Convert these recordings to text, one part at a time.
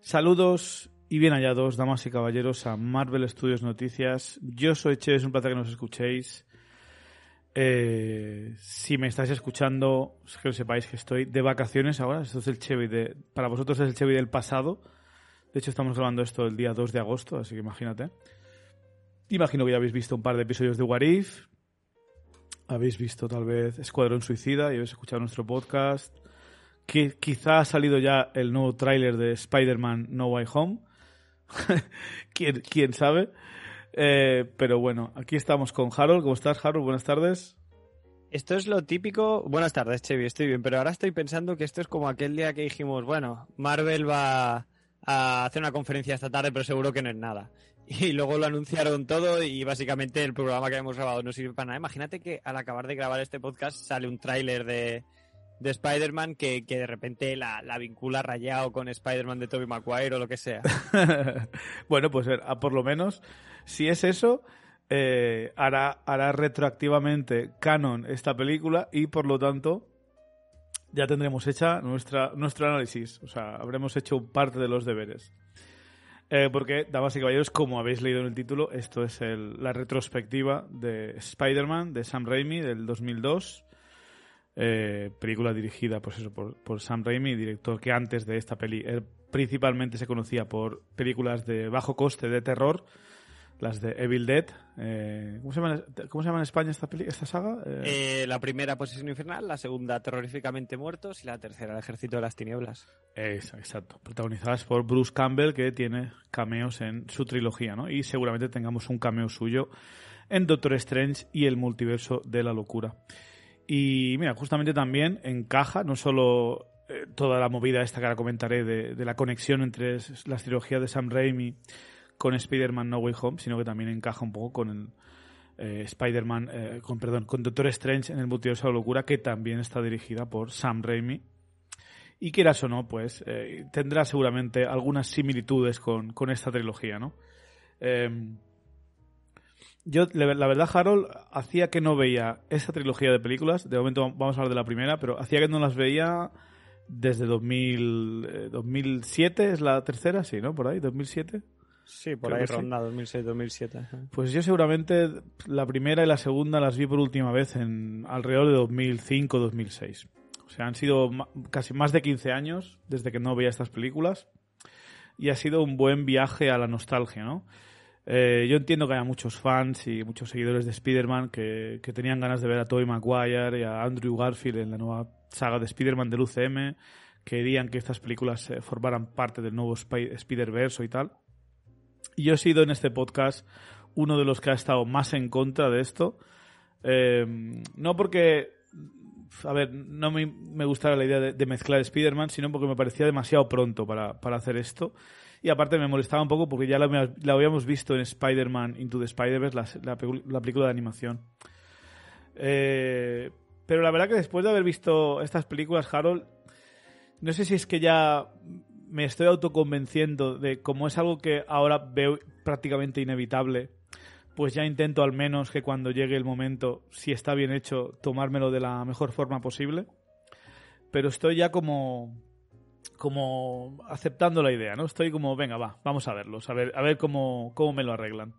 Saludos y bien hallados, damas y caballeros, a Marvel Studios Noticias. Yo soy Che, es un placer que nos escuchéis. Eh, si me estáis escuchando, que sepáis que estoy de vacaciones ahora. Esto es el Chevy de, para vosotros es el Chevy del pasado. De hecho, estamos grabando esto el día 2 de agosto, así que imagínate. Imagino que ya habéis visto un par de episodios de Warif. Habéis visto tal vez Escuadrón Suicida y habéis escuchado nuestro podcast. Que quizá ha salido ya el nuevo tráiler de Spider-Man No Way Home. ¿Quién, ¿Quién, sabe? Eh, pero bueno, aquí estamos con Harold. ¿Cómo estás, Harold? Buenas tardes. Esto es lo típico. Buenas tardes, Chevy, estoy bien. Pero ahora estoy pensando que esto es como aquel día que dijimos, bueno, Marvel va a hacer una conferencia esta tarde, pero seguro que no es nada. Y luego lo anunciaron todo y básicamente el programa que hemos grabado no sirve para nada. Imagínate que al acabar de grabar este podcast sale un tráiler de, de Spider-Man que, que, de repente la, la vincula rayado con Spider-Man de Tobey Maguire o lo que sea. bueno, pues por lo menos, si es eso, eh, hará, hará retroactivamente canon esta película y por lo tanto ya tendremos hecha nuestra, nuestro análisis. O sea, habremos hecho parte de los deberes. Eh, porque, damas y caballeros, como habéis leído en el título, esto es el, la retrospectiva de Spider-Man de Sam Raimi del 2002. Eh, película dirigida pues eso, por, por, Sam Raimi, director que antes de esta peli él principalmente se conocía por películas de bajo coste de terror, las de Evil Dead. Eh, ¿cómo, se llama, ¿Cómo se llama en España esta, peli, esta saga? Eh... la primera, Posesión Infernal, la segunda, Terroríficamente Muertos y la tercera, El Ejército de las Tinieblas. exacto. Protagonizadas por Bruce Campbell, que tiene cameos en su trilogía, ¿no? Y seguramente tengamos un cameo suyo en Doctor Strange y el multiverso de la locura. Y mira, justamente también encaja no solo eh, toda la movida esta que ahora comentaré de, la conexión entre las trilogías de Sam Raimi con Spider-Man No Way Home, sino que también encaja un poco con el eh, Spider-Man, eh, con perdón, con Doctor Strange en el multiverso de la locura, que también está dirigida por Sam Raimi. Y quieras o no, pues eh, tendrá seguramente algunas similitudes con, con esta trilogía, ¿no? Yo, la verdad, Harold, hacía que no veía esa trilogía de películas. De momento vamos a hablar de la primera, pero hacía que no las veía desde 2000, eh, 2007, es la tercera, sí, ¿no? Por ahí, 2007. Sí, por Creo ahí ronda, sí. 2006-2007. Pues yo seguramente la primera y la segunda las vi por última vez en alrededor de 2005-2006. O sea, han sido casi más de 15 años desde que no veía estas películas y ha sido un buen viaje a la nostalgia, ¿no? Eh, yo entiendo que haya muchos fans y muchos seguidores de Spider-Man que, que, tenían ganas de ver a Tobey Maguire y a Andrew Garfield en la nueva saga de Spider-Man del UCM, querían que estas películas eh, formaran parte del nuevo Spider-Verse y tal. Y yo he sido en este podcast uno de los que ha estado más en contra de esto. Eh, no porque, a ver, no me, me gustara la idea de, de mezclar Spider-Man, sino porque me parecía demasiado pronto para, para hacer esto. Y aparte me molestaba un poco porque ya la, habíamos visto en Spider-Man Into the Spider-Verse, la, la, la, película de animación. Eh, pero la verdad que después de haber visto estas películas, Harold, no sé si es que ya me estoy autoconvenciendo de cómo es algo que ahora veo prácticamente inevitable, pues ya intento al menos que cuando llegue el momento, si está bien hecho, tomármelo de la mejor forma posible. Pero estoy ya como como aceptando la idea, ¿no? Estoy como, venga, va, vamos a verlos, a ver, a ver cómo, cómo me lo arreglan.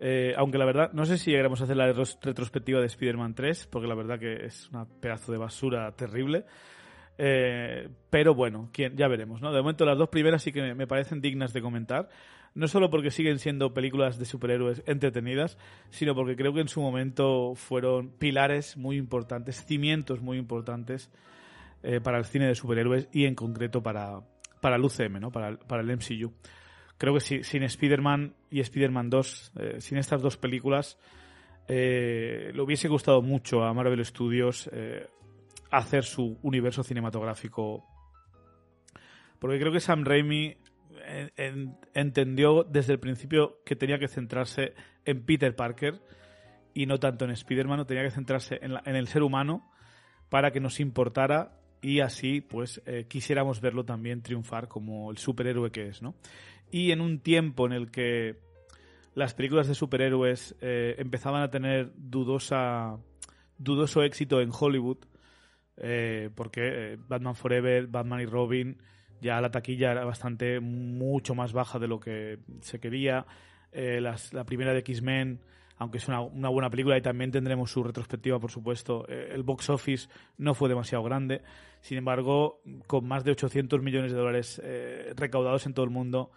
Eh, aunque la verdad, no sé si llegaremos a hacer la retrospectiva de Spider-Man 3, porque la verdad que es una pedazo de basura terrible. Eh, pero bueno, ¿quién? ya veremos, ¿no? De momento las dos primeras sí que me parecen dignas de comentar. No solo porque siguen siendo películas de superhéroes entretenidas, sino porque creo que en su momento fueron pilares muy importantes, cimientos muy importantes eh, para el cine de superhéroes y en concreto para, para el UCM, ¿no? para, para el MCU. Creo que si, sin Spider-Man y Spider-Man 2, eh, sin estas dos películas, eh, le hubiese gustado mucho a Marvel Studios hacer su universo cinematográfico. Porque creo que Sam Raimi en, en, entendió desde el principio que tenía que centrarse en Peter Parker y no tanto en Spider-Man, tenía que centrarse en, la, en, el ser humano para que nos importara y así pues eh, quisiéramos verlo también triunfar como el superhéroe que es, ¿no? Y en un tiempo en el que las películas de superhéroes eh, empezaban a tener dudosa dudoso éxito en Hollywood, eh, porque Batman Forever, Batman y Robin Ya la taquilla era bastante mucho más baja de lo que se quería. La primera de X-Men, aunque es una, buena película y también tendremos su retrospectiva, por supuesto, eh, el box office no fue demasiado grande. Sin embargo, con más de 800 millones de dólares eh, recaudados en todo el mundo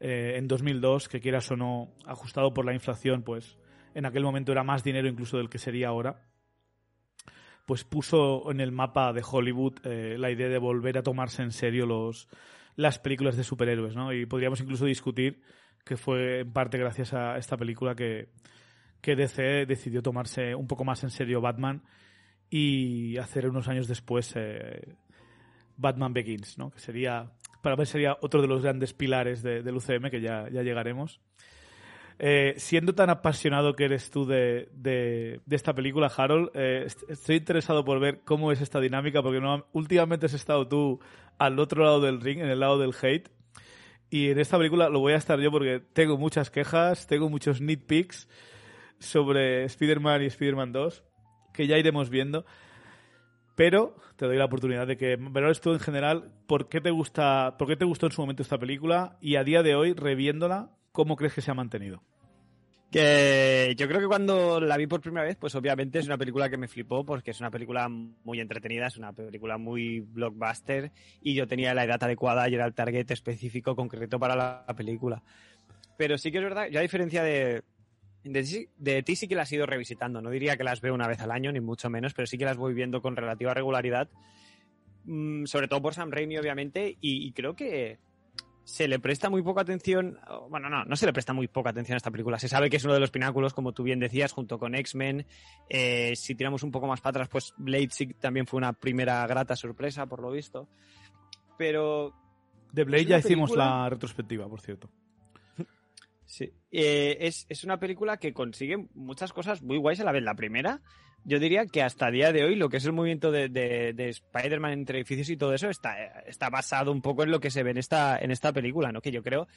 eh, en 2002, que quieras o no, ajustado por la inflación, pues en aquel momento era más dinero incluso del que sería ahora, pues puso en el mapa de Hollywood la idea de volver a tomarse en serio los, las películas de superhéroes, ¿no? Y podríamos incluso discutir que fue en parte gracias a esta película que, que DC decidió tomarse un poco más en serio Batman y hacer unos años después eh, Batman Begins, ¿no? Que sería, para mí sería otro de los grandes pilares de- del UCM, que ya, llegaremos. Eh, siendo tan apasionado que eres tú de, esta película, Harold, eh, est- estoy interesado por ver cómo es esta dinámica, porque últimamente has estado tú al otro lado del ring, en el lado del hate. Y en esta película lo voy a estar yo porque tengo muchas quejas, tengo muchos nitpicks sobre Spider-Man y Spider-Man 2, que ya iremos viendo. Pero te doy la oportunidad de que valores tú en general por qué te gusta, por qué te gustó en su momento esta película y a día de hoy, reviéndola, ¿cómo crees que se ha mantenido? Que yo creo que cuando la vi por primera vez, pues obviamente es una película que me flipó porque es una película muy entretenida, es una película muy blockbuster y yo tenía la edad adecuada y era el target específico concreto para la película. Pero sí que es verdad, yo a diferencia de, de, ti- de ti sí que las he ido revisitando, no diría que las veo una vez al año, ni mucho menos, pero sí que las voy viendo con relativa regularidad, Mm, sobre todo por Sam Raimi obviamente, y, y creo que se le presta muy poca atención, bueno, no, no se le presta muy poca atención a esta película. Se sabe que es uno de los pináculos, como tú bien decías, junto con X-Men. Eh, si tiramos un poco más para atrás, pues Blade sí también fue una primera grata sorpresa, por lo visto. Pero De Blade ya hicimos la retrospectiva, por cierto. Sí. Eh, es, es una película que consigue muchas cosas muy guays a la vez. La primera, yo diría que hasta el día de hoy lo que es el movimiento de, de- de Spider-Man entre edificios y todo eso está, está basado un poco en lo que se ve en esta, en esta película, ¿no? Que yo creo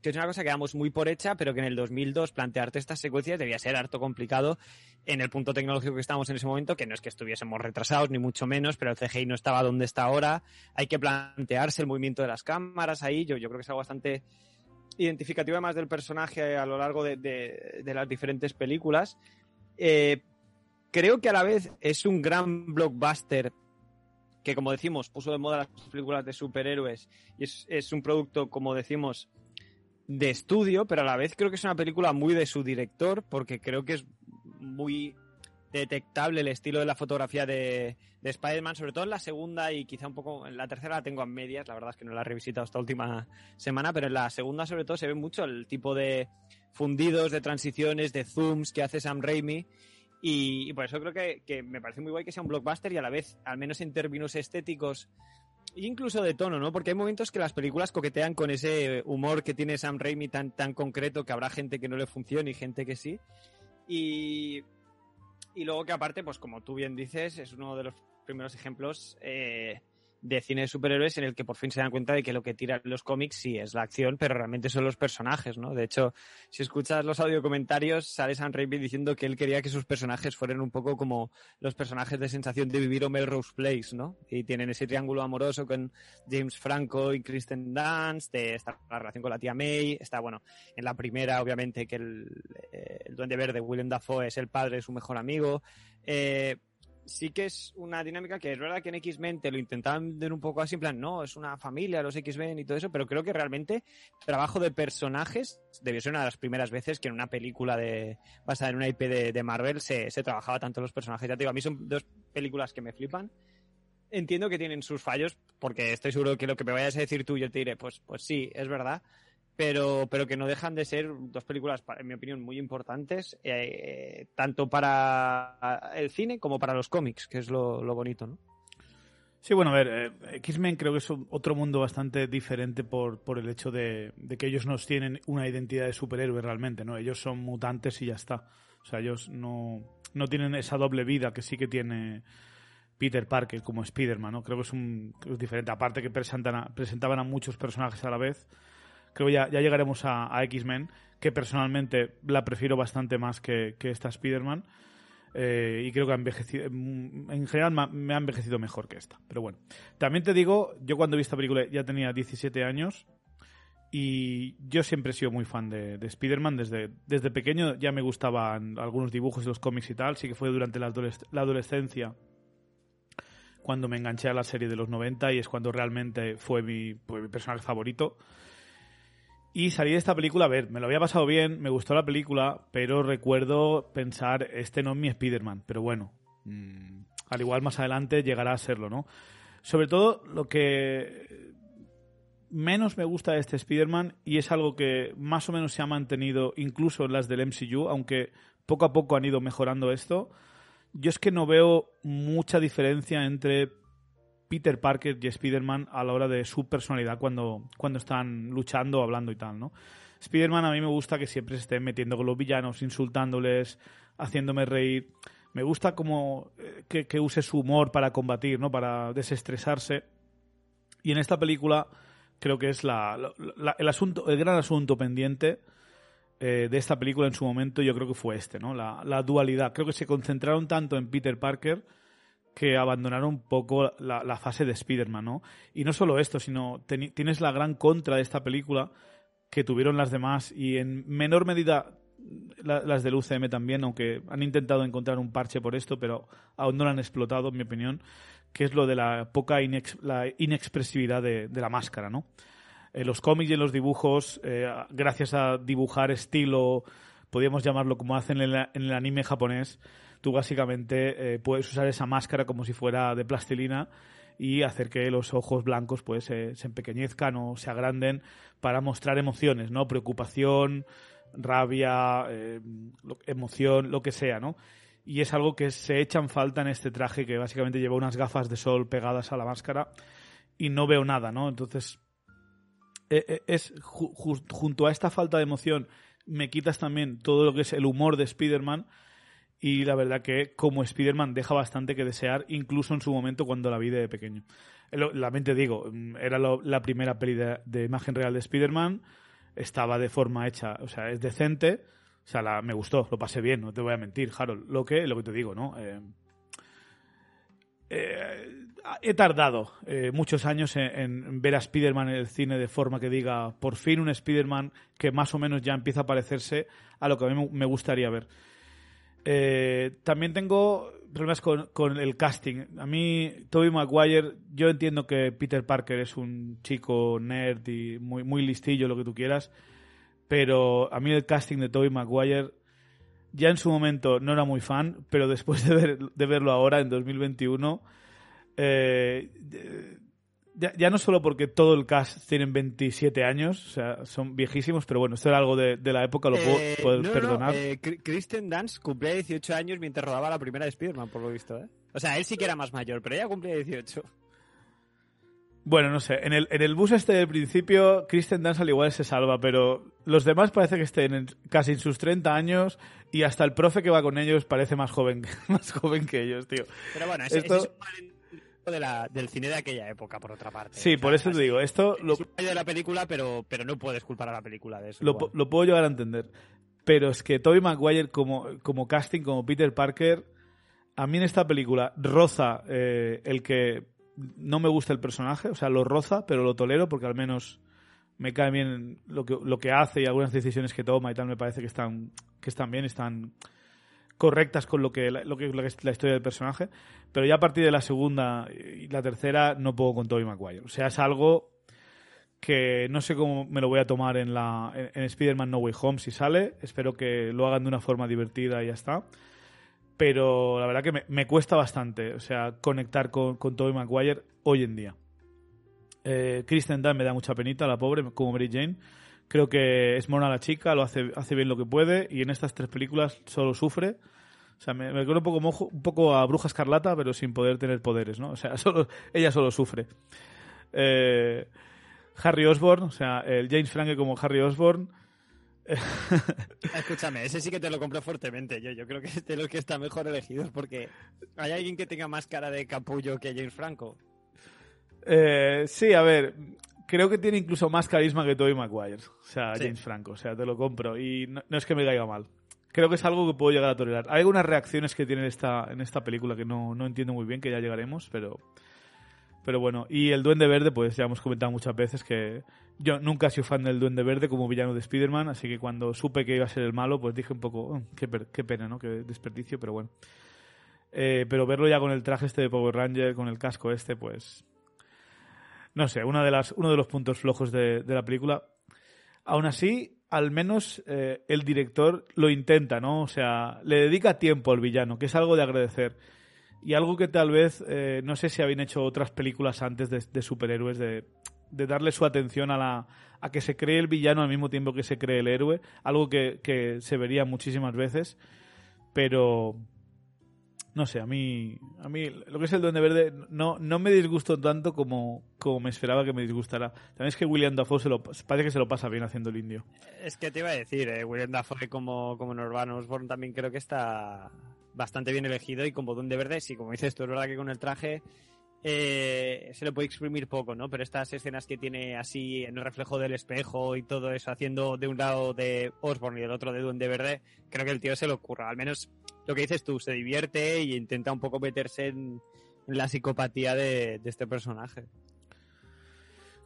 que es una cosa que damos muy por hecha, pero que en el 2002 plantearte estas secuencias debía ser harto complicado en el punto tecnológico que estábamos en ese momento, que no es que estuviésemos retrasados, ni mucho menos, pero el CGI no estaba donde está ahora. Hay que plantearse el movimiento de las cámaras ahí. Yo, yo creo que es algo bastante identificativo además del personaje a lo largo de, las diferentes películas. Eh, creo que a la vez es un gran blockbuster que, como decimos, puso de moda las películas de superhéroes y es un producto, como decimos, de estudio, pero a la vez creo que es una película muy de su director porque creo que es muy detectable el estilo de la fotografía de, de Spider-Man, sobre todo en la segunda y quizá un poco en la tercera la tengo a medias, la verdad es que no la he revisitado esta última semana, pero en la segunda sobre todo se ve mucho el tipo de fundidos, de transiciones, de zooms que hace Sam Raimi y, y por eso creo que, que me parece muy guay que sea un blockbuster y a la vez, al menos en términos estéticos incluso de tono, ¿no? Porque hay momentos que las películas coquetean con ese humor que tiene Sam Raimi tan, tan concreto que habrá gente que no le funcione y gente que sí. Y, y luego que aparte, pues como tú bien dices, es uno de los primeros ejemplos eh, de cine de superhéroes en el que por fin se dan cuenta de que lo que tiran los cómics sí es la acción, pero realmente son los personajes, ¿no? De hecho, si escuchas los audio comentarios, sale Sam Raimi diciendo que él quería que sus personajes fueran un poco como los personajes de sensación de vivir o Melrose Place, ¿no? Y tienen ese triángulo amoroso con James Franco y Kristen Dunst, de esta la relación con la tía May, está bueno, en la primera obviamente que el, eh, el duende verde Willem Dafoe es el padre de su mejor amigo, eh, sí que es una dinámica que es verdad que en X-Men te lo intentaban ver un poco así, en plan, no, es una familia, los X-Men y todo eso, pero creo que realmente trabajo de personajes debió ser una de las primeras veces que en una película de basada en una IP de, de Marvel se, se trabajaba tanto los personajes. Ya te digo, a mí son dos películas que me flipan. Entiendo que tienen sus fallos, porque estoy seguro que lo que me vayas a decir tú yo te diré, pues, pues sí, es verdad, pero, pero que no dejan de ser dos películas, en mi opinión, muy importantes, eh, tanto para el cine como para los cómics, que es lo, lo bonito, ¿no? Sí, bueno, a ver, eh, X-Men creo que es otro mundo bastante diferente por, por el hecho de, de que ellos no tienen una identidad de superhéroe realmente, ¿no? Ellos son mutantes y ya está. O sea, ellos no, no tienen esa doble vida que sí que tiene Peter Parker como Spider-Man, ¿no? Creo que es, un, diferente. Aparte que presentan a- presentaban a muchos personajes a la vez. Creo que ya, ya llegaremos a, X-Men, que personalmente la prefiero bastante más que, que esta Spider-Man. Eh, y creo que ha envejecido, mm, en general me ha envejecido mejor que esta. Pero bueno, también te digo, yo cuando vi esta película ya tenía 17 años y yo siempre he sido muy fan de, de Spider-Man. Desde, desde pequeño ya me gustaban algunos dibujos los cómics y tal. Sí que fue durante la, adoles- la adolescencia cuando me enganché a la serie de los 90 y es cuando realmente fue mi, fue mi personaje favorito. Y salí de esta película, a ver, me lo había pasado bien, me gustó la película, pero recuerdo pensar, este no es mi Spider-Man, pero bueno, mm, al igual más adelante llegará a serlo, ¿no? Sobre todo lo que menos me gusta de este Spider-Man, y es algo que más o menos se ha mantenido incluso en las del MCU, aunque poco a poco han ido mejorando esto, yo es que no veo mucha diferencia entre Peter Parker y Spider-Man a la hora de su personalidad cuando, cuando están luchando, hablando y tal, ¿no? Spider-Man a mí me gusta que siempre se estén metiendo con los villanos, insultándoles, haciéndome reír. Me gusta como eh, que, que use su humor para combatir, ¿no? Para desestresarse. Y en esta película creo que es la, el asunto, el gran asunto pendiente eh, de esta película en su momento, yo creo que fue este, ¿no? La dualidad. Creo que se concentraron tanto en Peter Parker que abandonaron un poco la, fase de Spider-Man, ¿no? Y no solo esto, sino teni- tienes la gran contra de esta película que tuvieron las demás y en menor medida la- las del UCM también, aunque han intentado encontrar un parche por esto, pero aún no lo han explotado, en mi opinión, que es lo de la poca inex- inexpresividad de, la máscara, ¿no? En los cómics y en los dibujos, eh, gracias a dibujar estilo, podríamos llamarlo como hacen en el anime japonés, tú básicamente eh, puedes usar esa máscara como si fuera de plastilina y hacer que los ojos blancos pues eh, se empequeñezcan o se agranden para mostrar emociones, ¿no? Preocupación, rabia, eh, emoción, lo que sea, ¿no? Y es algo que se echa en falta en este traje que básicamente lleva unas gafas de sol pegadas a la máscara y no veo nada, ¿no? Entonces, eh, eh, es ju- ju- junto a esta falta de emoción me quitas también todo lo que es el humor de Spider-Man y la verdad que como Spider-Man deja bastante que desear, incluso en su momento cuando la vi de pequeño. Digo, mm, era la primera peli de, imagen real de Spider-Man, estaba de forma hecha, o sea, es decente, o sea, me gustó, lo pasé bien, no te voy a mentir, Harold. Lo que, lo que te digo, ¿no? Eh, eh, he tardado eh, muchos años en, en ver a Spider-Man en el cine de forma que diga, por fin un Spider-Man que más o menos ya empieza a parecerse a lo que a mí me gustaría ver. Eh, también tengo problemas con, el casting. A mí, Tobey Maguire, yo entiendo que Peter Parker es un chico nerd y muy, muy listillo, lo que tú quieras, pero a mí el casting de Tobey Maguire ya en su momento no era muy fan, pero después de, de verlo ahora, en 2021, eh, ya, ya no solo porque todo el cast tienen 27 años, o sea, son viejísimos, pero bueno, esto era algo de, de la época, lo puedo, Eh, puedo no, no, perdonar. eh, Cri- Kristen Dunst cumplía 18 años mientras rodaba la primera de Spider-Man, por lo visto, ¿eh? O sea, él sí que era más mayor, pero ella cumplía 18. Bueno, no sé. En el, en el bus este del principio, Kristen Dunst al igual se salva, pero los demás parece que estén en- casi en sus 30 años y hasta el profe que va con ellos parece más joven, más joven que ellos, tío. Pero bueno, ese, Esto- ese es un de la- del cine de aquella época, por otra parte. Sí, O sea, por eso te digo, esto lo, Es un fallo de la película, pero, pero no puedes culpar a la película de eso. lo, igual. po- lo puedo llegar a entender. Pero es que Tobey Maguire como, como casting, como Peter Parker, a mí en esta película roza eh, el que no me gusta el personaje, o sea, lo roza, pero lo tolero porque al menos me cae bien lo que, lo que hace y algunas decisiones que toma y tal me parece que están, que están bien, están correctas con lo que, lo que, es la historia del personaje. Pero ya a partir de la segunda y la tercera no puedo con Tobey Maguire. O sea, es algo que no sé cómo me lo voy a tomar en la en, Spider-Man No Way Home si sale. Espero que lo hagan de una forma divertida y ya está. Pero la verdad que me, me cuesta bastante, o sea, conectar con, con Tobey Maguire hoy en día. Eh, Kristen Dunst me da mucha penita, la pobre, como Mary Jane. Creo que es mona la chica, lo hace, hace bien lo que puede y en estas tres películas solo sufre. O sea, me, me un poco, mojo- un poco a Bruja Escarlata, pero sin poder tener poderes, ¿no? O sea, solo, ella solo sufre. Eh, Harry Osborn, o sea, el James Franco como Harry Osborn. Escúchame, ese sí que te lo compro fuertemente. Yo, yo creo que es de los que está mejor elegidos porque hay alguien que tenga más cara de capullo que James Franco. Eh, sí, a ver, creo que tiene incluso más carisma que Tobey Maguire. O sea, Sí. James Franco, o sea, te lo compro. Y no, no es que me caiga mal. creo que es algo que puedo llegar a tolerar. Hay algunas reacciones que tiene esta, en esta película que no, no entiendo muy bien, que ya llegaremos, pero, pero bueno. Y el Duende Verde, pues ya hemos comentado muchas veces que yo nunca he sido fan del Duende Verde como villano de Spider-Man, así que cuando supe que iba a ser el malo, pues dije un poco, "Oh, qué, per- qué pena, ¿no? Qué desperdicio, pero bueno. Eh, pero verlo ya con el traje este de Power Ranger, con el casco este, pues... No sé, de uno de los puntos flojos de, de la película. Aún así, al menos eh, el director lo intenta, ¿no? O sea, le dedica tiempo al villano, que es algo de agradecer. Y algo que tal vez, eh, no sé si habían hecho otras películas antes de, de superhéroes, de, de darle su atención a, la, a que se cree el villano al mismo tiempo que se cree el héroe. Algo que, que se vería muchísimas veces. Pero, no sé, a mí, a mí lo que es el Duende Verde no, no me disgustó tanto como, como me esperaba que me disgustara. También es que William Dafoe se lo, parece que se lo pasa bien haciendo el indio. Es que te iba a decir, eh, William Dafoe como, como Norman Osborn también creo que está bastante bien elegido y como Duende Verde, sí, como dices tú, es verdad que con el traje eh, se le puede exprimir poco, ¿no? Pero estas escenas que tiene así en el reflejo del espejo y todo eso, haciendo de un lado de Osborn y del otro de Duende Verde, creo que el tío se lo ocurra. Al menos lo que dices tú, se divierte y intenta un poco meterse en, la psicopatía de, este personaje.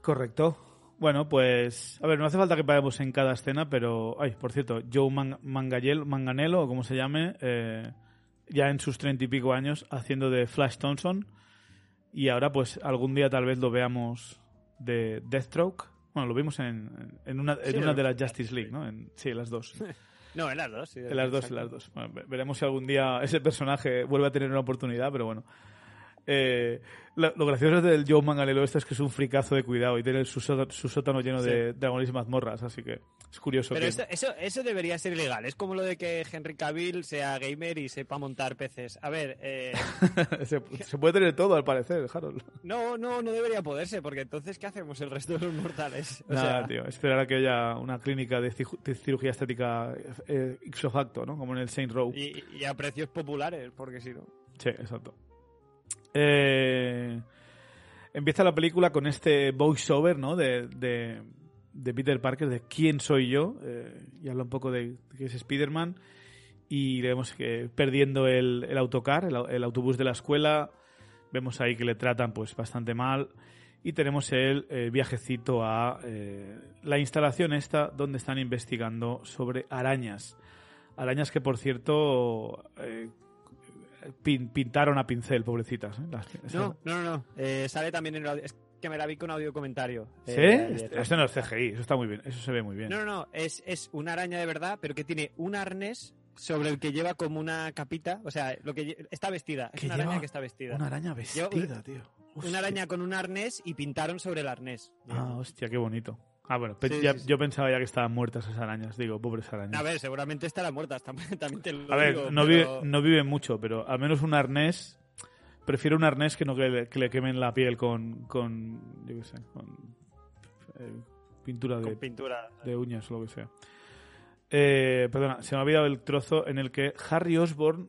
Correcto. Bueno, pues, a ver, no hace falta que paremos en cada escena, pero, ay, por cierto, Joe Man- Manganello, o como se llame, eh, ya en sus treinta y pico años, haciendo de Flash Thompson, y ahora, pues, algún día tal vez lo veamos de Deathstroke. Bueno, lo vimos en, en una, en Sí, una de las Justice League, ¿no? En, sí, en las dos. No, en las dos. sí, En las dos, en las dos. Bueno, veremos si algún día ese personaje vuelve a tener una oportunidad, pero bueno. Eh, lo, lo gracioso del Joe Mangalelo este es que es un fricazo de cuidado y tiene su, sótano- su sótano lleno Sí. de dragones y mazmorras, así que es curioso Pero que... esto- eso, eso debería ser ilegal. Es como lo de que Henry Cavill sea gamer y sepa montar peces. A ver, eh, se, se puede tener todo, al parecer, Harold. no, no, no debería poderse, porque entonces, ¿qué hacemos el resto de los mortales? O Nada, sea, tío. Esperar a que haya una clínica de, ciju- de cirugía estética eh, ipso facto, ¿no? Como en el Saint Row. y, y a precios populares, porque si no. Sí, exacto. Eh, empieza la película con este voiceover, ¿no? De, de, de Peter Parker, de quién soy yo. eh, y habla un poco de que es Spider-Man. Y le vemos que perdiendo el, el autocar, el, au- el autobús de la escuela. Vemos ahí que le tratan pues bastante mal. Y tenemos el, eh, viajecito a eh, la instalación esta donde están investigando sobre arañas. Arañas que, por cierto, eh, pin- pintaron a pincel, pobrecitas. ¿eh? Las- No, no, no. no. Eh, sale también en el audio. Es que me la vi con audio comentario. ¿Sí? eh, ayer. Este- Esto no es CGI, eso está muy bien, eso se ve muy bien. No, no, no. Es, es una araña de verdad, pero que tiene un arnés sobre el que lleva como una capita. O sea, lo que está vestida. Es una araña que está vestida. Una araña vestida, tío. Hostia. Una araña con un arnés y pintaron sobre el arnés. Ah, hostia, qué bonito. Ah, bueno, Sí, ya- sí, sí. yo pensaba ya que estaban muertas esas arañas. Digo, pobres arañas. A ver, seguramente estarán muertas, tam- también te lo A ver, digo, no, pero- vive, no viven mucho, pero al menos un arnés. Prefiero un arnés que no que le, que le quemen la piel con. con yo qué sé, con. eh, pintura de, con pintura. de uñas o lo que sea. Eh, perdona, se me ha olvidado el trozo en el que Harry Osborn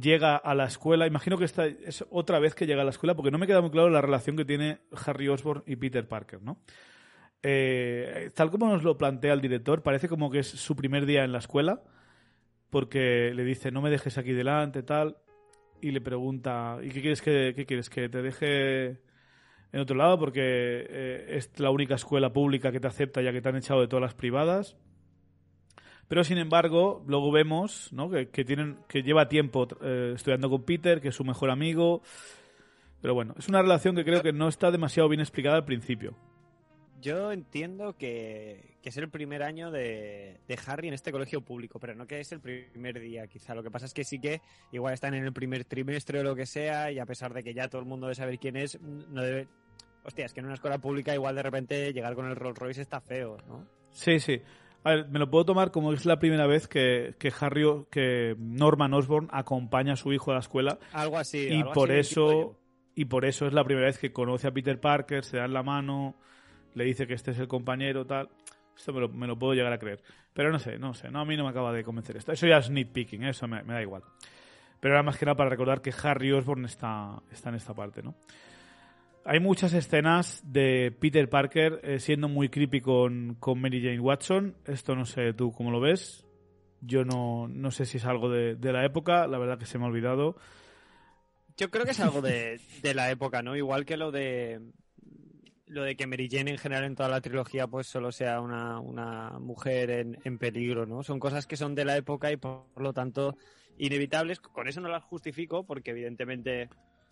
llega a la escuela. Imagino que esta es otra vez que llega a la escuela, porque no me queda muy claro la relación que tiene Harry Osborn y Peter Parker, ¿no? Eh, tal como nos lo plantea el director, parece como que es su primer día en la escuela, porque le dice, no me dejes aquí delante, tal, y le pregunta, ¿y qué quieres que, qué quieres, que te deje en otro lado? Porque eh, es la única escuela pública que te acepta ya que te han echado de todas las privadas. Pero sin embargo, luego vemos ¿no? que, tienen, que lleva tiempo eh, estudiando con Peter, que es su mejor amigo. Pero bueno, es una relación que creo que no está demasiado bien explicada al principio. Yo entiendo que, que es el primer año de, de Harry en este colegio público, pero no que es el primer día, quizá. Lo que pasa es que sí que igual están en el primer trimestre o lo que sea, y a pesar de que ya todo el mundo debe saber quién es, no debe. Hostia, es que en una escuela pública igual de repente llegar con el Rolls Royce está feo, ¿no? Sí, sí. A ver, me lo puedo tomar como es la primera vez que, que Harry, que Norman Osborn acompaña a su hijo a la escuela Algo así. y algo por así eso y por eso es la primera vez que conoce a Peter Parker, se dan la mano, le dice que este es el compañero, tal. Esto me lo, me lo puedo llegar a creer. Pero no sé, no sé, no, a mí no me acaba de convencer esto. Eso ya es nitpicking, ¿eh? eso me, da igual. Pero era más que nada para recordar que Harry Osborn está, está en esta parte, ¿no? Hay muchas escenas de Peter Parker eh, siendo muy creepy con, con Mary Jane Watson. Esto no sé tú cómo lo ves. yo no, no sé si es algo de, de la época, la verdad que se me ha olvidado. Yo creo que es algo de, de la época, ¿no? Igual que lo de lo de que Mary Jane en general en toda la trilogía pues solo sea una, una mujer en, en, peligro, ¿no? Son cosas que son de la época y por lo tanto inevitables. Con eso no las justifico porque evidentemente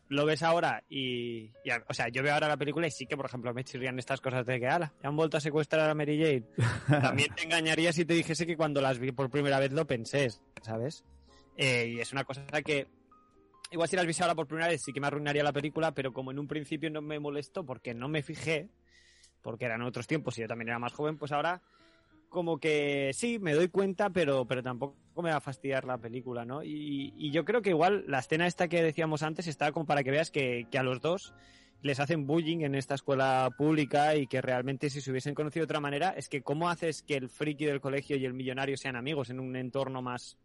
lo ves ahora y, y, o sea, yo veo ahora la película y sí que, por ejemplo, me chirrían estas cosas de que, ala, ya han vuelto a secuestrar a Mary Jane. También te engañaría si te dijese que cuando las vi por primera vez lo pensé, ¿sabes? Eh, y es una cosa que igual si las viese ahora por primera vez sí que me arruinaría la película, pero como en un principio no me molestó porque no me fijé, porque eran otros tiempos y yo también era más joven, pues ahora como que sí, me doy cuenta, pero, pero tampoco me va a fastidiar la película, ¿no? Y, y yo creo que igual la escena esta que decíamos antes está como para que veas que, que, a los dos les hacen bullying en esta escuela pública y que realmente si se hubiesen conocido de otra manera, es que cómo haces que el friki del colegio y el millonario sean amigos en un entorno más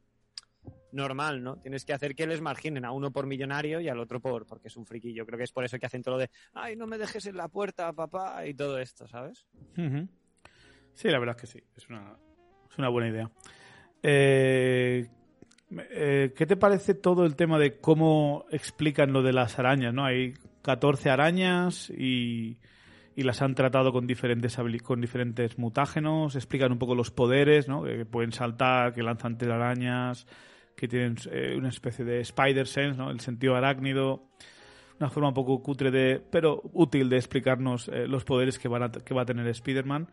normal, ¿no? Tienes que hacer que les marginen a uno por millonario y al otro por porque es un friki. Yo creo que es por eso que hacen todo lo de, ay, no me dejes en la puerta, papá, y todo esto, ¿sabes? Sí, la verdad es que sí. Es una, es una buena idea. Eh, eh, ¿Qué te parece todo el tema de cómo explican lo de las arañas? ¿no? Hay 14 arañas y, y las han tratado con diferentes, con diferentes mutágenos. Explican un poco los poderes, ¿no? que pueden saltar, que lanzan telarañas, que tienen eh, una especie de spider sense, ¿no? el sentido arácnido. Una forma un poco cutre, de, pero útil de explicarnos eh, los poderes que, van a, que va a tener Spider-Man.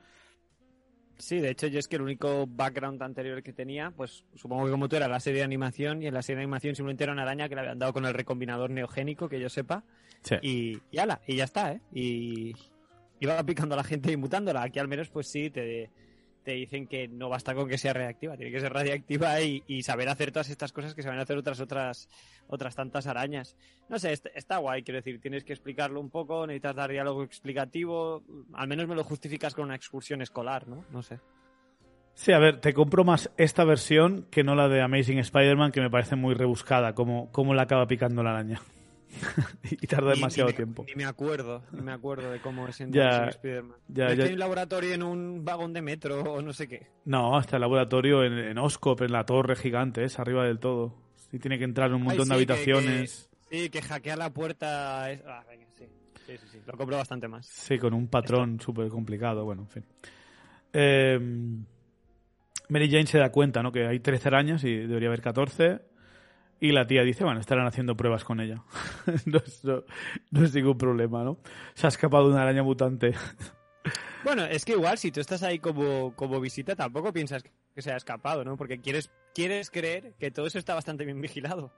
Sí, de hecho yo es que el único background anterior que tenía, pues supongo que como tú era la serie de animación y en la serie de animación simplemente era una araña que le habían dado con el recombinador neogénico, que yo sepa, sí. y, y ala, y ya está, ¿eh? Y iba picando a la gente y mutándola. Aquí al menos pues sí, te, te dicen que no basta con que sea reactiva, tiene que ser radiactiva y, saber hacer todas estas cosas que se van a hacer otras otras otras tantas arañas. No sé, está, está, guay, quiero decir, tienes que explicarlo un poco, necesitas dar diálogo explicativo, al menos me lo justificas con una excursión escolar, ¿no? No sé. Sí, a ver, te compro más esta versión que no la de Amazing Spider-Man, que me parece muy rebuscada, como, como la acaba picando la araña. y tarda demasiado ni, ni tiempo. Ni me acuerdo, ni me acuerdo de cómo es en ya, Spider-Man. Ya, ¿No ya. hay un laboratorio en un vagón de metro o no sé qué? No, hasta el laboratorio en, en Oscop, en la torre gigante, es arriba del todo. Y tiene que entrar en un montón Ay, sí, de habitaciones. Que, que, sí, que hackea la puerta. Es... Ah, venga, sí. Sí, sí, sí. Lo compro bastante más. Sí, con un patrón súper complicado. Bueno, en fin. Eh, Mary Jane se da cuenta, ¿no? Que hay 13 arañas y debería haber 14. Y la tía dice, bueno, estarán haciendo pruebas con ella. no, es, no, no, es, ningún problema, ¿no? Se ha escapado una araña mutante. bueno, es que igual si tú estás ahí como, como visita, tampoco piensas que se ha escapado, ¿no? Porque quieres, quieres creer que todo eso está bastante bien vigilado.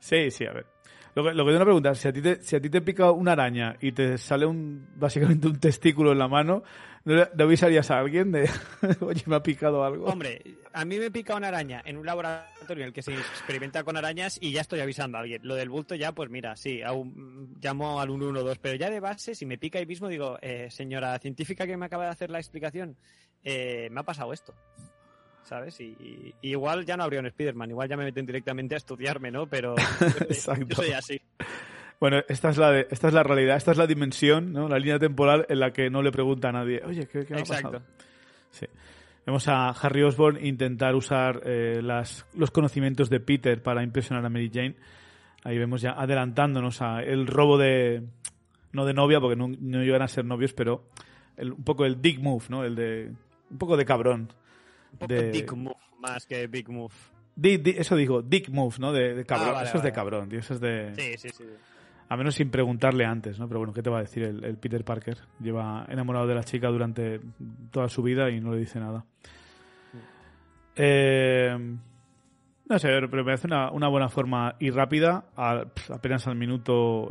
Sí, sí, a ver. Lo que, lo que tengo que preguntar, si a, ti te, si a ti te pica una araña y te sale un básicamente un testículo en la mano, ¿no, no avisarías a alguien de, oye, me ha picado algo? Hombre, a mí me pica una araña en un laboratorio en el que se experimenta con arañas y ya estoy avisando a alguien. Lo del bulto ya, pues mira, sí, aún llamo al 112, pero ya de base, si me pica ahí mismo, digo, eh, señora científica que me acaba de hacer la explicación, eh, me ha pasado esto. ¿Sabes? Y, y, igual ya no habría un Spider-Man, igual ya me meten directamente a estudiarme, ¿no? Pero Exacto. yo soy así. Bueno, esta es, la de, esta es la realidad, esta es la dimensión, ¿no? La línea temporal en la que no le pregunta a nadie, oye, ¿qué, qué me ha Exacto. pasado? Sí. Vemos a Harry Osborn intentar usar eh, las, los conocimientos de Peter para impresionar a Mary Jane. Ahí vemos ya adelantándonos a el robo de... No de novia, porque no, no iban a ser novios, pero el, un poco el dick move, ¿no? El de... Un poco de cabrón. Un poco de... dick move más que big move. Di, di, eso digo, dick move, ¿no? De, de cabrón. Ah, vale, eso es de cabrón, tío. Eso es de. Sí, sí, sí. A menos sin preguntarle antes, ¿no? Pero bueno, ¿qué te va a decir el, el, Peter Parker? Lleva enamorado de la chica durante toda su vida y no le dice nada. Eh, no sé, pero me parece una, una buena forma y rápida, a, apenas al minuto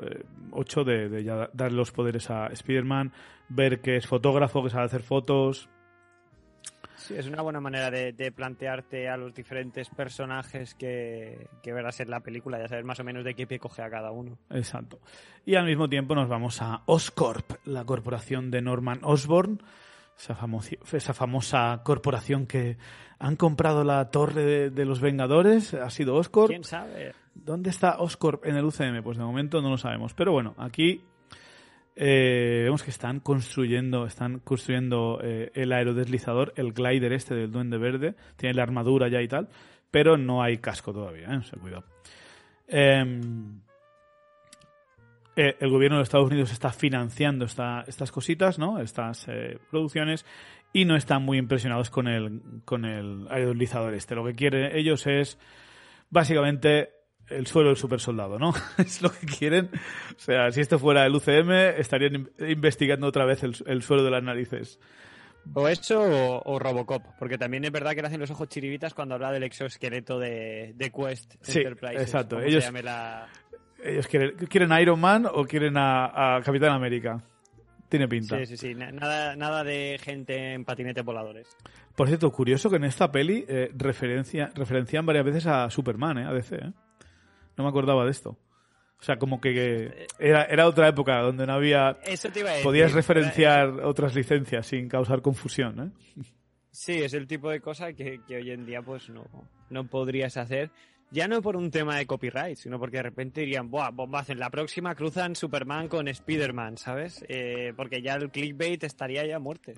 8, de, de ya dar los poderes a Spider-Man, ver que es fotógrafo, que sabe hacer fotos. Sí, es una buena manera de, de, plantearte a los diferentes personajes que, que, verás en la película, ya sabes más o menos de qué pie coge a cada uno. Exacto. Y al mismo tiempo nos vamos a Oscorp, la corporación de Norman Osborn, esa, famosa, esa famosa corporación que han comprado la torre de, de, los Vengadores, ha sido Oscorp. ¿Quién sabe? ¿Dónde está Oscorp en el UCM? Pues de momento no lo sabemos. Pero bueno, aquí Eh, vemos que están construyendo, están construyendo eh, el aerodeslizador, el glider este del Duende Verde. Tiene la armadura ya y tal, pero no hay casco todavía, ¿eh? Cuidado. Em, eh, el gobierno de Estados Unidos está financiando esta- estas cositas, ¿no? Estas producciones y no están muy impresionados con el, con el aerodeslizador este. Lo que quieren ellos es básicamente el suelo del super soldado, ¿no? es lo que quieren. O sea, si esto fuera el UCM, estarían in- investigando otra vez el, el suelo de las narices. O eso o, o Robocop, porque también es verdad que le hacen los ojos chiribitas cuando habla del exoesqueleto de, de Quest Sí, Enterprises. exacto. se Ellos- llame la- Ellos quieren, quieren a Iron Man o quieren a, a Capitán América. Tiene pinta. Sí, sí, sí. na- Nada, nada de gente en patinetes voladores. Por cierto, curioso que en esta peli eh, referencia, referencian varias veces a Superman, ¿eh? A DC, ¿eh? No me acordaba de esto. O sea, como que, que era, era otra época donde no había... Eso te iba a decir. Podías referenciar otras licencias sin causar confusión, ¿eh? Sí, es el tipo de cosa que, que hoy en día pues no, no podrías hacer. Ya no por un tema de copyright, sino porque de repente dirían, ¡buah, bombazo! En la próxima cruzan Superman con Spider-Man, ¿sabes? Eh, porque ya el clickbait estaría ya a muerte.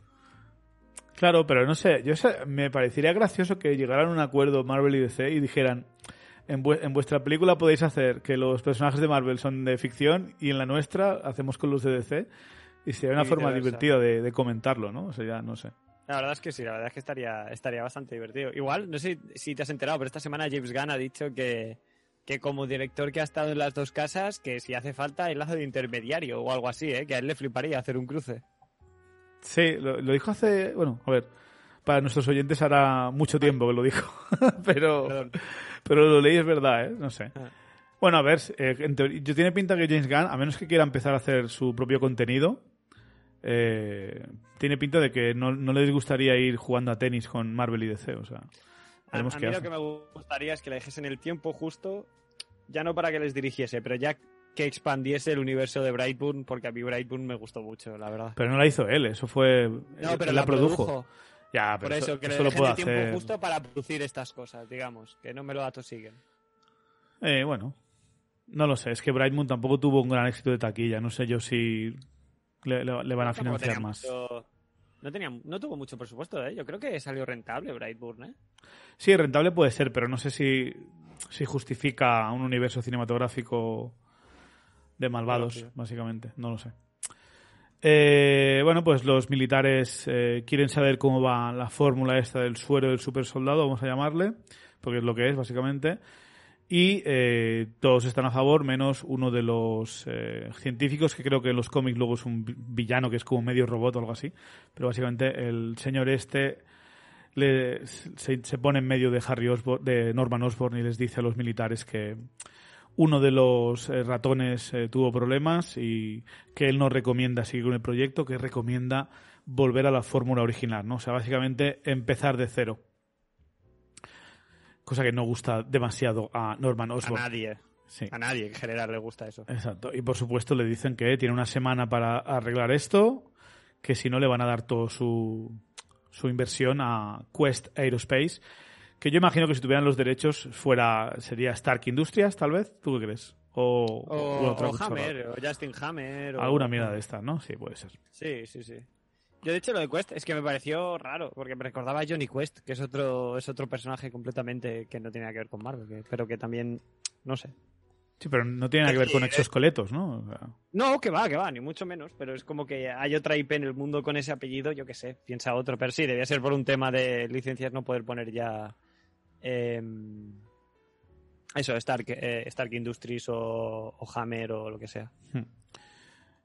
Claro, pero no sé, yo sé, me parecería gracioso que llegaran a un acuerdo Marvel y DC y dijeran, en, vue- en vuestra película podéis hacer que los personajes de Marvel son de ficción y en la nuestra hacemos con los de DC y sería una Y forma divertida de, de comentarlo, ¿no? O sea, ya no sé. La verdad es que sí, la verdad es que estaría, estaría bastante divertido. Igual, no sé si te has enterado, pero esta semana James Gunn ha dicho que, que como director que ha estado en las dos casas, que si hace falta el lazo de intermediario o algo así, ¿eh? que a él le fliparía hacer un cruce. Sí, lo, lo dijo hace, bueno, a ver, para nuestros oyentes hará mucho tiempo que lo dijo, pero, Perdón. Pero lo leí es verdad, ¿eh? No sé. Ah. Bueno, a ver, eh, en yo tiene pinta que James Gunn, a menos que quiera empezar a hacer su propio contenido, eh, tiene pinta de que no, no les gustaría ir jugando a tenis con Marvel y DC, o sea, A, a mí lo que me gustaría es que le dijesen el tiempo justo, ya no para que les dirigiese, pero ya que expandiese el universo de Brightburn, porque a mí Brightburn me gustó mucho, la verdad. Pero no la hizo él, eso fue... No, él pero la, la produjo. produjo. Ya, pero Por eso, que le eso dejen el tiempo hacer. justo para producir estas cosas, digamos, que no me lo atosiguen. Eh, bueno, no lo sé, es que Brightmoon tampoco tuvo un gran éxito de taquilla, no sé yo si le, le- le van a financiar más. mucho- No, tenía, no tuvo mucho presupuesto, ¿eh? Yo creo que salió rentable Brightburn, ¿eh? Sí, rentable puede ser, pero no sé si, si justifica un universo cinematográfico de malvados, básicamente. No lo sé. Eh, bueno, pues los militares eh, quieren saber cómo va la fórmula esta del suero del super soldado, vamos a llamarle, porque es lo que es, básicamente. Y eh, todos están a favor, menos uno de los eh, científicos, que creo que en los cómics luego es un vi- villano que es como medio robot o algo así. Pero básicamente el señor este le- se, se pone en medio de Harry Osborn, de Norman Osborn y les dice a los militares que uno de los eh, ratones eh, tuvo problemas y que él no recomienda seguir con el proyecto, que recomienda volver a la fórmula original, ¿no? O sea, básicamente empezar de cero. Cosa que no gusta demasiado a Norman A Osborn. nadie. Sí. A nadie en general le gusta eso. Exacto. Y por supuesto le dicen que tiene una semana para arreglar esto, que si no le van a dar todo su, su inversión a Quest Aerospace, que yo imagino que si tuvieran los derechos fuera sería Stark Industries, tal vez. ¿Tú qué crees? O, O, o otra o cosa Hammer, o Justin Hammer. o- Alguna mierda de esta, ¿no? Sí, puede ser. Sí, sí, sí. Yo, de hecho, lo de Quest es que me pareció raro, porque me recordaba a Johnny Quest, que es otro, es otro personaje completamente que no tiene nada que ver con Marvel, que- pero que también, no sé. Sí, pero no tiene nada que ver Sí, con eh. exoesqueletos, ¿no? O sea, No, que va, que va, ni mucho menos, pero es como que hay otra IP en el mundo con ese apellido, yo qué sé, piensa otro, pero sí, debía ser por un tema de licencias no poder poner ya em, eso, Stark, eh, Stark Industries o, Hammer o lo que sea.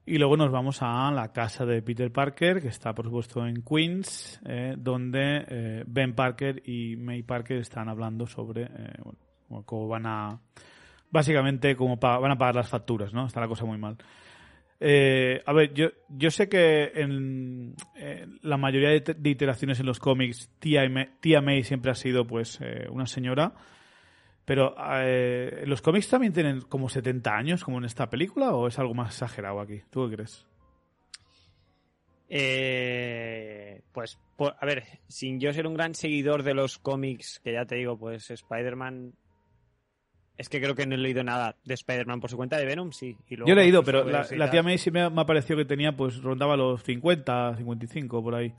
Y luego nos vamos a la casa de Peter Parker, que está por supuesto en Queens, eh, donde eh, Ben Parker y May Parker están hablando sobre bueno, cómo- van a... Básicamente, cómo van a pagar las facturas, ¿no? Está la cosa muy mal. Eh, a ver, yo, yo sé que en, en la mayoría de, iteraciones en los cómics, tía, May, tía May siempre ha sido pues eh, una señora, pero eh, ¿los cómics también tienen como 70 años, como en esta película, o es algo más exagerado aquí? ¿Tú qué crees? Eh, pues, a ver, sin yo ser un gran seguidor de los cómics, que ya te digo, pues Spider-Man es que creo que no he leído nada de Spider-Man por su cuenta de Venom, sí. Y luego, Yo he leído, pues, pero la, tía May sí me, me ha parecido que tenía, pues rondaba los 50, 55 por ahí.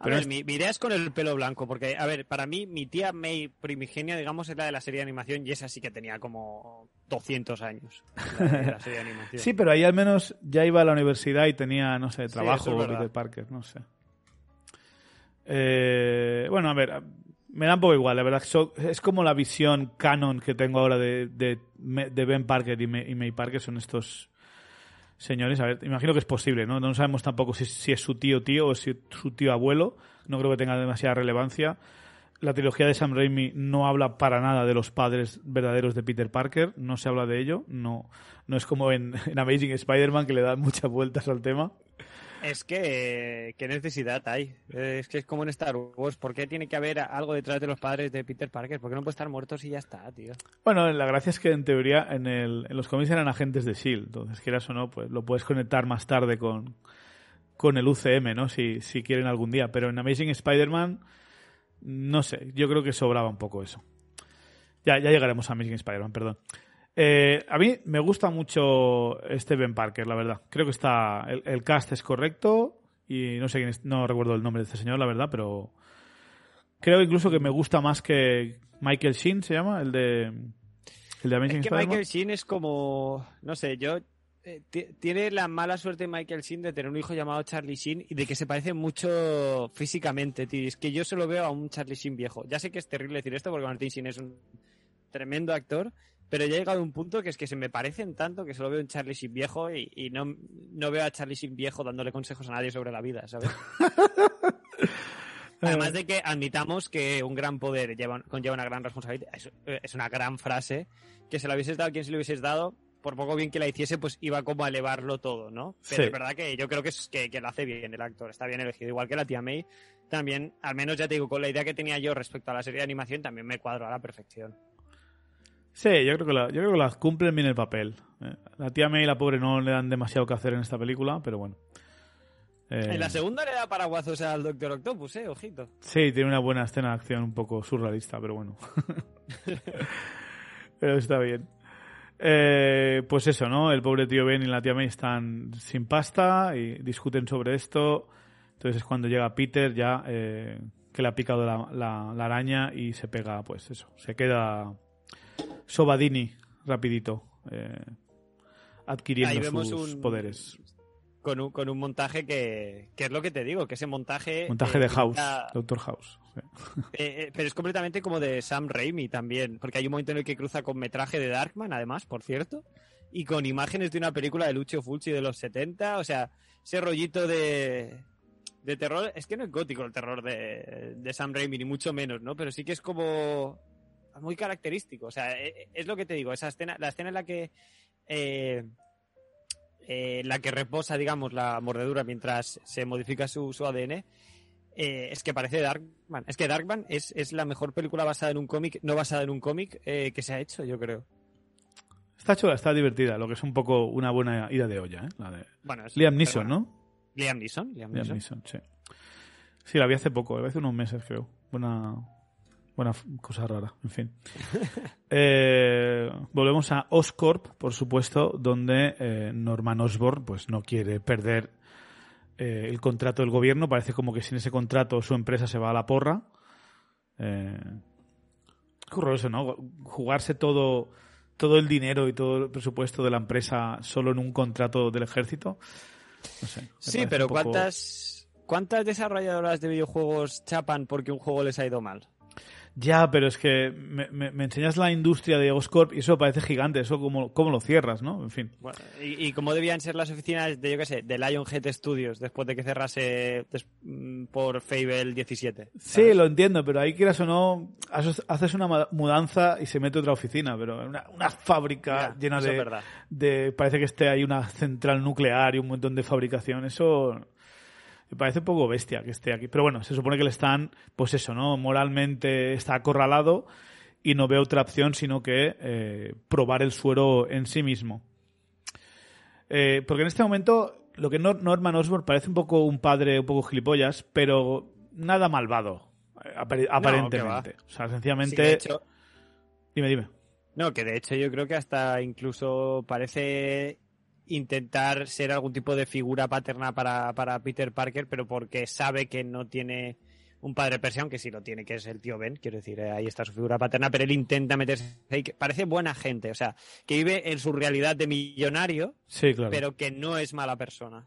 A Pero ver, es- mi, mi idea es con el pelo blanco, porque, a ver, para mí, mi tía May primigenia, digamos, es la de la serie de animación y esa sí que tenía como 200 años. La, de la serie de animación. Sí, pero ahí al menos ya iba a la universidad y tenía, no sé, Sí, trabajo, eso es. Peter Parker, no sé. Eh, bueno, a ver, me da un poco igual, la verdad. so- es como la visión canon que tengo ahora de, de, de Ben Parker y y May Parker, son estos señores. A ver, imagino que es posible, ¿no? No sabemos tampoco si, si es su tío tío o si es su tío abuelo. No creo que tenga demasiada relevancia. La trilogía de Sam Raimi no habla para nada de los padres verdaderos de Peter Parker, no se habla de ello, no, no es como en, en Amazing Spider-Man que le dan muchas vueltas al tema. Es que, ¿qué necesidad hay? Es que es como en Star Wars. ¿Por qué tiene que haber algo detrás de los padres de Peter Parker? ¿Por qué no puede estar muertos y ya está, tío? Bueno, la gracia es que en teoría en, el, en los cómics eran agentes de S.H.I.E.L.D., entonces quieras o no, pues lo puedes conectar más tarde con, con el UCM, ¿no? Si, si quieren algún día. Pero en Amazing Spider-Man, no sé, yo creo que sobraba un poco eso. Ya, ya llegaremos a Amazing Spider-Man, perdón. Eh, a mí me gusta mucho Ben Parker, la verdad. Creo que está. El, el cast es correcto. Y no sé quién es, no recuerdo el nombre de este señor, la verdad, pero. Creo incluso que me gusta más que Michael Sheen, se llama, el de. El de Amazing Es que. Michael Sheen es como, no sé, yo eh, ti- tiene la mala suerte Michael Sheen de tener un hijo llamado Charlie Sheen y de que se parece mucho físicamente, tío. Es que yo solo veo a un Charlie Sheen viejo. Ya sé que es terrible decir esto porque Martin Sheen es un tremendo actor, pero ya he llegado a un punto que es que se me parecen tanto que solo veo un Charlie Sheen viejo y, y no, no veo a Charlie Sheen viejo dándole consejos a nadie sobre la vida, ¿sabes? Además de que admitamos que un gran poder lleva, conlleva una gran responsabilidad. Es, es una gran frase. Que se la hubieses dado a quien se lo hubieses dado, por poco bien que la hiciese, pues iba como a elevarlo todo, ¿no? Pero Sí. es verdad que yo creo que, es, que, que lo hace bien el actor, está bien elegido. Igual que la tía May, también, al menos ya te digo, con la idea que tenía yo respecto a la serie de animación, también me cuadro a la perfección. Sí, yo creo que, la, yo creo que las cumplen bien el papel. Eh, La tía May y la pobre no le dan demasiado que hacer en esta película, pero bueno. Eh, En la segunda le da paraguazos al Doctor Octopus, eh, ojito. Sí, tiene una buena escena de acción un poco surrealista, pero bueno. pero está bien. Eh, pues eso, ¿no? El pobre tío Ben y la tía May están sin pasta y discuten sobre esto. Entonces es cuando llega Peter ya eh, que le ha picado la, la- la araña y se pega, pues eso, se queda Sobadini rapidito, eh, adquiriendo Ahí vemos sus un- poderes. Con un, con un montaje que, que es lo que te digo, que ese montaje... Montaje eh, de House, Doctor House. eh, pero es completamente como de Sam Raimi también, porque hay un momento en el que cruza con metraje de Darkman, además, por cierto, y con imágenes de una película de Lucio Fulci de los 70, o sea, ese rollito de, de terror, es que no es gótico el terror de, de Sam Raimi, ni mucho menos, ¿no? Pero sí que es como muy característico, o sea, eh, es lo que te digo, esa escena, la escena en la que... eh, eh, la que reposa, digamos, la mordedura mientras se modifica su, su ADN, eh, es que parece Darkman. Es que Darkman es, es la mejor película basada en un cómic, no basada en un cómic, eh, que se ha hecho, yo creo. Está chula, está divertida, lo que es un poco una buena ida de olla, ¿eh? La de Bueno, es- Liam Neeson, bueno. ¿no? Liam Neeson, Liam Liam Neeson. Neeson, sí. Sí, la vi hace poco, hace unos meses, creo. Buena, buena cosa rara, en fin. Eh, volvemos a Oscorp, por supuesto, donde eh, Norman Osborn pues, no quiere perder eh, el contrato del gobierno. Parece como que sin ese contrato su empresa se va a la porra. Eh, horroroso, ¿no? Jugarse todo, todo el dinero y todo el presupuesto de la empresa solo en un contrato del ejército. No sé. me Sí, pero poco- ¿cuántas, ¿cuántas desarrolladoras de videojuegos chapan porque un juego les ha ido mal? Ya, pero es que me, me- me enseñas la industria de Oscorp y eso parece gigante. Eso cómo, cómo lo cierras, ¿no? En fin. Bueno, y, y cómo debían ser las oficinas de, yo qué sé, de Lionhead Studios después de que cerrase mm, por Fable 17? Sí, lo entiendo, pero ahí quieras o no, haces una mudanza y se mete otra oficina, pero una, una fábrica Ya, llena de, de... Parece que esté ahí una central nuclear y un montón de fabricación. Eso me parece un poco bestia que esté aquí. Pero bueno, se supone que le están, pues eso, ¿no? Moralmente está acorralado y no ve otra opción sino que eh, probar el suero en sí mismo. Eh, porque en este momento lo que Nor- Norman Osborn parece un poco un padre un poco gilipollas, pero nada malvado, eh, apare- aparentemente. o sea, Sí, sencillamente... de hecho, Dime, dime. No, que de hecho yo creo que hasta incluso parece intentar ser algún tipo de figura paterna para, para Peter Parker, pero porque sabe que no tiene un padre persiano, que sí lo tiene, que es el tío Ben, quiero decir, eh, ahí está su figura paterna, pero él intenta meterse ahí, que parece buena gente, o sea, que vive en su realidad de millonario, Sí, claro. pero que no es mala persona.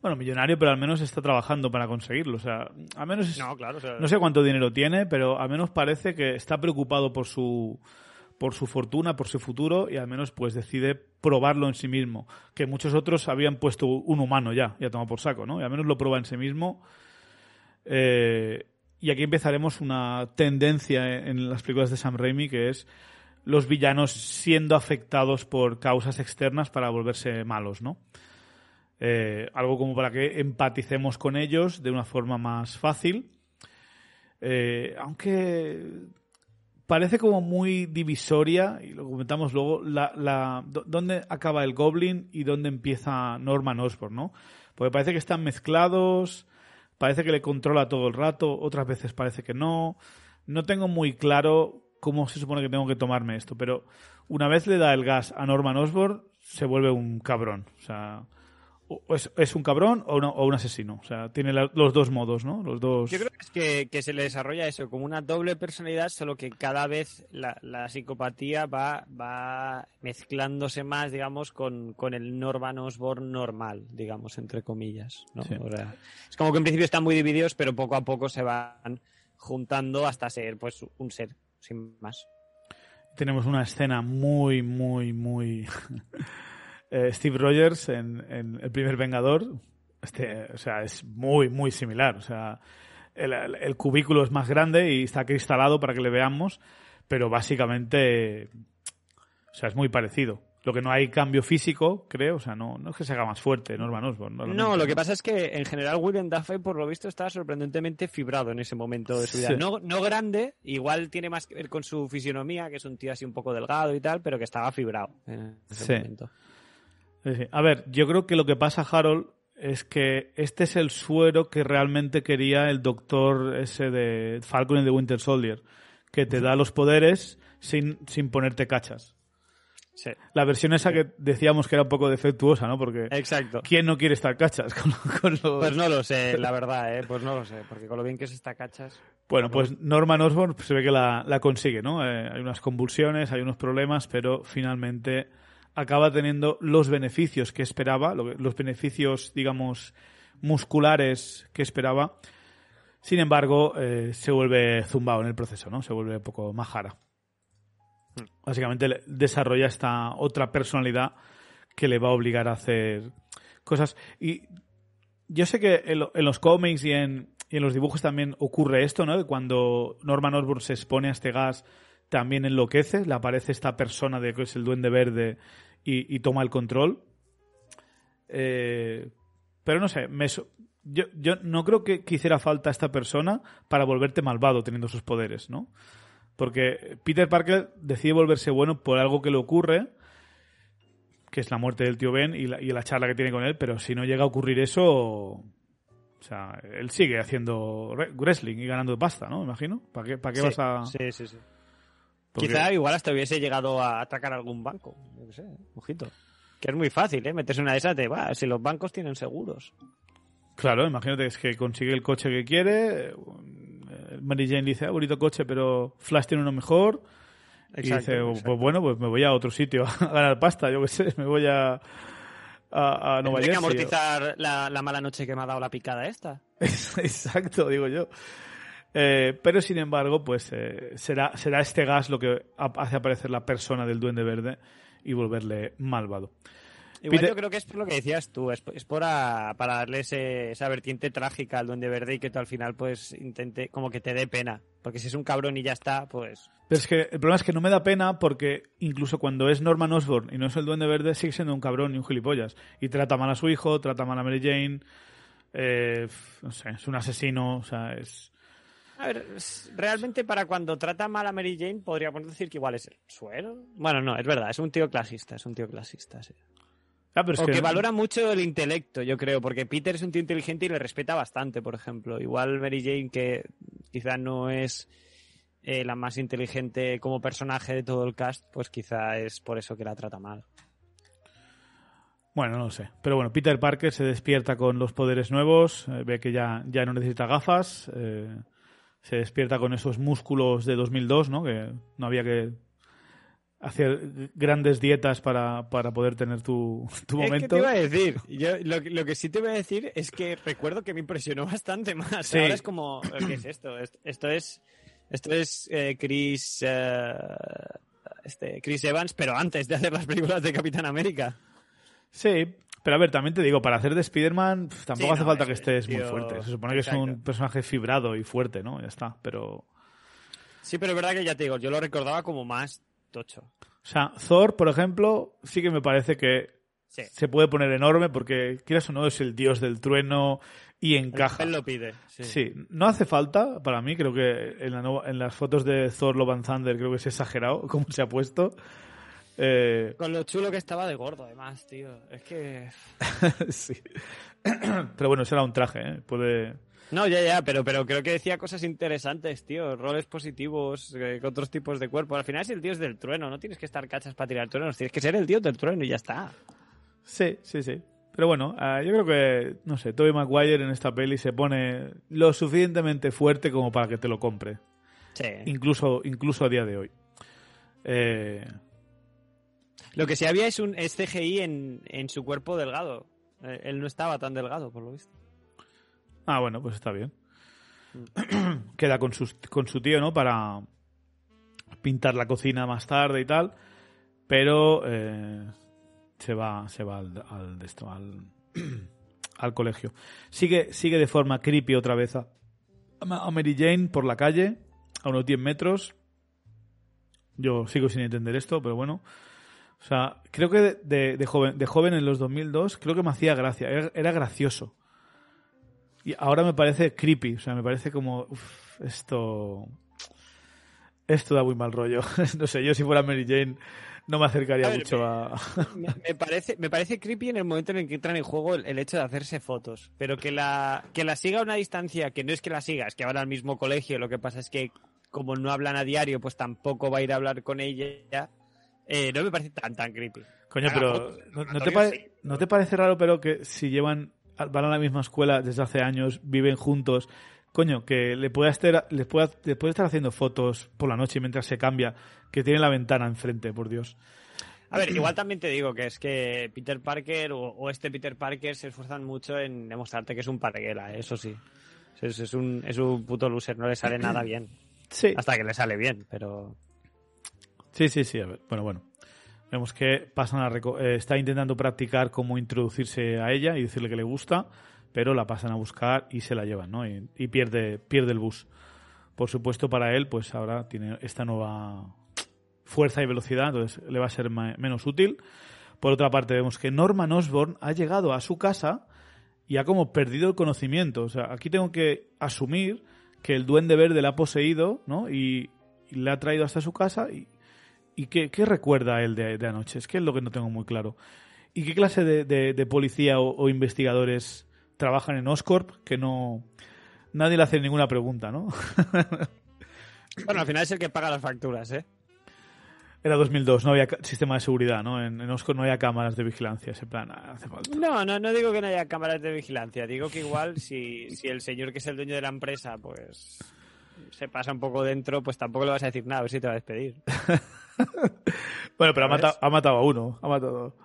Bueno, millonario, pero al menos está trabajando para conseguirlo. O sea, al menos es- No, claro, o sea, No sé cuánto dinero tiene, pero al menos parece que está preocupado por su por su fortuna, por su futuro y al menos pues decide probarlo en sí mismo, que muchos otros habían puesto un humano ya, ya tomado por saco, ¿no? Y al menos lo prueba en sí mismo. Eh, y aquí empezaremos una tendencia en las películas de Sam Raimi que es los villanos siendo afectados por causas externas para volverse malos, ¿no? Eh, algo como para que empaticemos con ellos de una forma más fácil. Eh, aunque parece como muy divisoria, y lo comentamos luego, la, la, dónde acaba el Goblin y dónde empieza Norman Osborn, ¿no? Porque parece que están mezclados, parece que le controla todo el rato, otras veces parece que no. No tengo muy claro cómo se supone que tengo que tomarme esto, pero una vez le da el gas a Norman Osborn, se vuelve un cabrón. O sea, es, es un cabrón o, un asesino. O sea, tiene la- los dos modos, ¿no? Los dos. Yo creo que es que, que se le desarrolla eso, como una doble personalidad, solo que cada vez la, la psicopatía va, va mezclándose más, digamos, con, con el Norman Osborn normal, digamos, entre comillas. ¿no? Sí. O sea, es como que en principio están muy divididos, pero poco a poco se van juntando hasta ser pues un ser, sin más. tenemos una escena muy, muy, muy. eh, Steve Rogers en, en El primer Vengador. Este, o sea, es muy, muy similar. O sea, el, cubículo es más grande y está cristalado para que le veamos, pero básicamente. O sea, es muy parecido. Lo que no hay cambio físico, creo. O sea, no, no es que se haga más fuerte Norman Osborn. No, lo que pasa es que en general William Dafoe, por lo visto, estaba sorprendentemente fibrado en ese momento de su vida. Sí. No, no grande, igual tiene más que ver con su fisionomía, que es un tío así un poco delgado y tal, pero que estaba fibrado en ese Sí. momento. A ver, yo creo que lo que pasa, Harold, es que este es el suero que realmente quería el doctor ese de Falcon y de Winter Soldier, que te da los poderes sin, sin ponerte cachas. Sí, La versión esa que decíamos que era un poco defectuosa, ¿no? Porque exacto. ¿quién no quiere estar cachas con, con los... Pues no lo sé, la verdad, ¿eh? Pues no lo sé, porque con lo bien que se está cachas. Bueno, pues Norman Osborn se ve que la, la consigue, ¿no? Eh, hay unas convulsiones, hay unos problemas, pero finalmente acaba teniendo los beneficios que esperaba, los beneficios, digamos, musculares que esperaba. Sin embargo, eh, se vuelve zumbado en el proceso, ¿no? Se vuelve un poco majara. Básicamente le- desarrolla esta otra personalidad que le va a obligar a hacer cosas. Y yo sé que en, lo- en los cómics y en, y en los dibujos también ocurre esto, ¿no? Que cuando Norman Osborn se expone a este gas, también enloquece, le aparece esta persona de que es el duende verde y, y toma el control. Eh, pero no sé, me yo, yo no creo que, que hiciera falta esta persona para volverte malvado teniendo sus poderes, ¿no? Porque Peter Parker decide volverse bueno por algo que le ocurre, que es la muerte del tío Ben y la, y la charla que tiene con él, pero si no llega a ocurrir eso, o sea, él sigue haciendo re- wrestling y ganando pasta, ¿no? Me imagino. ¿Para qué, para qué Sí, vas a...? Sí, sí, sí. Porque- Quizá igual hasta hubiese llegado a atracar algún banco. Yo qué sé, ojito. Que es muy fácil, ¿eh? Meterse una de esas de, "Buah, si los bancos tienen seguros. Claro, imagínate que es que consigue el coche que quiere. eh, Mary Jane dice, ah, bonito coche, pero Flash tiene uno mejor. y dice, exacto. pues bueno, pues me voy a otro sitio a ganar pasta, yo qué sé, me voy a, a, a Nueva Tendré que amortizar la, la mala noche que me ha dado la picada esta. Exacto, digo yo. Eh, pero sin embargo, pues eh, será, será este gas lo que hace aparecer la persona del Duende Verde y volverle malvado. Igual Peter- yo creo que es por lo que decías tú, es, es por a- para darle ese- esa vertiente trágica al Duende Verde y que tú al final pues intente como que te dé pena. Porque si es un cabrón y ya está, pues... Pero es que el problema es que no me da pena porque incluso cuando es Norman Osborn y no es el Duende Verde, sigue siendo un cabrón y un gilipollas. Y trata mal a su hijo, trata mal a Mary Jane. eh, no sé, es un asesino, o sea, es. A ver, realmente para cuando trata mal a Mary Jane podríamos decir que igual es el suero. Bueno, no, es verdad, es un tío clasista, es un tío clasista, sí. Ah, pero es O que- que valora mucho el intelecto, yo creo, porque Peter es un tío inteligente y le respeta bastante, por ejemplo. Igual Mary Jane, que quizá no es eh, la más inteligente como personaje de todo el cast, pues quizá es por eso que la trata mal. Bueno, no lo sé. Pero bueno, Peter Parker se despierta con los poderes nuevos, eh, ve que ya, ya no necesita gafas, eh, se despierta con esos músculos de 2002, ¿no? Que no había que hacer grandes dietas para, para poder tener tu, tu Es que momento. te iba a decir, yo, lo, lo que sí te voy a decir es que recuerdo que me impresionó bastante más. Sí. Ahora es como, ¿qué es esto? Est- Esto es, esto es eh, Chris, eh, este, Chris Evans, pero antes de hacer las películas de Capitán América. Sí, pero a ver, también te digo, para hacer de Spider-Man tampoco Sí, hace no, falta es que estés muy tío- fuerte. Se supone que es un Exacto. personaje fibrado y fuerte, ¿no? Ya está, pero... Sí, pero es verdad que ya te digo, yo lo recordaba como más tocho. O sea, Thor, por ejemplo, sí que me parece que Sí. se puede poner enorme porque, quieras o no, es el dios del trueno y encaja. papel lo pide. Sí. Sí, no hace falta para mí, creo que en, la en las fotos de Thor Love and Thunder creo que es exagerado cómo se ha puesto. Eh, Con lo chulo que estaba de gordo, además, tío. Es que. sí. Pero bueno, será un traje, ¿eh? Puede... No, ya, ya, pero, pero creo que decía cosas interesantes, tío. Roles positivos, eh, con otros tipos de cuerpo. Al final es el dios del trueno, no tienes que estar cachas para tirar truenos, tienes que ser el dios del trueno y ya está. Sí, sí, sí. Pero bueno, eh, yo creo que, no sé, Tobey Maguire en esta peli se pone lo suficientemente fuerte como para que te lo compre. Sí. Incluso, incluso a día de hoy. Eh, Lo que sí había es un es CGI en, en su cuerpo delgado. Eh, él no estaba tan delgado, por lo visto. Ah, bueno, pues está bien. Queda con, sus, con su tío, ¿no? Para pintar la cocina más tarde y tal. Pero eh, se va, se va al, al colegio. Sigue, sigue de forma creepy otra vez a, a Mary Jane por la calle, a unos 10 metros. Yo sigo sin entender esto, pero bueno. O sea, creo que de, de- de joven, de joven en los 2002, creo que me hacía gracia. Era, era gracioso. Y ahora me parece creepy. O sea, me parece como. uf, esto. Esto da muy mal rollo. no sé, yo si fuera Mary Jane no me acercaría A ver, mucho me- a. Me, parece, me parece creepy en el momento en el que entran en juego el, el hecho de hacerse fotos. Pero que la, que la siga a una distancia, que no es que la siga, es que van al mismo colegio. Lo que pasa es que como no hablan a diario, pues tampoco va a ir a hablar con ella. Eh, no me parece tan, tan creepy. Coño, Haga pero. fotos, ¿no, no te Antonio, pare- sí. ¿no te parece raro, pero que si llevan. van a la misma escuela desde hace años, viven juntos. Coño, que le pueda estar, le pueda, le puede estar haciendo fotos por la noche mientras se cambia, que tiene la ventana enfrente, por Dios. A ver, igual también te digo que es que Peter Parker o, o este Peter Parker se esfuerzan mucho en demostrarte que es un parguela, eso sí. Es, es un, es un puto loser, no le sale nada bien. Sí. Hasta que le sale bien, pero... Sí, sí, sí. Bueno, bueno. Vemos que pasan a eh, está intentando practicar cómo introducirse a ella y decirle que le gusta, pero la pasan a buscar y se la llevan, ¿no? Y, pierde, pierde el bus. Por supuesto, para él, pues ahora tiene esta nueva fuerza y velocidad, entonces le va a ser menos útil. Por otra parte, vemos que Norman Osborn ha llegado a su casa y ha como perdido el conocimiento. O sea, aquí tengo que asumir que el duende verde la ha poseído, ¿no? Y, y le ha traído hasta su casa y, ¿Y qué, qué recuerda él de, de anoche? Es que es lo que no tengo muy claro. ¿Y qué clase de, de- de policía o, o investigadores trabajan en Oscorp que no... Nadie le hace ninguna pregunta, ¿no? Bueno, al final es el que paga las facturas, ¿eh? Era 2002, no había sistema de seguridad, ¿no? En, en Oscorp no había cámaras de vigilancia, ese plan, ah, hace falta. No, no, no digo que no haya cámaras de vigilancia. Digo que igual si, si el señor que es el dueño de la empresa, pues se pasa un poco dentro, pues tampoco le vas a decir nada, a ver si te va a despedir. Bueno, pero ha matado, ha matado a uno, ha matado...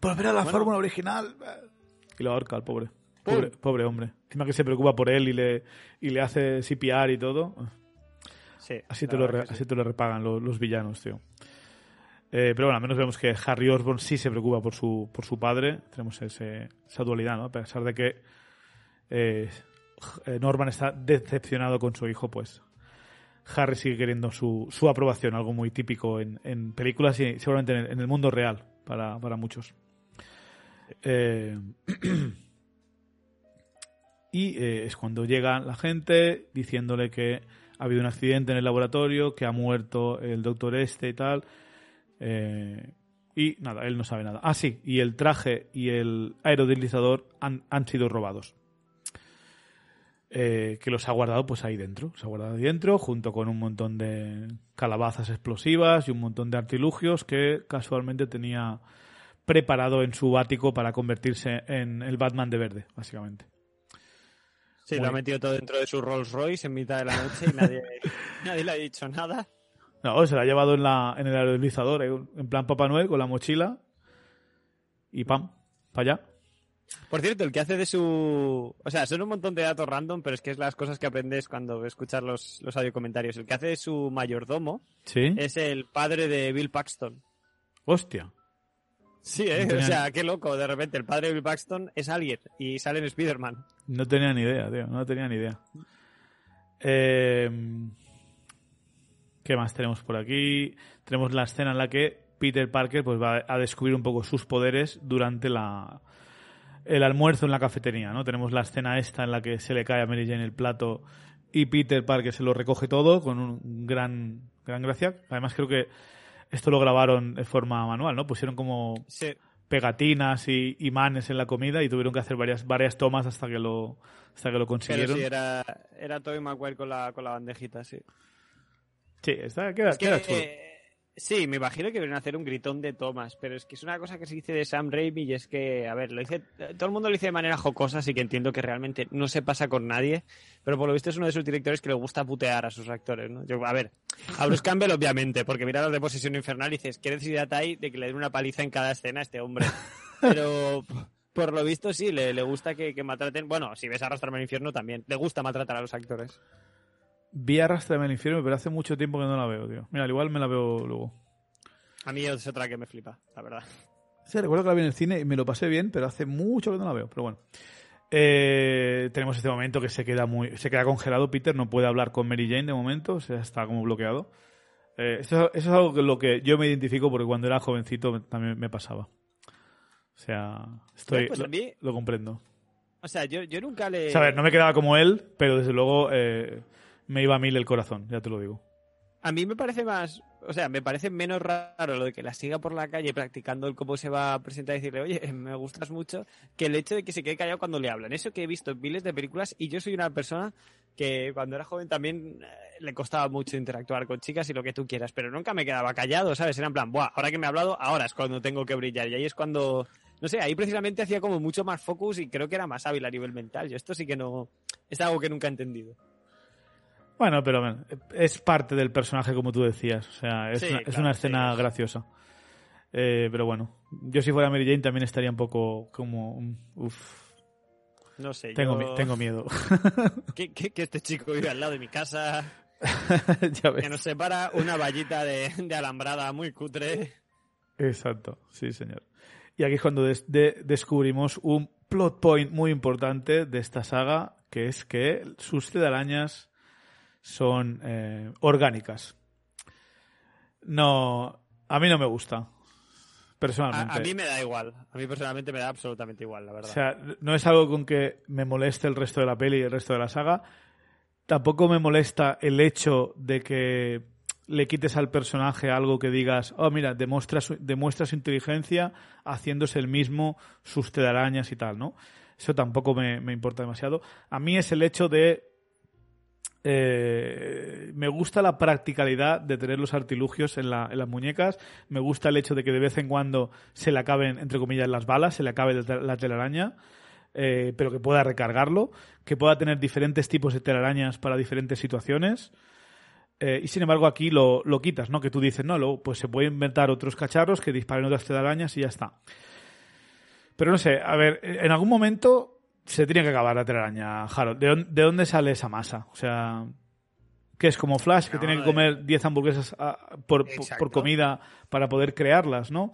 Por ver a la Bueno. fórmula original. Y lo ahorca al pobre. Pobre, pobre hombre. Encima que se preocupa por él y le, y le hace CPR y todo. Sí, Así te, lo re- sí. así te lo repagan lo- los, villanos, tío. Eh, pero bueno, al menos vemos que Harry Osborn sí se preocupa por su, por su padre. Tenemos ese- esa dualidad, ¿no? A pesar de que eh, eh, Norman está decepcionado con su hijo, pues Harry sigue queriendo su, su aprobación, algo muy típico en, en películas y seguramente en el, mundo real para, para muchos. Eh, y eh, es cuando llega la gente diciéndole que ha habido un accidente en el laboratorio, que ha muerto el doctor este y tal. Eh, y nada, él no sabe nada. Ah, sí, y el traje y el aerodeslizador han, han sido robados. Eh, que los ha guardado pues ahí dentro. Se ha guardado ahí dentro junto con un montón de calabazas explosivas y un montón de artilugios que casualmente tenía preparado en su ático para convertirse en el Batman de verde, básicamente. Sí, lo ha metido todo dentro de su Rolls Royce en mitad de la noche y nadie, nadie le ha dicho nada. No, se la ha llevado en, la, en el aerolizador, eh, en plan Papá Noel, con la mochila y pam, para allá. Por cierto, el que hace de su... O sea, son un montón de datos random, pero es que es las cosas que aprendes cuando escuchas los, los audio comentarios. El que hace de su mayordomo ¿Sí? es el padre de Bill Paxton. Hostia. Sí, ¿eh? No O sea, qué loco. De repente, el padre de Bill Paxton es alguien y sale en Spider-Man. No tenía ni idea, tío. No tenía ni idea. Eh, ¿Qué más tenemos por aquí? Tenemos la escena en la que Peter Parker pues, va a descubrir un poco sus poderes durante la, el almuerzo en la cafetería, ¿no? Tenemos la escena esta en la que se le cae a Mary Jane el plato y Peter Parker se lo recoge todo con un gran, gran gracia. Además creo que esto lo grabaron de forma manual, ¿no? Pusieron como Sí. pegatinas y imanes en la comida y tuvieron que hacer varias, varias tomas hasta que lo, hasta que lo Pero consiguieron. sí, era, era Tobey Maguire con la, con la bandejita, sí. Sí, está, queda, Es que, queda chulo. eh, sí, me imagino que vienen a hacer un gritón de tomas, pero es que es una cosa que se dice de Sam Raimi y es que, a ver, lo dice, todo el mundo lo dice de manera jocosa, así que entiendo que realmente no se pasa con nadie, pero por lo visto es uno de sus directores que le gusta putear a sus actores, ¿no? A ver, a Bruce Campbell obviamente, porque mira los de Posesión Infernal y dices, ¿qué necesidad hay de que le den una paliza en cada escena a este hombre? Pero... Por lo visto sí, le, le gusta que, que maltraten. Bueno, si ves arrastrarme al infierno también. Le gusta maltratar a los actores. Vi Arrastrame al infierno, pero hace mucho tiempo que no la veo, tío. Mira, al igual me la veo luego. A mí es otra que me flipa, la verdad. Sí, recuerdo que la vi en el cine y me lo pasé bien, pero hace mucho que no la veo. Pero bueno. Eh, tenemos este momento que se queda muy se queda congelado. Peter no puede hablar con Mary Jane de momento, o sea, está como bloqueado. Eh, eso, eso es algo con lo que yo me identifico porque cuando era jovencito también me pasaba. O sea, estoy, Pues a lo, mí- lo comprendo. O sea, yo, yo nunca le... O sea, a ver, no me quedaba como él, pero desde luego eh, me iba a mil el corazón, ya te lo digo. A mí me parece más, o sea, me parece menos raro lo de que la siga por la calle practicando el cómo se va a presentar y decirle, oye, me gustas mucho, que el hecho de que se quede callado cuando le hablan. Eso que he visto en miles de películas y yo soy una persona que cuando era joven también eh, le costaba mucho interactuar con chicas y lo que tú quieras, pero nunca me quedaba callado, ¿sabes? Era en plan, buah, ahora que me ha hablado, ahora es cuando tengo que brillar y ahí es cuando, no sé, ahí precisamente hacía como mucho más focus y creo que era más hábil a nivel mental. Yo esto sí que no, es algo que nunca he entendido. Bueno, pero bueno, es parte del personaje como tú decías. O sea, es, Sí, una, es escena es- graciosa. Eh, pero bueno, yo si fuera Mary Jane también estaría un poco como... Uff, No sé, tengo, yo- mi- tengo miedo. que, que- que este chico vive al lado de mi casa, ya ves. que nos separa una vallita de, de alambrada muy cutre. Exacto, sí, señor. Y aquí es cuando des- de- descubrimos un plot point muy importante de esta saga, que es que sus telarañas son eh, orgánicas. No, a mí no me gusta, A, personalmente. a mí me da igual, a mí personalmente me da absolutamente igual, la verdad. O sea, no es algo con que me moleste el resto de la peli y el resto de la saga. Tampoco me molesta el hecho de que le quites al personaje algo que digas, oh, mira, demuestra su, demuestra su inteligencia haciéndose el mismo sus telarañas y tal, ¿no? Eso tampoco me, me importa demasiado. A mí es el hecho de... eh, me gusta la practicalidad de tener los artilugios en, la- en las muñecas. Me gusta el hecho de que de vez en cuando se le acaben, entre comillas, las balas, se le acabe la telaraña, eh, pero que pueda recargarlo, que pueda tener diferentes tipos de telarañas para diferentes situaciones. Eh, y sin embargo aquí lo, lo quitas, ¿no? Que tú dices, no, luego, pues se puede inventar otros cacharros que disparen otras telarañas y ya está. Pero no sé, a ver, en algún momento se tiene que acabar la telaraña, Harold. ¿De, dónde- de dónde sale esa masa? O sea, que es como Flash, que No, tiene que eh, comer 10 hamburguesas ah, por, por- Exacto. por comida para poder crearlas, ¿no?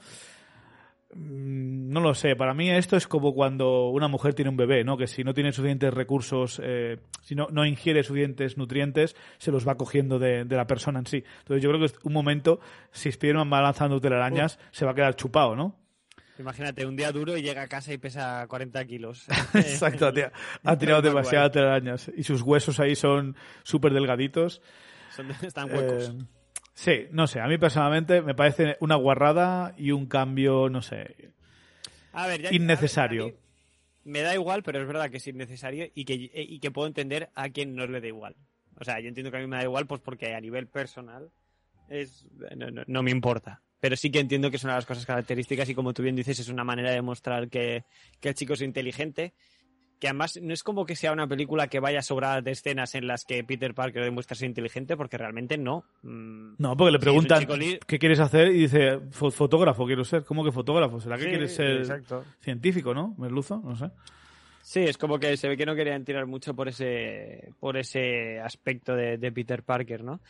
Mm, No lo sé, para mí esto es como cuando una mujer tiene un bebé, ¿no? Que si no tiene suficientes recursos, eh, si no, no ingiere suficientes nutrientes, se los va cogiendo de, de la persona en sí. Entonces yo creo que un momento, si Spiderman va lanzando telarañas, se va a quedar chupado, ¿no? Imagínate, un día duro y llega a casa y pesa 40 kilos. Exacto, tía. Ha tirado demasiadas telarañas y sus huesos ahí son súper delgaditos. Son- están huecos. Eh, sí, no sé, a mí personalmente me parece una guarrada y un cambio, no sé, A ver, ya- innecesario. a ver, me da igual, pero es verdad que es innecesario y que, y que puedo entender a quien no le da igual. O sea, yo entiendo que a mí me da igual pues porque a nivel personal es, no, no, no me importa. Pero sí que entiendo que es una de las cosas características y como tú bien dices, es una manera de demostrar que, que el chico es inteligente que además no es como que sea una película que vaya sobrada de escenas en las que Peter Parker demuestra ser inteligente, porque realmente no. Mm, No, porque le sí, preguntan li- qué quieres hacer y dice, "Fo- fotógrafo quiero ser. ¿Cómo que fotógrafo? ¿Será que Sí, quieres ser exacto. científico, no? ¿Merluzo? No sé. Sí, es como que se ve que no querían tirar mucho por ese, por ese aspecto de, de Peter Parker, ¿no?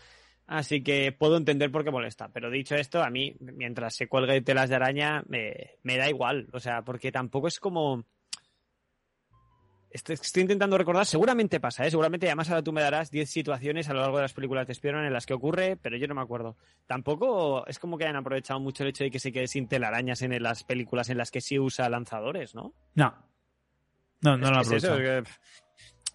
Así que puedo entender por qué molesta. Pero dicho esto, a mí, mientras se cuelgue telas de araña, me, me da igual. O sea, porque tampoco es como. Estoy, estoy intentando recordar, seguramente pasa, ¿eh? Seguramente además ahora tú me darás 10 situaciones a lo largo de las películas de Spider-Man en las que ocurre, pero yo no me acuerdo. Tampoco es como que hayan aprovechado mucho el hecho de que se quede sin telarañas en las películas en las que sí usa lanzadores, ¿no? No. No, no Es lo que es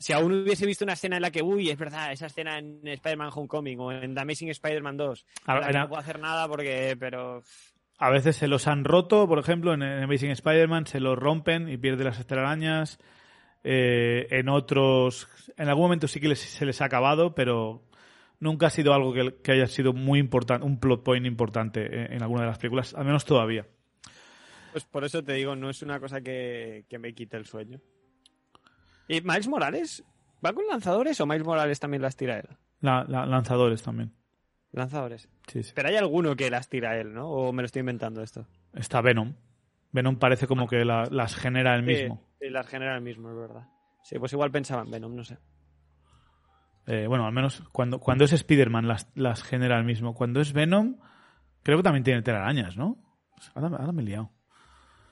si aún hubiese visto una escena en la que, uy, es verdad, esa escena en Spider-Man Homecoming o en The Amazing Spider-Man 2, A- no puedo hacer nada porque, pero... A veces se los han roto, por ejemplo, en en Amazing Spider-Man se los rompen y pierde las telarañas. Eh, en otros, en algún momento sí que les- se les ha acabado, pero nunca ha sido algo que, que haya sido muy importante, un plot point importante en, en alguna de las películas, al menos todavía. Pues por eso te digo, no es una cosa que, que me quite el sueño. ¿Y Miles Morales? ¿Va con lanzadores o Miles Morales también las tira él? La- la- lanzadores también. Lanzadores. Sí, sí. Pero hay alguno que las tira él, ¿no? ¿O me lo estoy inventando esto? Está Venom. Venom parece como que la- las genera él mismo. Sí, sí, las genera el mismo, es verdad. Sí, pues igual pensaba en Venom, no sé. Eh, bueno, al menos cuando, cuando es Spider-Man las, las genera él mismo. Cuando es Venom, creo que también tiene telarañas, ¿no? Ahora, ahora me he liado.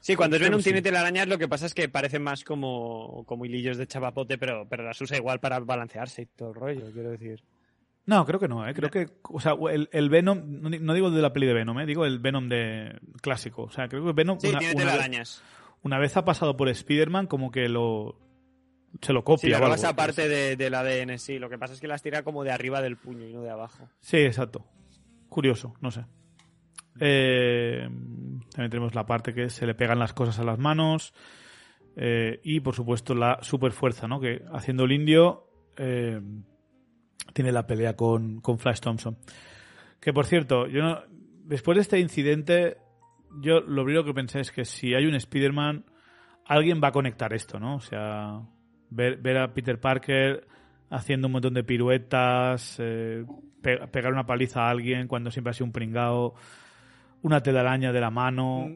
Sí, cuando es Creo Venom sí. tiene telarañas, lo que pasa es que parecen más como, como hilillos de chapapote, pero, pero las usa igual para balancearse y todo el rollo, quiero decir. No, creo que no, ¿eh? Creo que, o sea, el, el Venom, no, no digo de la peli de Venom, ¿eh? Digo el Venom de clásico. O sea, creo que Venom Sí, una, tiene una vez, telarañas. una vez ha pasado por Spider-Man como que lo se lo Sí, copia. le o roba algo. esa parte de, del ADN, sí. Lo que pasa es que las tira como de arriba del puño y no de abajo. Sí, exacto. Curioso, no sé. Eh, también tenemos la parte que se le pegan las cosas a las manos. eh, y por supuesto la super fuerza, ¿no? Que haciendo el indio eh, tiene la pelea con, con Flash Thompson. Que por cierto, yo no- después de este incidente, yo lo primero que pensé es que si hay un Spider-Man, alguien va a conectar esto, ¿no? O sea, ver, a Peter Parker haciendo un montón de piruetas, eh, pe- pegar una paliza a alguien cuando siempre ha sido un pringao, una telaraña de la mano.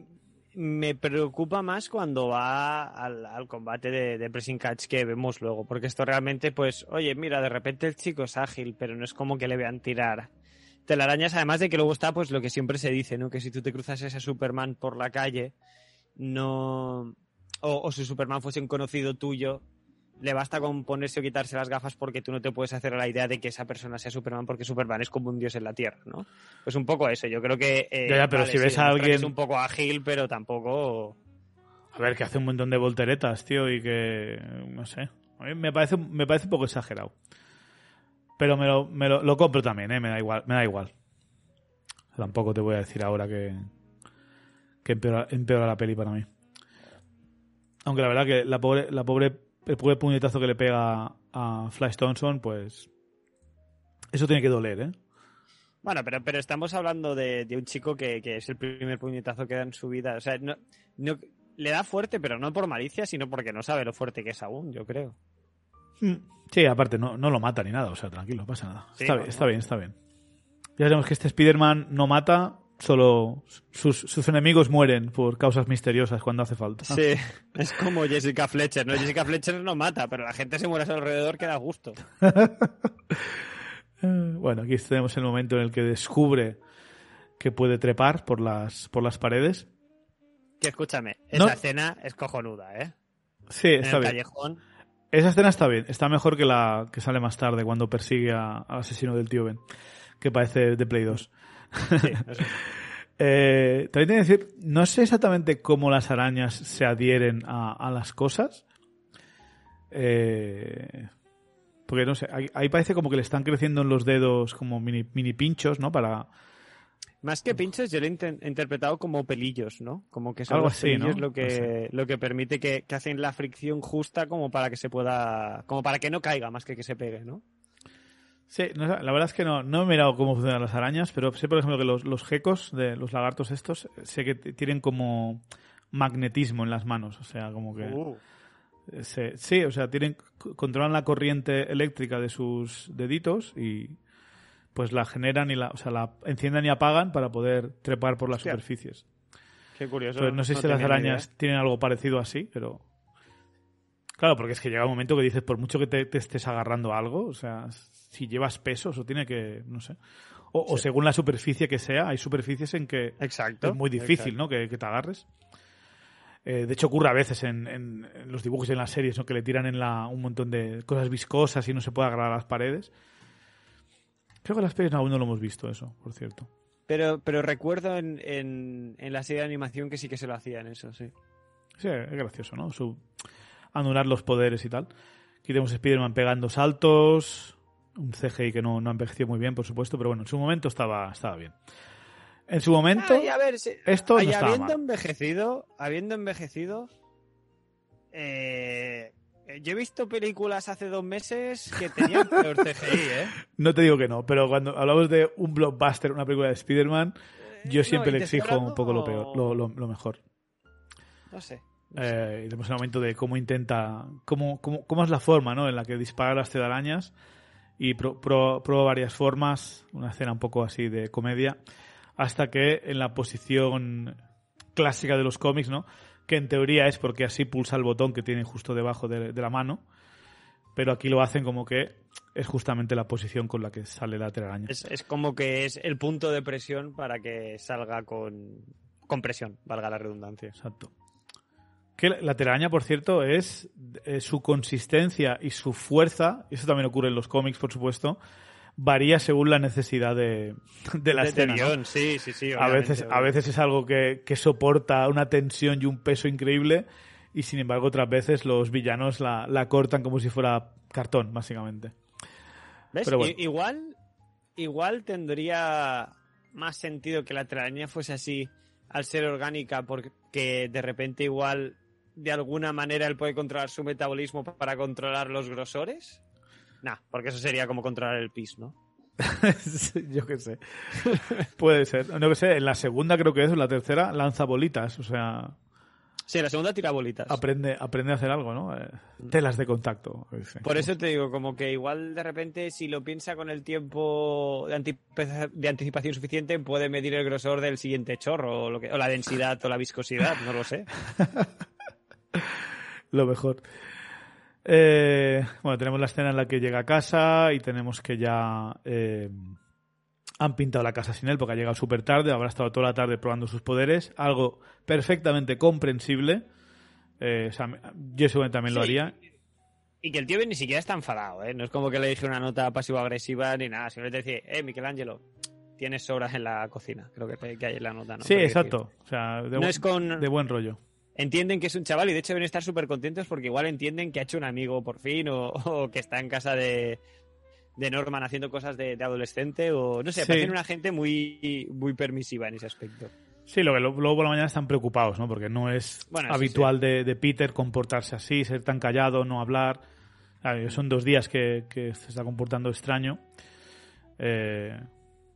Me preocupa más cuando va al, combate de, de pressing catch que vemos luego, porque esto realmente, pues, oye, mira, de repente el chico es ágil, pero no es como que le vean tirar telarañas, además de que luego está, pues, lo que siempre se dice, ¿no? Que si tú te cruzas ese Superman por la calle, no... O, o si Superman fuese un conocido tuyo, le basta con ponerse o quitarse las gafas porque tú no te puedes hacer a la idea de que esa persona sea Superman porque Superman es como un dios en la Tierra, ¿no? Pues un poco eso, yo creo que... eh, Ya, ya, pero si ves a alguien- Es un poco ágil, pero tampoco... A ver, que hace un montón de volteretas, tío, y que. No sé. A mí me parece, me parece un poco exagerado. Pero me lo, me lo, lo compro también, ¿eh? Me da igual. Me da igual. Tampoco te voy a decir ahora que. que empeora, empeora la peli para mí. Aunque la verdad que la pobre, la pobre, el pobre puñetazo que le pega a Flash Thompson, pues. Eso tiene que doler, ¿eh? Bueno, pero, pero estamos hablando de, de un chico que, que es el primer puñetazo que da en su vida. O sea, no, no- le da fuerte, pero no por malicia, sino porque no sabe lo fuerte que es aún, yo creo. Mm. Sí, aparte, no, no lo mata ni nada, o sea, tranquilo, no pasa nada. Sí, está, bien, está bien, está bien. Ya sabemos que este Spider-Man no mata, solo sus, sus enemigos mueren por causas misteriosas cuando hace falta. Sí, es como Jessica Fletcher, ¿no? Jessica Fletcher no mata, pero la gente se muere a su alrededor que da gusto. Eh, Bueno, aquí tenemos el momento en el que descubre que puede trepar por las, por las paredes. Que escúchame, esa No. escena es cojonuda, ¿eh? Sí, En está el bien. callejón. Esa escena está bien. Está mejor que la que sale más tarde cuando persigue a- al asesino del tío Ben, que parece de Play 2. Sí, eso. Eh, también tengo que decir, no sé exactamente cómo las arañas se adhieren a, a las cosas. Eh, porque no sé, ahí, ahí parece como que le están creciendo en los dedos como mini, mini pinchos, ¿no? Para. Más que pinchos, yo lo he inter- interpretado como pelillos, ¿no? Como que son Algo los así, pelillos ¿no? lo que lo que permite que, que hacen la fricción justa como para que se pueda, como para que no caiga más que que se pegue, ¿no? Sí, no sé, la verdad es que no, no he mirado cómo funcionan las arañas, pero sé, por ejemplo, que los, los gecos, de los lagartos estos, sé que tienen como magnetismo en las manos, o sea, como que... Uh. eh, se- sí, o sea, tienen controlan la corriente eléctrica de sus deditos y pues la generan y la, o sea, la encienden y apagan para poder trepar por las Hostia. superficies. Qué curioso. Entonces, no sé si las arañas idea. tienen algo parecido así, pero. Claro, porque es que llega un momento que dices, por mucho que te, te estés agarrando a algo, o sea, si llevas peso, eso tiene que. No sé. O, o según la superficie que sea, hay superficies en que Exacto. es muy difícil, exacto. ¿no? Que, que te agarres. Eh, de hecho, ocurre a veces en, en- en los dibujos y en las series, ¿no? Que le tiran en la, un montón de cosas viscosas y no se puede agarrar a las paredes. Creo que en las pelis aún no lo hemos visto eso, por cierto. Pero, pero recuerdo en, en, en la serie de animación que sí que se lo hacían eso, sí. Sí, es gracioso, ¿no? Su, anular los poderes y tal. Aquí tenemos Spider-Man pegando saltos, un CGI que no, no ha envejecido muy bien, por supuesto, pero bueno, en su momento estaba, estaba bien. En su momento, Ay, a ver, sí. esto no Ay, estaba habiendo mal. envejecido, habiendo envejecido, eh, yo he visto películas hace dos meses que tenían peor CGI, ¿eh? no te digo que no, pero cuando hablamos de un blockbuster, una película de Spider-Man, yo Eh, siempre no, le exijo un poco lo peor, lo, lo- lo mejor. No sé. no sé. Eh, y tenemos el momento de cómo intenta, cómo, cómo, cómo es la forma ¿no? en la que dispara las telarañas y pro- pro- prueba varias formas, una escena un poco así de comedia, hasta que en la posición clásica de los cómics, ¿no? que en teoría es porque así pulsa el botón que tiene justo debajo de, de la mano, pero aquí lo hacen como que es justamente la posición con la que sale la telaraña. Es, es como que es el punto de presión para que salga con, con presión, valga la redundancia. Exacto. Que la la telaraña, por cierto, es eh, su consistencia y su fuerza, y eso también ocurre en los cómics, por supuesto, varía según la necesidad de, de la De escena. sí, sí, sí. A obviamente, veces, a veces es algo que, que soporta una tensión y un peso increíble, y sin embargo, otras veces los villanos la, la cortan como si fuera cartón, básicamente. ¿Ves? Pero bueno. Igual, igual tendría más sentido que la telaraña fuese así al ser orgánica, porque de repente igual de alguna manera él puede controlar su metabolismo para controlar los grosores. Nah, porque eso sería como controlar el pis, ¿no? Yo qué sé. Puede ser. No que sé, en la segunda creo que es, o en la tercera, lanza bolitas, o sea... Sí, la segunda tira bolitas. aprende, aprende a hacer algo, ¿no? Eh, telas de contacto. dice. Por eso te digo, como que igual de repente si lo piensa con el tiempo de, anticipación suficiente puede medir el grosor del siguiente chorro o, lo que, o la densidad o la viscosidad, no lo sé. Lo mejor. Eh, bueno, tenemos la escena en la que llega a casa y tenemos que ya eh, han pintado la casa sin él porque ha llegado súper tarde, habrá estado toda la tarde probando sus poderes, algo perfectamente comprensible. Eh, o sea, yo seguramente también lo haría. Y que el tío ni siquiera está enfadado, ¿eh? No es como que le dije una nota pasivo-agresiva ni nada. Simplemente decir, eh, Michelangelo, tienes sobras en la cocina. Creo que, que hay en la nota, ¿no? sí, exacto. O sea, de, decir, No es con... de buen rollo. Entienden que es un chaval y de hecho deben estar súper contentos porque igual entienden que ha hecho un amigo por fin o, o que está en casa de, de Norman haciendo cosas de, de adolescente o no sé, Sí. parecen una gente muy, muy permisiva en ese aspecto. Sí, lo que luego por la mañana están preocupados, ¿no? Porque no es Bueno, sí, habitual De, de Peter comportarse así, ser tan callado, no hablar. Claro, son dos días que, que se está comportando extraño. Eh,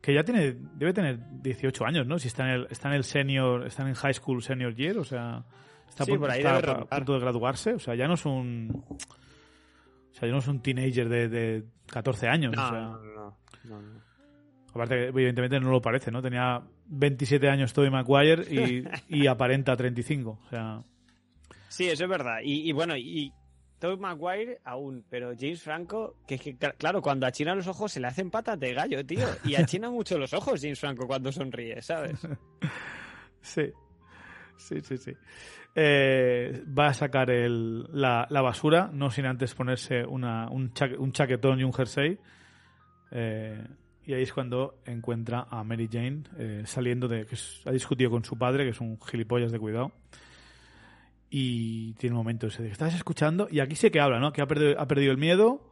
que ya tiene, debe tener 18 años, ¿no? Si está en el, está en el senior, está en high school senior year, o sea, está, Sí, por ahí está a punto de graduarse, o sea, ya no es un, o sea, ya no es un teenager de, de 14 años, No, o sea, no, no, aparte evidentemente no lo parece, ¿no? Tenía 27 años Tobey Maguire y, y aparenta 35, o sea, Sí, eso es verdad. Y, y bueno, y Tobey Maguire aún, pero James Franco, que es que, cl- claro, cuando achina los ojos se le hacen patas de gallo, tío. Y achina mucho los ojos James Franco cuando sonríe, ¿sabes? Sí, sí, sí, sí. Eh, va a sacar el, la, la basura, no sin antes ponerse una, un, cha- un chaquetón y un jersey. Eh, y ahí es cuando encuentra a Mary Jane eh, saliendo de... que es- ha discutido con su padre, que es un gilipollas de cuidado. Y tiene un momento ese de que estás escuchando y aquí sí que habla, ¿no? Que ha perdido, ha perdido el miedo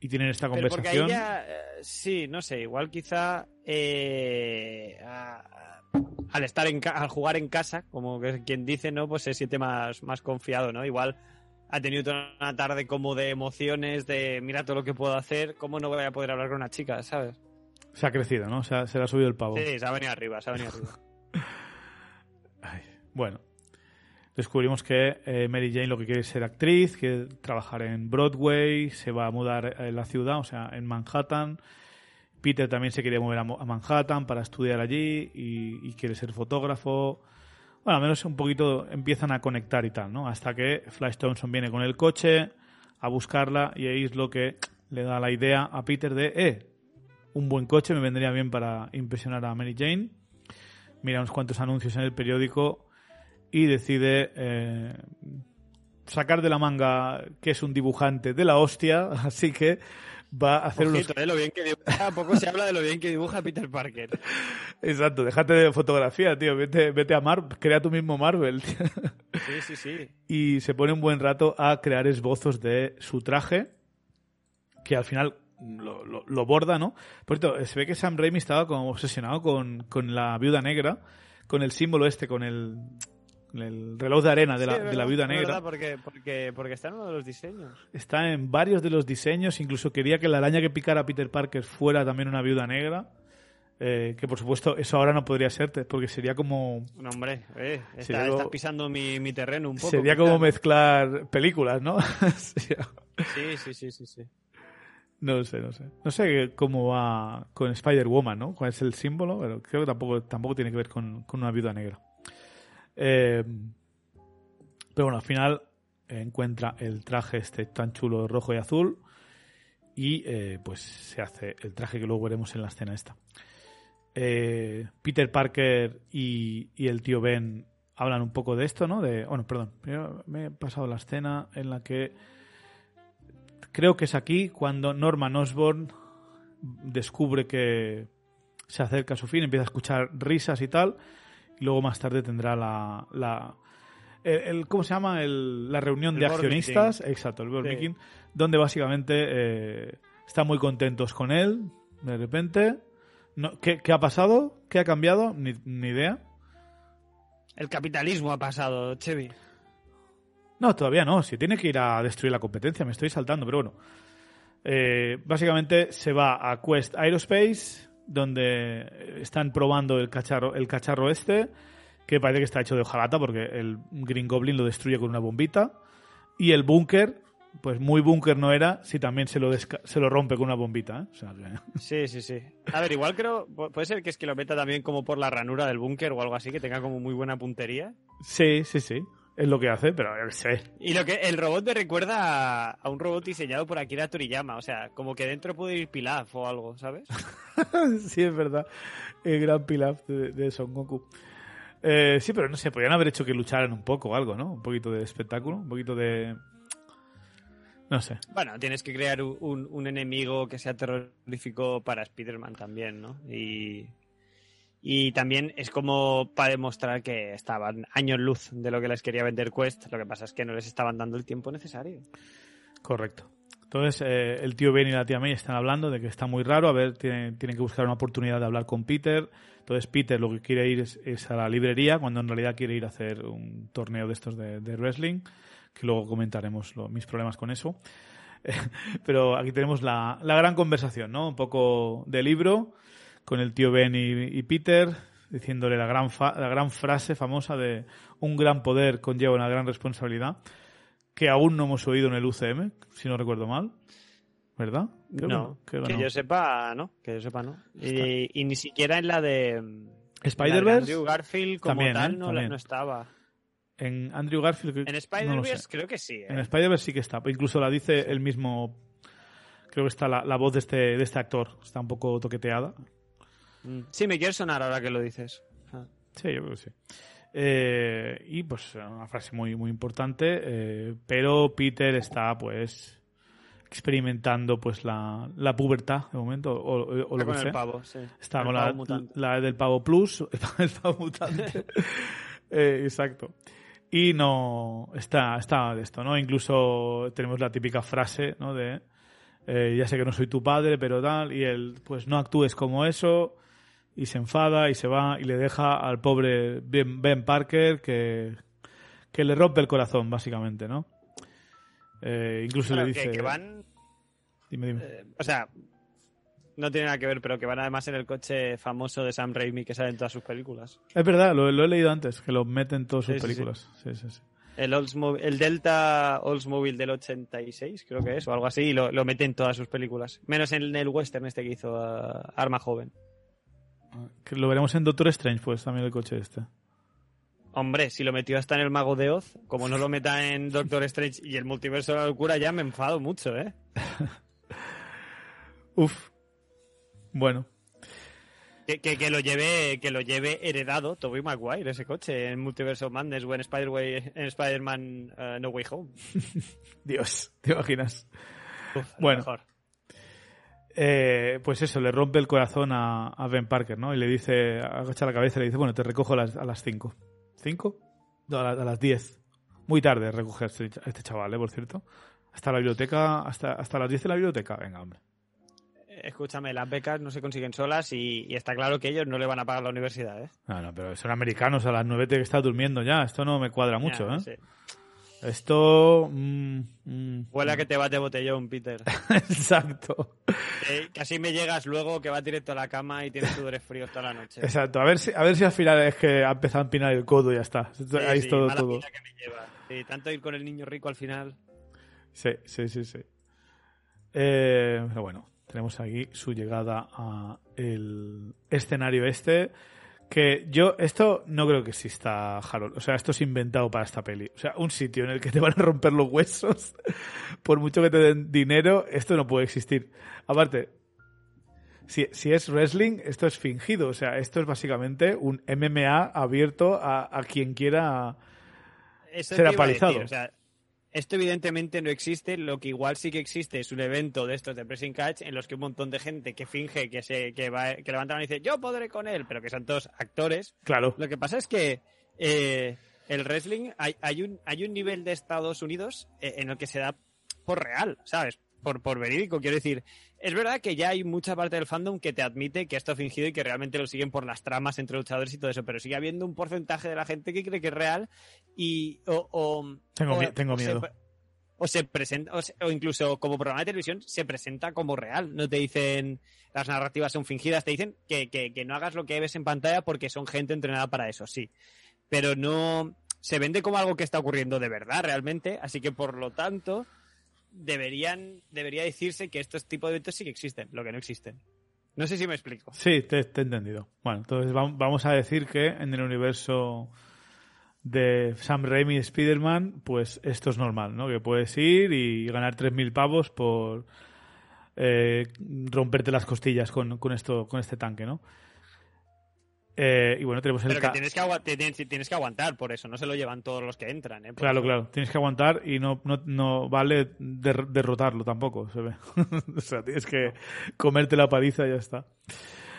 y tienen esta Pero porque ahí conversación. ya, eh, sí, no sé, igual quizá eh, a- al estar en ca- al jugar en casa, como que quien dice, ¿no? Pues se siente más, más confiado, ¿no? Igual ha tenido toda una tarde como de emociones, de mira todo lo que puedo hacer, ¿cómo no voy a poder hablar con una chica, ¿sabes? Se ha crecido, ¿no? Se ha, se le ha subido el pavo. Sí, se ha venido arriba, se ha venido arriba. Ay, bueno, descubrimos que eh, Mary Jane lo que quiere es ser actriz, quiere trabajar en Broadway, se va a mudar en la ciudad, o sea, en Manhattan. Peter también se quiere mover a, Manhattan para estudiar allí y, y quiere ser fotógrafo. Bueno, al menos un poquito empiezan a conectar y tal, ¿no? Hasta que Flash Thompson viene con el coche a buscarla y ahí es lo que le da la idea a Peter de, eh, un buen coche me vendría bien para impresionar a Mary Jane mira unos cuantos anuncios en el periódico y decide eh, sacar de la manga que es un dibujante de la hostia, así que va a hacer unos... Ojito, ¿eh? Lo bien que dibuja, poco se habla de lo bien que dibuja Peter Parker. Exacto, déjate de fotografía, tío, vete, vete a Mar, crea tu mismo Marvel. tío. Sí, sí, sí. y se pone un buen rato a crear esbozos de su traje, que al final lo, lo- lo borda, ¿no? Por cierto, se ve que Sam Raimi estaba como obsesionado con, con la viuda negra, con el símbolo este, con el, el reloj de arena de, la, de viuda negra. porque, porque, porque está en uno de los diseños. Está en varios de los diseños, incluso quería que la araña que picara a Peter Parker fuera también una viuda negra. eh, que por supuesto eso ahora no podría ser, porque sería como No, hombre, eh, está, Sería estás pisando mi, mi terreno un poco. sería como mezclar películas, ¿no? Sí, sí, sí, sí, sí. No sé, no sé. No sé cómo va con Spider-Woman, ¿no? ¿Cuál es el símbolo? Pero creo que tampoco, tampoco tiene que ver con, con una viuda negra. Eh, pero bueno, al final encuentra el traje este tan chulo rojo y azul y eh, pues se hace el traje que luego veremos en la escena esta. Eh, Peter Parker y, y el tío Ben hablan un poco de esto, ¿no? De, bueno, perdón, me he pasado la escena en la que creo que es aquí cuando Norman Osborn descubre que se acerca a su fin, empieza a escuchar risas y tal, y luego más tarde tendrá la, la el, el- ¿cómo se llama? El- la reunión de accionistas, exacto, el board Sí. meeting, donde básicamente eh, están muy contentos con él, de repente. No, ¿qué, qué ha pasado? ¿Qué ha cambiado? Ni, ni idea. El capitalismo ha pasado, Chevy. No, todavía no. Si tiene que ir a destruir la competencia, me estoy saltando, pero bueno. Eh, básicamente se va a Quest Aerospace, donde están probando el cacharro, el cacharro este, que parece que está hecho de hojalata porque el Green Goblin lo destruye con una bombita. Y el búnker, pues muy búnker no era si también se lo, se lo rompe con una bombita. ¿eh? O sea que- Sí, sí, sí. A ver, igual creo, pu- puede ser que es que lo meta también como por la ranura del búnker o algo así, que tenga como muy buena puntería. Sí, sí, sí. Es lo que hace, pero yo sé. Y lo que el robot me recuerda a, a un robot diseñado por Akira Toriyama, o sea, como que dentro puede ir Pilaf o algo, ¿sabes? sí, es verdad. El gran Pilaf de, de Son Goku. Eh, sí, pero no sé, podrían haber hecho que lucharan un poco o algo, ¿no? Un poquito de espectáculo, un poquito de... No sé. Bueno, tienes que crear un, un- un enemigo que sea terrorífico para Spider-Man también, ¿no? Y, y también es como para demostrar que estaban años luz de lo que les quería vender Quest. Lo que pasa es que no les estaban dando el tiempo necesario. Correcto. Entonces, eh, el tío Ben y la tía May están hablando de que está muy raro. A ver, tienen, tienen que buscar una oportunidad de hablar con Peter. Entonces, Peter lo que quiere ir es, a la librería, cuando en realidad quiere ir a hacer un torneo de estos de, de wrestling, que luego comentaremos lo- mis problemas con eso. Pero aquí tenemos la, la gran conversación, ¿no? Un poco de libro, con el tío Ben y, y Peter, diciéndole la gran, fa- la gran frase famosa de un gran poder conlleva una gran responsabilidad que aún no hemos oído en el UCM, si no recuerdo mal. ¿Verdad? Creo que no, creo que no. yo sepa, no, que yo sepa, no. Y, y ni siquiera en la de la de Spider-Verse, Andrew Garfield como También, tal ¿eh? no, También. no estaba. en Andrew Garfield. creo- En Spider-Verse creo que sí. ¿eh? En Spider-Verse sí que está. Incluso la dice el mismo. Creo que está la, la voz de este, de este actor. Está un poco toqueteada. Mm, Sí, me quiere sonar ahora que lo dices. Ah. Sí, yo creo que sí. Eh, y pues una frase muy, muy importante. eh, pero Peter está, pues. experimentando pues la, la pubertad de momento. O, o- o Está lo que sea. el pavo, sí. Está El con pavo la, la del pavo plus, el pavo mutante. Eh, exacto. Y no está, está de esto, ¿no? Incluso tenemos la típica frase, ¿no? De ya sé que no soy tu padre, pero tal, y él, pues no actúes como eso, y se enfada y se va y le deja al pobre Ben, Parker que, que le rompe el corazón, básicamente, ¿no? Eh, incluso Claro, le dice... que van Dime, dime. Eh, o sea, no tiene nada que ver, pero que van además en el coche famoso de Sam Raimi que sale en todas sus películas. Es verdad, lo, lo he leído antes, que lo meten en todas sus Sí, películas. Sí, sí, sí. El, Oldsmobile- el Delta Oldsmobile del 86, creo que es, o algo así, y lo, lo mete en todas sus películas. Menos en el western este que hizo ah, Arma Joven. Que lo veremos en Doctor Strange, pues, también el coche este. Hombre, si lo metió hasta en el Mago de Oz, como no lo meta en Doctor Strange y el multiverso de la locura, ya me enfado mucho, ¿eh? Uf. Bueno, Que, que, que lo lleve que lo lleve heredado Tobey Maguire ese coche en Multiverso Madness o en Spider-Man eh, No Way Home. Dios, ¿te imaginas? Uf, Bueno. mejor. Eh, pues eso, le rompe el corazón a, a Ben Parker, ¿no? Y le dice, agacha la cabeza y le dice, bueno, te recojo a las, a las 5. ¿5? No, a, la- a las 10. Muy tarde recoge a este, este chaval, ¿eh? Por cierto. Hasta la biblioteca, hasta, hasta las 10 de la biblioteca. Venga, hombre. Escúchame, las becas no se consiguen solas y, y está claro que ellos no le van a pagar la universidad, ¿eh? No, no, pero son americanos, a las 9 te que está durmiendo ya. Esto no me cuadra mucho, Ya, ¿eh? sí. Esto... mm, mm, Huele a que te bate botellón, Peter. Exacto. Eh, casi me llegas luego que va directo a la cama y tienes sudores fríos toda la noche. Exacto. A ver si, a ver si al final es que ha empezado a empinar el codo y ya está. Sí, Ahí sí, es todo, que me lleva. Sí, tanto ir con el niño rico al final. Sí, sí, sí, sí. Eh, pero bueno, tenemos aquí su llegada a el escenario este. Que yo, esto no creo que exista, Harold. O sea, esto es inventado para esta peli. O sea, un sitio en el que te van a romper los huesos, por mucho que te den dinero, esto no puede existir. Aparte, si, si es wrestling, esto es fingido. O sea, esto es básicamente un MMA abierto a, a quien quiera. Eso Será te iba a decir, o sea, esto evidentemente no existe. Lo que igual sí que existe es un evento de estos de pressing catch en los que un montón de gente que finge que se que va que levanta la mano y dice yo podré con él, pero que son todos actores. Claro. Lo que pasa es que eh, el wrestling hay, hay un hay un nivel de Estados Unidos eh, en el que se da por real, ¿sabes? Por, por verídico, quiero decir. Es verdad que ya hay mucha parte del fandom que te admite que esto es fingido y que realmente lo siguen por las tramas entre luchadores y todo eso, pero sigue habiendo un porcentaje de la gente que cree que es real y o, o- Tengo o- tengo se miedo. pre- o se presenta o, se- o incluso como programa de televisión se presenta como real no te dicen las narrativas son fingidas te dicen que, que, que no hagas lo que ves en pantalla porque son gente entrenada para eso sí pero no se vende como algo que está ocurriendo de verdad realmente así que por lo tanto deberían debería decirse que estos tipos de eventos sí que existen lo que no existen no sé si me explico Sí, te, he entendido. Bueno, entonces vam- vamos a decir que en el universo de Sam Raimi y Spider-Man, pues esto es normal, ¿no? Que puedes ir y ganar 3.000 pavos por eh, romperte las costillas con, con, esto, con este tanque, ¿no? Eh, y bueno, tenemos el... pero que tienes que, tienes, tienes que aguantar por eso no se lo llevan todos los que entran ¿eh? Claro, eso- claro. Tienes que aguantar y no, no, no vale der- derrotarlo tampoco, se ve. o sea, tienes que comerte la paliza y ya está.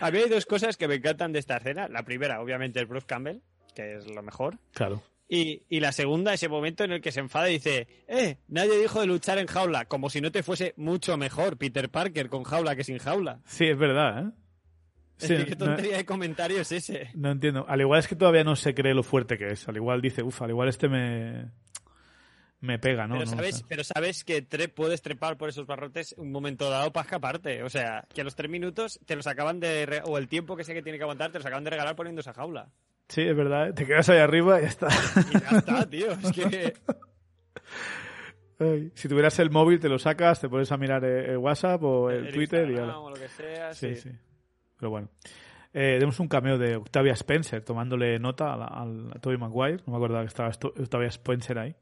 A mí hay dos cosas que me encantan de esta escena. La primera, obviamente, es Bruce Campbell, que es lo mejor. Claro. Y, y la segunda, ese momento en el que se enfada y dice, eh, nadie dijo de luchar en jaula, como si no te fuese mucho mejor Peter Parker con jaula que sin jaula. Sí, es verdad, ¿eh? Sí, ¿Qué no- tontería de comentario es ese? No entiendo. Al igual es que todavía no se cree lo fuerte que es. Al igual dice, uff, al igual este me. me pega, ¿no? pero, No sabes, pero sabes que tre- puedes trepar por esos barrotes un momento dado para escaparte. O sea, que a los tres minutos te los acaban de... o el tiempo que sé que tiene que aguantar, te los acaban de regalar poniendo esa jaula. Sí, es verdad. ¿eh? Te quedas ahí arriba y ya está. Y ya está, tío. Es que... Ay, si tuvieras el móvil, te lo sacas, te pones a mirar eh, el WhatsApp o el, el Twitter y Instagram ala. o lo que sea, Sí, sí. sí. Pero bueno. Eh, tenemos un cameo de Octavia Spencer tomándole nota al, al- a Tobey Maguire. No me acuerdo que estaba Octavia Spencer ahí.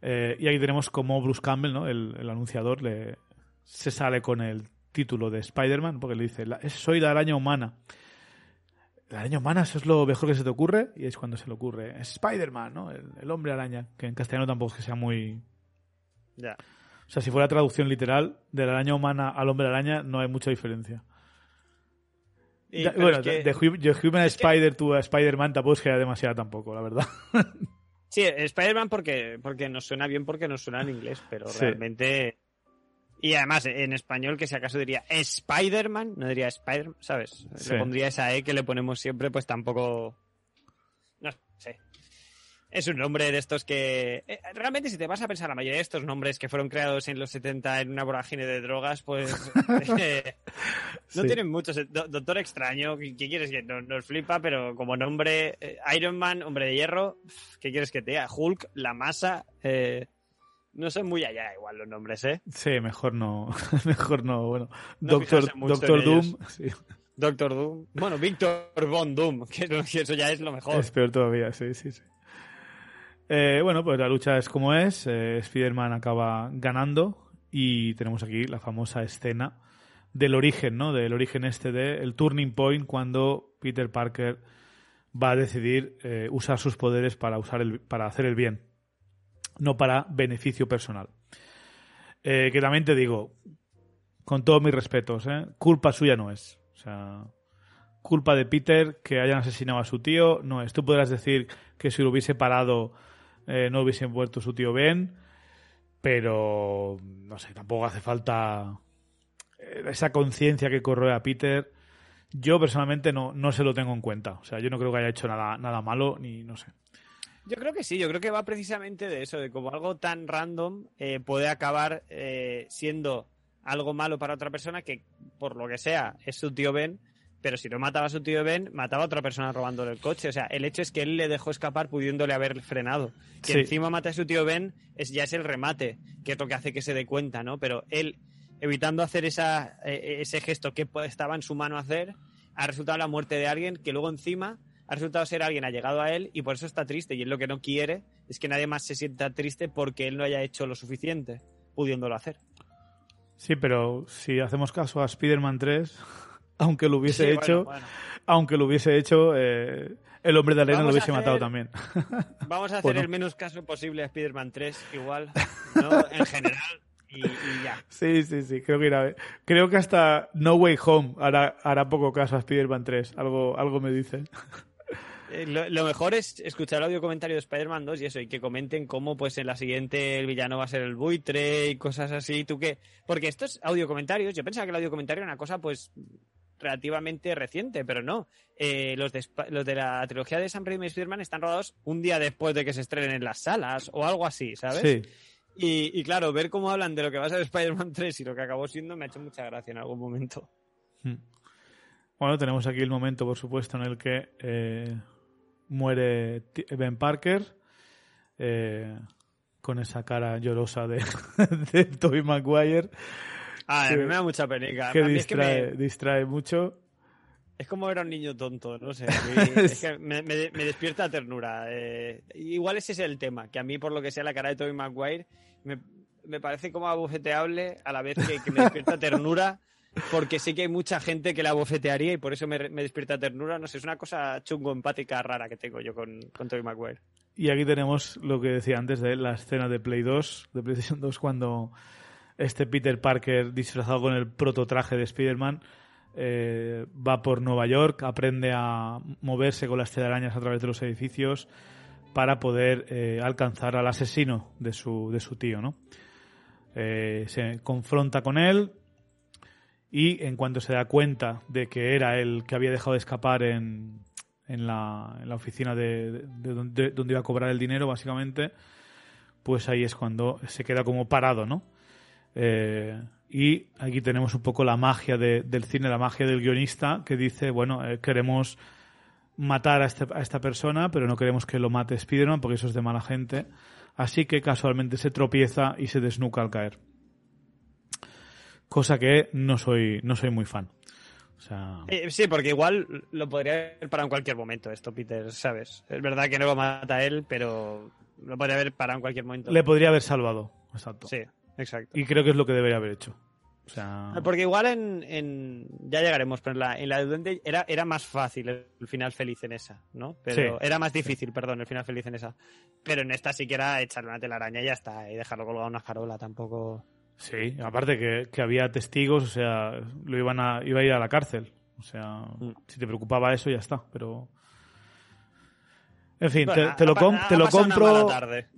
Eh, y ahí tenemos como Bruce Campbell, ¿no? el, el anunciador, le, se sale con el título de Spider-Man porque le dice, "La- es- soy la araña humana. La araña humana, eso es lo mejor que se te ocurre. Y es cuando se le ocurre, Spider-Man, ¿no? El, el hombre araña. Que en castellano tampoco es que sea muy... Ya. O sea, si fuera traducción literal, de la araña humana al hombre araña, no hay mucha diferencia. Y- Ya, pero bueno, es que- de, de Hu- de Human es Spider to a Spider-Man tampoco es que demasiada tampoco, la verdad. Sí, Spider-Man porque, porque nos suena bien porque nos suena en inglés, pero Sí. realmente Y además, en español, que si acaso diría Spider-Man, no diría Spider, ¿sabes? Sí. Le pondría esa E que le ponemos siempre, pues tampoco. No sé. Es un nombre de estos que. eh, realmente, si te vas a pensar, la mayoría de estos nombres que fueron creados en los 70 en una vorágine de drogas, pues. eh, no Sí. tienen muchos. Do- Doctor Extraño, ¿qué quieres que no- nos flipa? Pero como nombre, eh, Iron Man, Hombre de Hierro, ¿qué quieres que te diga? Hulk, La Masa. eh, no son muy allá igual los nombres, ¿eh? Sí, mejor no. mejor no. Bueno, No Doctor, Doctor Doom. Sí, Doctor Doom. Bueno, Victor Von Doom, que eso ya es lo mejor. es peor todavía, sí, sí, sí. Eh, bueno, pues la lucha es como es. Eh, Spider-Man acaba ganando y tenemos aquí la famosa escena del origen, ¿no? Del origen este de el turning point cuando Peter Parker va a decidir eh, usar sus poderes para usar el, para hacer el bien, no para beneficio personal. Eh, que también te digo, con todos mis respetos, culpa suya no es. O sea, culpa de Peter que hayan asesinado a su tío no es. Tú podrás decir que si lo hubiese parado eh, no hubiese muerto su tío Ben, pero no sé, tampoco hace falta eh, esa conciencia que corroe a Peter. Yo personalmente no, no se lo tengo en cuenta. O sea, yo no creo que haya hecho nada, nada malo, ni no sé. Yo creo que sí, yo creo que va precisamente de eso, de como algo tan random eh, puede acabar eh, siendo algo malo para otra persona que, por lo que sea, es su tío Ben, pero si no mataba a su tío Ben, mataba a otra persona robándole el coche. O sea, el hecho es que él le dejó escapar pudiéndole haber frenado. Que Sí. encima mata a su tío Ben es, ya es el remate, que es lo que hace que se dé cuenta, ¿no? Pero él, evitando hacer esa, eh, ese gesto que estaba en su mano hacer, ha resultado la muerte de alguien que luego encima ha resultado ser alguien allegado a él y por eso está triste. Y él lo que no quiere es que nadie más se sienta triste porque él no haya hecho lo suficiente, pudiéndolo hacer. Sí, pero si hacemos caso a Spider-Man 3, aunque lo hubiese Sí, hecho, bueno, bueno. aunque lo hubiese hecho, eh, el hombre de arena lo Vamos hubiese hacer- matado también. Vamos a hacer el menos caso posible a Spider-Man 3, igual, ¿no? En general, y, y ya. Sí, sí, sí, creo que irá. Creo que hasta No Way Home hará, hará poco caso a Spider-Man 3. Algo, algo me dice. Eh, Lo, lo mejor es escuchar el audio comentario de Spider-Man 2 y eso, y que comenten cómo pues en la siguiente el villano va a ser el buitre y cosas así. ¿Tú qué? Porque estos audio comentarios, yo pensaba que el audio comentario era una cosa pues relativamente reciente, pero no. Eh, los, de, Sp- los de la trilogía de Sam Raimi y Spider-Man están rodados un día después de que se estrenen en las salas o algo así, ¿sabes? Sí. Y, y claro, ver cómo hablan de lo que va a ser Spider-Man 3 y lo que acabó siendo me ha hecho mucha gracia en algún momento. Mm. Bueno, tenemos aquí el momento, por supuesto, en el que eh, muere Ben Parker eh, con esa cara llorosa de, de Tobey Maguire Ah, a Que- mí me da mucha penica. que a mí es que distrae, me- distrae mucho. Es como era un niño tonto, no sé. a mí- es que me, me- me despierta ternura. eh, igual ese es el tema, que a mí, por lo que sea, la cara de Tobey Maguire me, me parece como abofeteable a la vez que, que me despierta ternura, porque sé que hay mucha gente que la abofetearía y por eso me, me despierta ternura. No sé, es una cosa chungo empática rara que tengo yo con, con Tobey Maguire. Y aquí tenemos lo que decía antes de la escena de Play 2, de PlayStation 2, cuando este Peter Parker, disfrazado con el prototraje de Spider-Man, eh, va por Nueva York, aprende a moverse con las telarañas a través de los edificios para poder eh, alcanzar al asesino de su, de su tío, ¿no? Eh, se confronta con él y en cuanto se da cuenta de que era el que había dejado de escapar en, en, la, oficina de donde, donde iba a cobrar el dinero, básicamente, pues ahí es cuando se queda como parado, ¿no? Eh, y aquí tenemos un poco la magia de- del cine, la magia del guionista, que dice, bueno, eh, queremos matar a, este- a esta persona, pero no queremos que lo mate Spider-Man porque eso es de mala gente. Así que casualmente se tropieza y se desnuca al caer. Cosa que no soy, no soy muy fan. O sea, Eh, sí, porque igual lo podría haber parado en cualquier momento esto, Peter, ¿sabes? Es verdad que no lo mata él, pero lo podría haber parado en cualquier momento. le podría haber salvado. Exacto. Sí, exacto. Y creo que es lo que debería haber hecho. O sea, Porque igual en, en- ya llegaremos, pero en la, en la de Duende era, era más fácil el, final feliz en esa, ¿no? Pero Sí. era más difícil, perdón, el final feliz en esa. Pero en esta sí que era echarle una telaraña y ya está, y dejarlo colgado en una farola, tampoco. sí, aparte que, que había testigos, o sea, lo iban a, iba a ir a la cárcel. O sea, Mm. si te preocupaba eso, ya está. Pero En fin, Bueno, te, te lo, com- te compro.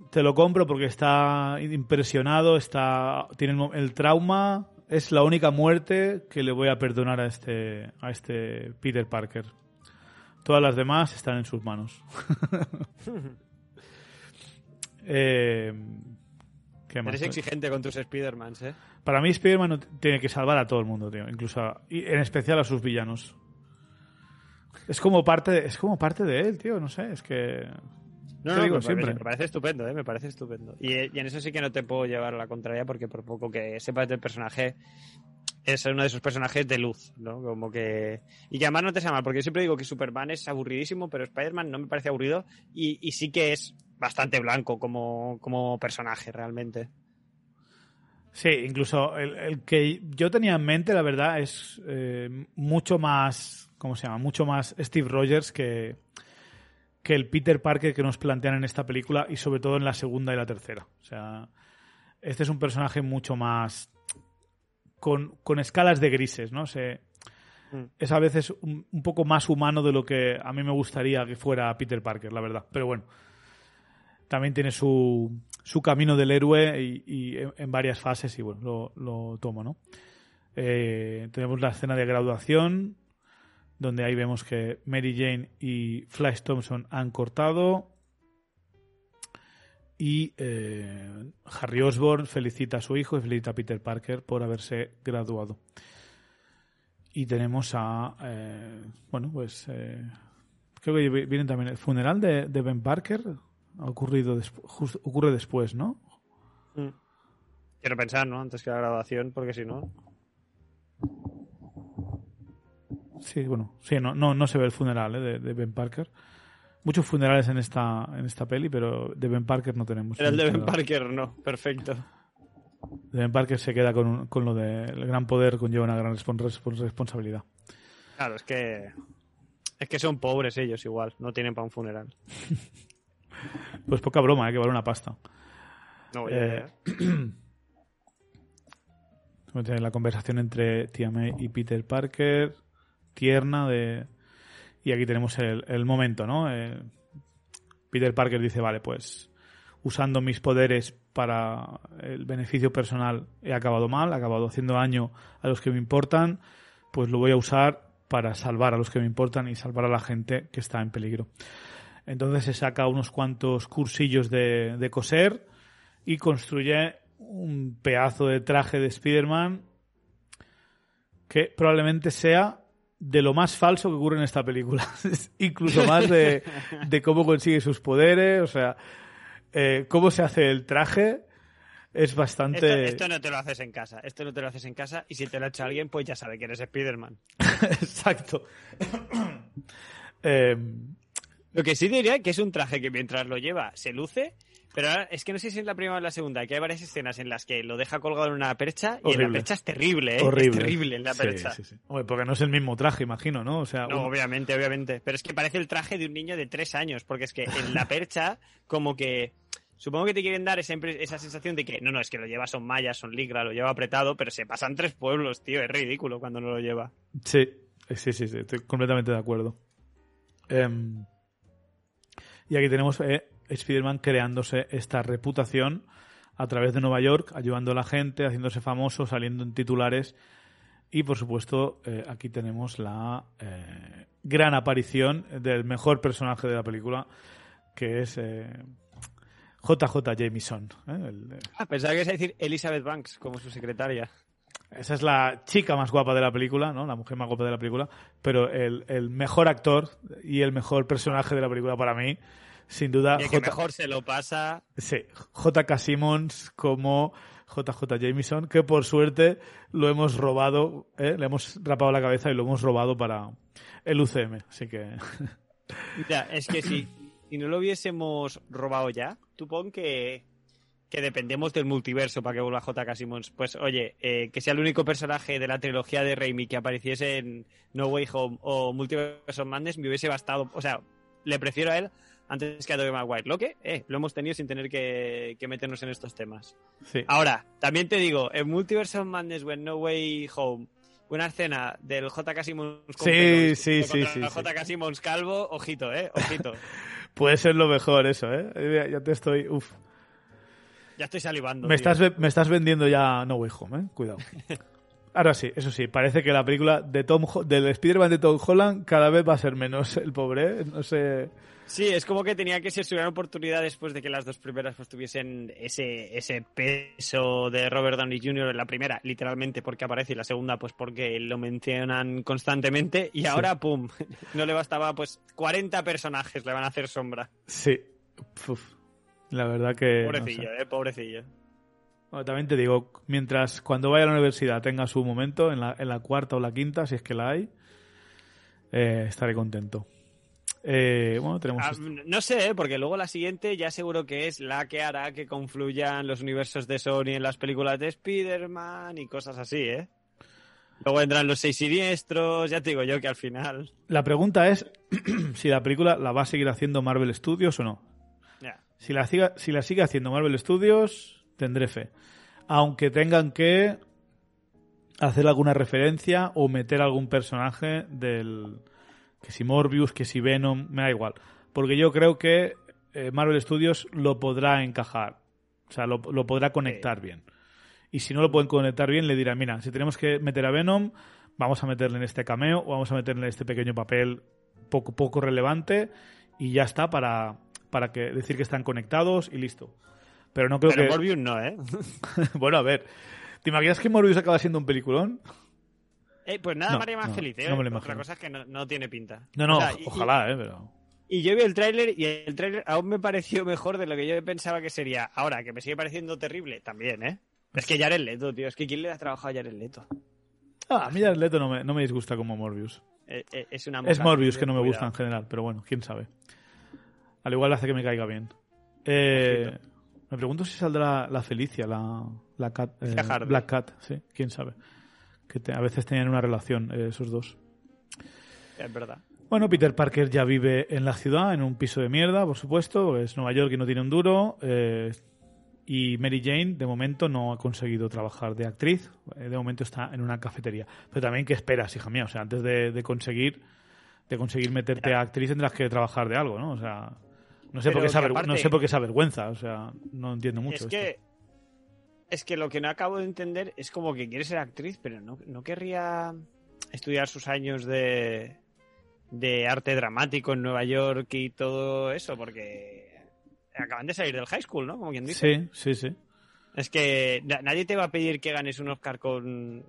Te lo compro porque está impresionado, está tiene el, trauma. Es la única muerte que le voy a perdonar a este a este Peter Parker. Todas las demás están en sus manos. Eh, ¿qué más? Eres exigente con tus Spider-Mans, ¿eh? Para mí Spider-Man tiene que salvar a todo el mundo, tío, incluso a- y en especial a sus villanos. Es como parte de, es como parte de él, tío, no sé, es que No, no, digo me, siempre. Parece, me parece estupendo, ¿eh? Me parece estupendo. Y, y en eso sí que no te puedo llevar a la contraria porque por poco que sepas del personaje, es uno de esos personajes de luz, ¿no? Como que... Y que además no te sea mal, porque yo siempre digo que Superman es aburridísimo, pero Spider-Man no me parece aburrido y, y sí que es bastante blanco como, como personaje realmente. Sí, incluso el, el que yo tenía en mente, la verdad, es eh, mucho más, ¿cómo se llama? Mucho más Steve Rogers que, que el Peter Parker que nos plantean en esta película y sobre todo en la segunda y la tercera. O sea, este es un personaje mucho más con, con escalas de grises, ¿no? Se, Mm. es a veces un, un poco más humano de lo que a mí me gustaría que fuera Peter Parker, la verdad. Pero bueno, también tiene su, su camino del héroe y, y en, en varias fases y bueno, lo, lo tomo, ¿no? Eh, tenemos la escena de graduación, donde ahí vemos que Mary Jane y Flash Thompson han cortado. Y eh, Harry Osborn felicita a su hijo y felicita a Peter Parker por haberse graduado. Y tenemos a. eh, bueno, pues. eh, creo que viene también el funeral de, Ben Parker. Ha ocurrido ocurre después, ¿no? Mm. Quiero pensar, ¿no? Antes que la grabación, porque si no... Sí, bueno, sí, no, no, no se ve el funeral ¿eh? de, de Ben Parker. Muchos funerales en esta, en esta peli, pero de Ben Parker no tenemos. Era el de Ben. Parker, no. Perfecto. De Ben Parker se queda con, un- con lo de el gran poder conlleva una gran respon- respon- responsabilidad. Claro, es que... Es que son pobres ellos igual, no tienen para un funeral. Pues poca broma, ¿eh? que vale una pasta. No, ya, Eh, a la conversación entre Tia May y Peter Parker, tierna de... Y aquí tenemos el, momento, ¿no? Eh, Peter Parker dice, vale, pues usando mis poderes para el beneficio personal he acabado mal, he acabado haciendo daño a los que me importan, pues lo voy a usar para salvar a los que me importan y salvar a la gente que está en peligro. Entonces se saca unos cuantos cursillos de, de coser y construye un pedazo de traje de Spider-Man que probablemente sea de lo más falso que ocurre en esta película. Incluso más de, de cómo consigue sus poderes, o sea, eh, cómo se hace el traje. Es Esto, bastante... esto no te lo haces en casa. Esto no te lo haces en casa y si te lo ha hecho alguien, pues ya sabe que eres Spider-Man. Exacto. Eh, Lo que sí diría que es un traje que mientras lo lleva se luce, pero ahora es que no sé si es la primera o la segunda, que hay varias escenas en las que lo deja colgado en una percha y en la percha es terrible, ¿eh? horrible. Es terrible en la Sí, percha. sí, sí. Hombre, porque no es el mismo traje, imagino, ¿no? O sea, No, un- obviamente, obviamente. Pero es que parece el traje de un niño de tres años, porque es que en la percha, como que. Supongo que te quieren dar esa, esa sensación de que no, no, es que lo lleva, son mallas, son ligra, lo lleva apretado, pero se pasan tres pueblos, tío. Es ridículo cuando no lo lleva. Sí, sí, sí, sí, estoy completamente de acuerdo. Em, y aquí tenemos eh, Spider-Man creándose esta reputación a través de Nueva York, ayudando a la gente, haciéndose famoso, saliendo en titulares. Y por supuesto, eh, aquí tenemos la eh, gran aparición del mejor personaje de la película, que es eh, JJ Jameson. ¿eh? El, eh, Ah, pensaba que ibas a decir Elizabeth Banks como su secretaria. esa es la chica más guapa de la película, ¿no? La mujer más guapa de la película. Pero el, el mejor actor y el mejor personaje de la película para mí, sin duda, Y el que mejor se lo pasa. sí, J.K. Simmons como JJ Jameson, que por suerte lo hemos robado, ¿eh? le hemos rapado la cabeza y lo hemos robado para el UCM. Así que Ya, es que si, si no lo hubiésemos robado ya, tú pon que, que dependemos del multiverso para que vuelva J.K. Simmons. Pues oye, eh, que sea el único personaje de la trilogía de Raimi que apareciese en No Way Home o Multiverse of Madness me hubiese bastado. O sea, le prefiero a él antes que a Tobey Maguire. Lo que, eh, lo hemos tenido sin tener que, que meternos en estos temas. sí. Ahora, también te digo, en Multiverse of Madness o en No Way Home, una escena del J.K. Simmons con Sí, sí, sí, sí. J.K. Simmons calvo, ojito, eh, ojito. Puede ser lo mejor eso, ¿eh? Ya te estoy... Uf. Ya estoy salivando. Me estás, me estás vendiendo ya No Way Home, ¿eh? Cuidado. Ahora sí, eso sí, parece que la película de Tom del Spider-Man de Tom Holland cada vez va a ser menos el pobre, ¿eh? no sé. Sí, es como que tenía que ser su gran oportunidad después de que las dos primeras pues tuviesen ese, ese peso de Robert Downey Jr. en la primera, literalmente porque aparece, y la segunda pues porque lo mencionan constantemente, y ahora, pum, no le bastaba pues 40 personajes le van a hacer sombra. Sí, la verdad que... Pobrecillo, eh, pobrecillo. también te digo, mientras cuando vaya a la universidad tenga su momento, en la, en la cuarta o la quinta, si es que la hay, eh, estaré contento. Eh, bueno, tenemos. Ah, no sé, ¿eh? porque luego la siguiente ya seguro que es la que hará que confluyan los universos de Sony en las películas de Spider-Man y cosas así, ¿eh? Luego vendrán los seis siniestros, ya te digo yo que al final. La pregunta es si la película la va a seguir haciendo Marvel Studios o no. Si, la siga, si la sigue haciendo Marvel Studios, tendré fe. Aunque tengan que hacer alguna referencia o meter algún personaje del, que si Morbius, que si Venom, me da igual. Porque yo creo que eh, Marvel Studios lo podrá encajar. O sea, lo, podrá conectar bien. Y si no lo pueden conectar bien, le dirán, mira, si tenemos que meter a Venom, vamos a meterle en este cameo o vamos a meterle en este pequeño papel poco, poco relevante y ya está para, para que, decir que están conectados y listo. Pero no creo Pero que... Morbius no, ¿eh? bueno, a ver. ¿Te imaginas que Morbius acaba siendo un peliculón? Eh, pues nada, María más feliz, ¿eh? No Otra cosa es que no, tiene pinta. No, no, ojalá, ¿eh? Pero... Y yo vi el tráiler y el tráiler aún me pareció mejor de lo que yo pensaba que sería. Ahora, que me sigue pareciendo terrible, también, ¿eh? Es que Jared Leto, tío. Es que ¿quién le ha trabajado a Jared Leto? Ah, a mí Jared Leto no me, no me disgusta como Morbius. Eh, eh, es una Es Morbius que no me gusta en general, pero bueno, quién sabe. Al igual hace que me caiga bien. Eh, me pregunto si saldrá la Felicia, la, la cat, Black Cat, sí, quién sabe que a veces tenían una relación eh, esos dos. Es verdad. Bueno, Peter Parker ya vive en la ciudad, en un piso de mierda, por supuesto, es Nueva York y no tiene un duro. Eh, y Mary Jane, de momento, no ha conseguido trabajar de actriz. Eh, de momento está en una cafetería. Pero también, ¿qué esperas, hija mía? O sea, antes de, conseguir de conseguir meterte a actriz tendrás que trabajar de algo, ¿no? O sea, no sé, por qué, esa, no sé por qué esa vergüenza. O sea, no entiendo mucho. Es que es que lo que no acabo de entender es como que quiere ser actriz, pero no, no querría estudiar sus años de, de arte dramático en Nueva York y todo eso, porque acaban de salir del high school, ¿no? Como quien dice. Sí, sí, sí. Es que nadie te va a pedir que ganes un Oscar con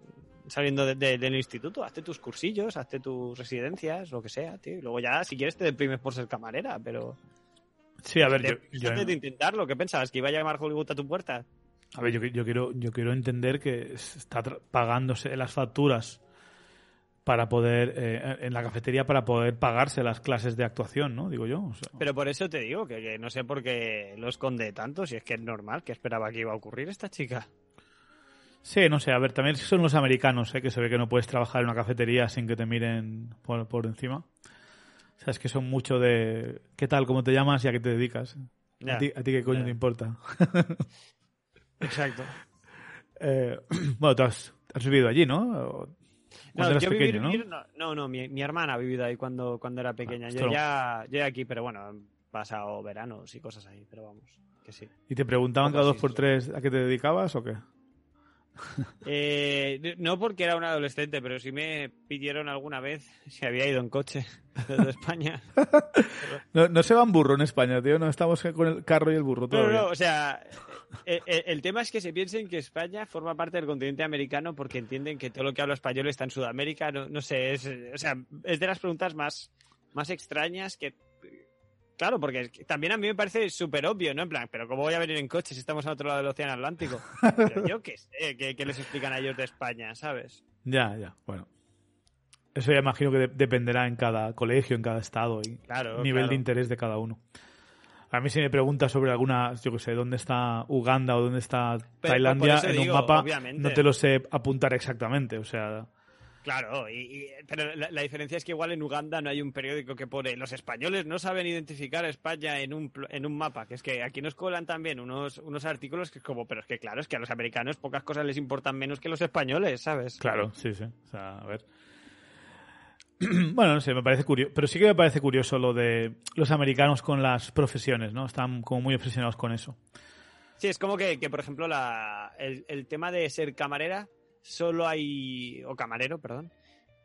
saliendo del instituto. Hazte tus cursillos, hazte tus residencias, lo que sea, tío. Y luego ya, si quieres, te deprimes por ser camarera, pero... Sí, a ver, yo, Antes de intentarlo, ¿qué pensabas? ¿Que iba a llamar Hollywood a tu puerta? A ver, yo, yo, quiero, yo quiero entender que está pagándose las facturas para poder, eh, en la cafetería, para poder pagarse las clases de actuación, ¿no? Digo yo. Pero por eso te digo que, no sé por qué lo esconde tanto, si es que es normal, que esperaba que iba a ocurrir esta chica. Sí, no sé, a ver, también son los americanos, ¿eh? que se ve que no puedes trabajar en una cafetería sin que te miren por, por encima. O sea, es que son mucho de ¿qué tal? ¿Cómo te llamas y a qué te dedicas? ¿A ti, qué coño te importa? Exacto. Eh, bueno, tú has, vivido allí, ¿no? No, yo pequeño, ¿no? ¿no? no, mi, hermana ha vivido ahí cuando, cuando era pequeña. yo ya llegué aquí, pero bueno, he pasado veranos y cosas ahí, pero vamos, que sí. ¿Y te preguntaban cada dos por tres a qué te dedicabas o qué? Eh, no porque era un adolescente, pero sí me pidieron alguna vez si había ido en coche desde España. no, no, se va en burro en España, tío. No estamos con el carro y el burro todavía. No, no, o sea, eh, eh, el, tema es que se piensen que España forma parte del continente americano porque entienden que todo lo que habla español está en Sudamérica. No, no sé, es, o sea, es de las preguntas más, más extrañas que Claro, porque también a mí me parece súper obvio, ¿no? En plan, pero ¿cómo voy a venir en coche si estamos al otro lado del Océano Atlántico? Pero yo qué sé, ¿qué, les explican a ellos de España, sabes? Ya, ya, bueno. Eso ya imagino que dependerá en cada colegio, en cada estado y claro, nivel de interés de cada uno. A mí si me preguntas sobre alguna, yo qué sé, dónde está Uganda o dónde está Tailandia en un mapa, no te lo sé apuntar exactamente, o sea... Claro, y, pero la, diferencia es que igual en Uganda no hay un periódico que pone los españoles no saben identificar a España en un, en un mapa, que es que aquí nos colan también unos, unos artículos que es como, pero es que claro, es que a los americanos pocas cosas les importan menos que los españoles, ¿sabes? Claro, sí, sí. O sea, a ver. bueno, no sé, me parece curioso. Pero sí que me parece curioso lo de los americanos con las profesiones, ¿no? Están como muy obsesionados con eso. Sí, es como que, que por ejemplo, la, el, el tema de ser camarera, solo hay. o camarero, perdón.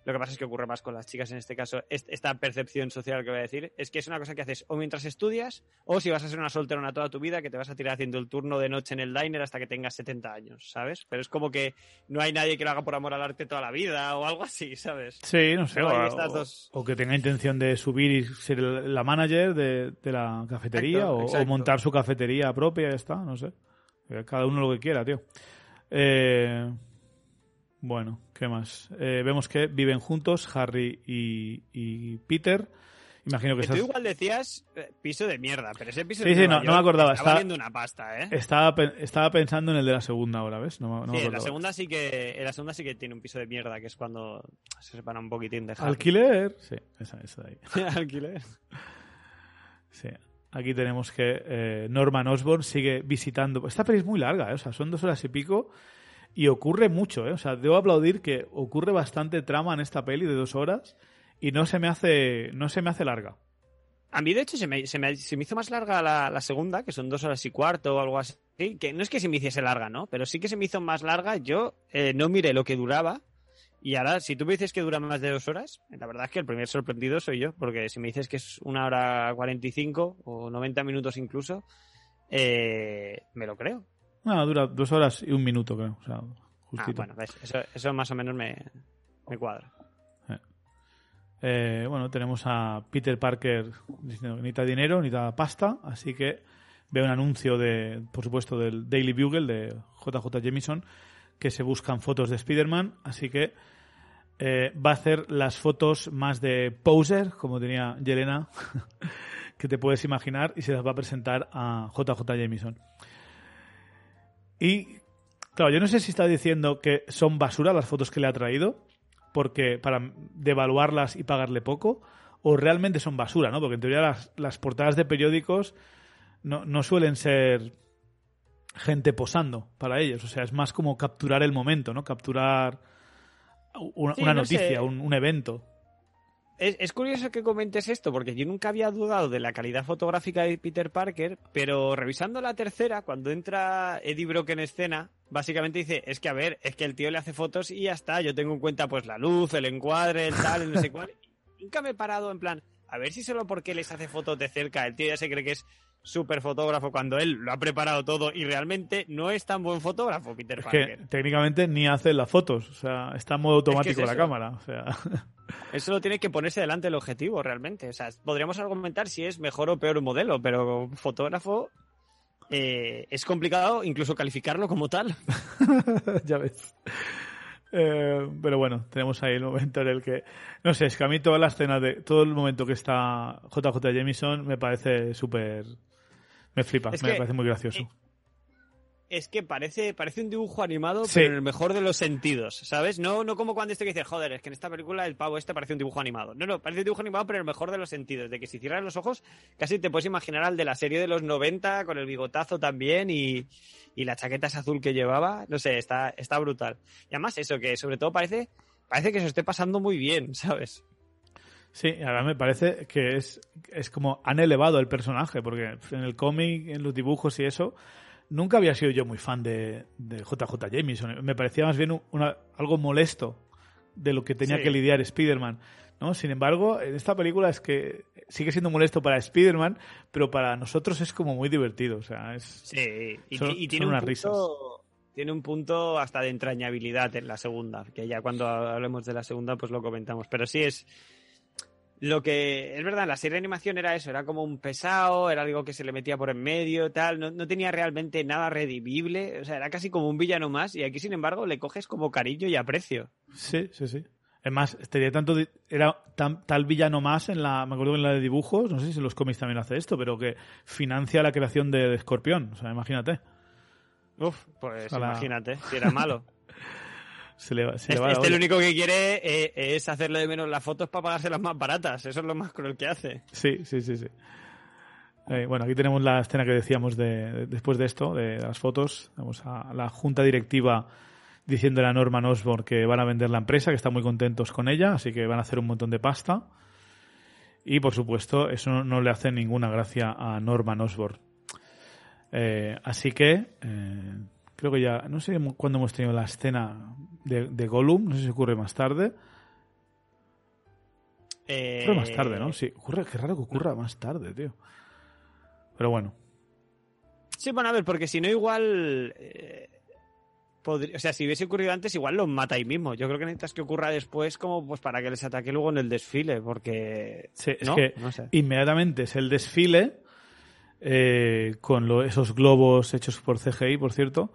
Lo que pasa es que ocurre más con las chicas en este caso. est- Esta percepción social que voy a decir es que es una cosa que haces o mientras estudias o si vas a ser una solterona toda tu vida que te vas a tirar haciendo el turno de noche en el diner hasta que tengas 70 años, ¿sabes? Pero es como que no hay nadie que lo haga por amor al arte toda la vida o algo así, ¿sabes? Sí, no sé. No, o, dos- o que tenga intención de subir y ser la manager de, de la cafetería Exacto, o- montar su cafetería propia, ya está, no sé. Eh, Cada uno lo que quiera, tío. Eh, bueno, ¿qué más? Eh, vemos que viven juntos Harry y, y Peter. Imagino que Que tú estás... igual decías eh, piso de mierda, pero ese piso Sí, de sí, no- no me acordaba, está- valiendo una pasta, ¿eh? Estaba, estaba pensando en el de la segunda ahora, ¿ves? No, me sí, en la segunda sí que en la segunda sí que tiene un piso de mierda, que es cuando se separa un poquitín de Harry. Alquiler. Sí, esa, esa de ahí. Alquiler. Sí. Aquí tenemos que eh, Norman Osborn sigue visitando. Esta peli es muy larga, ¿eh? o sea, son dos horas y pico y ocurre mucho, ¿eh? O sea, debo aplaudir que ocurre bastante trama en esta peli de dos horas y no se me hace, no se me hace larga. A mí, de hecho, se me, se me- hizo más larga la, segunda, que son dos horas y cuarto o algo así. Que no es que se me hiciese larga, ¿no? Pero sí que se me hizo más larga. Yo eh, no miré lo que duraba. Y ahora, si tú me dices que dura más de dos horas, la verdad es que el primer sorprendido soy yo. Porque si me dices que es una hora cuarenta y cinco o 90 minutos incluso, eh, me lo creo. No, dura dos horas y un minuto, creo. O sea, Ah, bueno, ves, eso, eso más o menos me, me cuadra. Eh, bueno, tenemos a Peter Parker diciendo que necesita dinero, necesita pasta, así que ve un anuncio de, por supuesto, del Daily Bugle de JJ Jameson que se buscan fotos de Spider-Man, así que eh, va a hacer las fotos más de poser, como tenía Yelena, que te puedes imaginar, y se las va a presentar a JJ Jameson. Y, claro, yo no sé si está diciendo que son basura las fotos que le ha traído, porque para devaluarlas y pagarle poco, o realmente son basura, ¿no? Porque en teoría las, las portadas de periódicos no, no suelen ser gente posando para ellos, o sea, es más como capturar el momento, ¿no? Capturar una, Sí, una no noticia, un, un evento. Es, curioso que comentes esto, porque yo nunca había dudado de la calidad fotográfica de Peter Parker, pero revisando la tercera, cuando entra Eddie Brock en escena, básicamente dice, es que a ver, es que el tío le hace fotos y ya está, yo tengo en cuenta pues la luz, el encuadre, el tal, el no sé cuál. Nunca me he parado en plan, a ver si solo porque les hace fotos de cerca, el tío ya se cree que es súper fotógrafo cuando él lo ha preparado todo y realmente no es tan buen fotógrafo, Peter Es Parker. que técnicamente ni hace las fotos, o sea, está en modo automático es la cámara, o sea, Eso lo tiene que ponerse delante el objetivo, realmente. O sea, podríamos argumentar si es mejor o peor un modelo, pero fotógrafo eh, es complicado incluso calificarlo como tal. ya ves. Eh, pero bueno, tenemos ahí el momento en el que. No sé, es que a mí toda la escena de. Todo el momento que está JJ Jameson me parece súper. Me flipa, Es me que- parece muy gracioso. Es que parece, parece un dibujo animado, Sí. pero en el mejor de los sentidos, ¿sabes? No, no como cuando este que dice, joder, es que en esta película el pavo este parece un dibujo animado. No, no, parece un dibujo animado, pero en el mejor de los sentidos. De que si cierras los ojos, casi te puedes imaginar al de la serie de los 90, con el bigotazo también y, y la chaqueta esa azul que llevaba. No sé, está, está brutal. Y además eso, que sobre todo parece, parece que se esté pasando muy bien, ¿sabes? Sí, ahora me parece que es, es como han elevado el personaje, porque en el cómic, en los dibujos y eso, nunca había sido yo muy fan de, de JJ Jameson. Me parecía más bien un- una- algo molesto de lo que tenía Sí. que lidiar Spider-Man. ¿no? Sin embargo, en esta película es que sigue siendo molesto para Spider-Man, pero para nosotros es como muy divertido. O sea, es, Sí, y, Son- y tiene, son un unas risas. punto, tiene un punto hasta de entrañabilidad en la segunda, que ya cuando hablemos de la segunda pues lo comentamos. Pero sí es lo que es verdad, la serie de animación era eso, era como un pesado, era algo que se le metía por en medio, tal, no, no tenía realmente nada redimible, o sea, era casi como un villano más y aquí sin embargo le coges como cariño y aprecio. Sí, sí, sí. Es más, tenía tanto di- era tan- tal villano más en la, me acuerdo en la de dibujos, no sé si en los cómics también hace esto, pero que financia la creación de, de Escorpión. O sea, imagínate. Uf, pues Ojalá. imagínate, si era malo. Se le, va- se le Este, va este lo único que quiere eh, es hacerle de menos las fotos para pagarse las más baratas, eso es lo más cruel que hace. Sí, sí, sí, sí. Eh, bueno, aquí tenemos la escena que decíamos de, de- después de esto, de las fotos. Vamos a la junta directiva diciéndole a Norman Osborn que van a vender la empresa, que están muy contentos con ella, así que van a hacer un montón de pasta. Y por supuesto, eso no, no le hace ninguna gracia a Norman Osborn. Eh, así que eh, creo que ya, no sé cuándo hemos tenido la escena de, de Gollum, no sé si ocurre más tarde. Eh, Ocurre más tarde, ¿no? Sí, ocurre, qué raro que ocurra más tarde, tío. Pero bueno, Sí, bueno, a ver, porque si no, igual. eh, O sea, si hubiese ocurrido antes, igual los mata ahí mismo. Yo creo que necesitas que ocurra después, como pues para que les ataque luego en el desfile, porque. sí, es ¿no? que No sé. inmediatamente es el desfile eh, con lo- esos globos hechos por CGI, por cierto.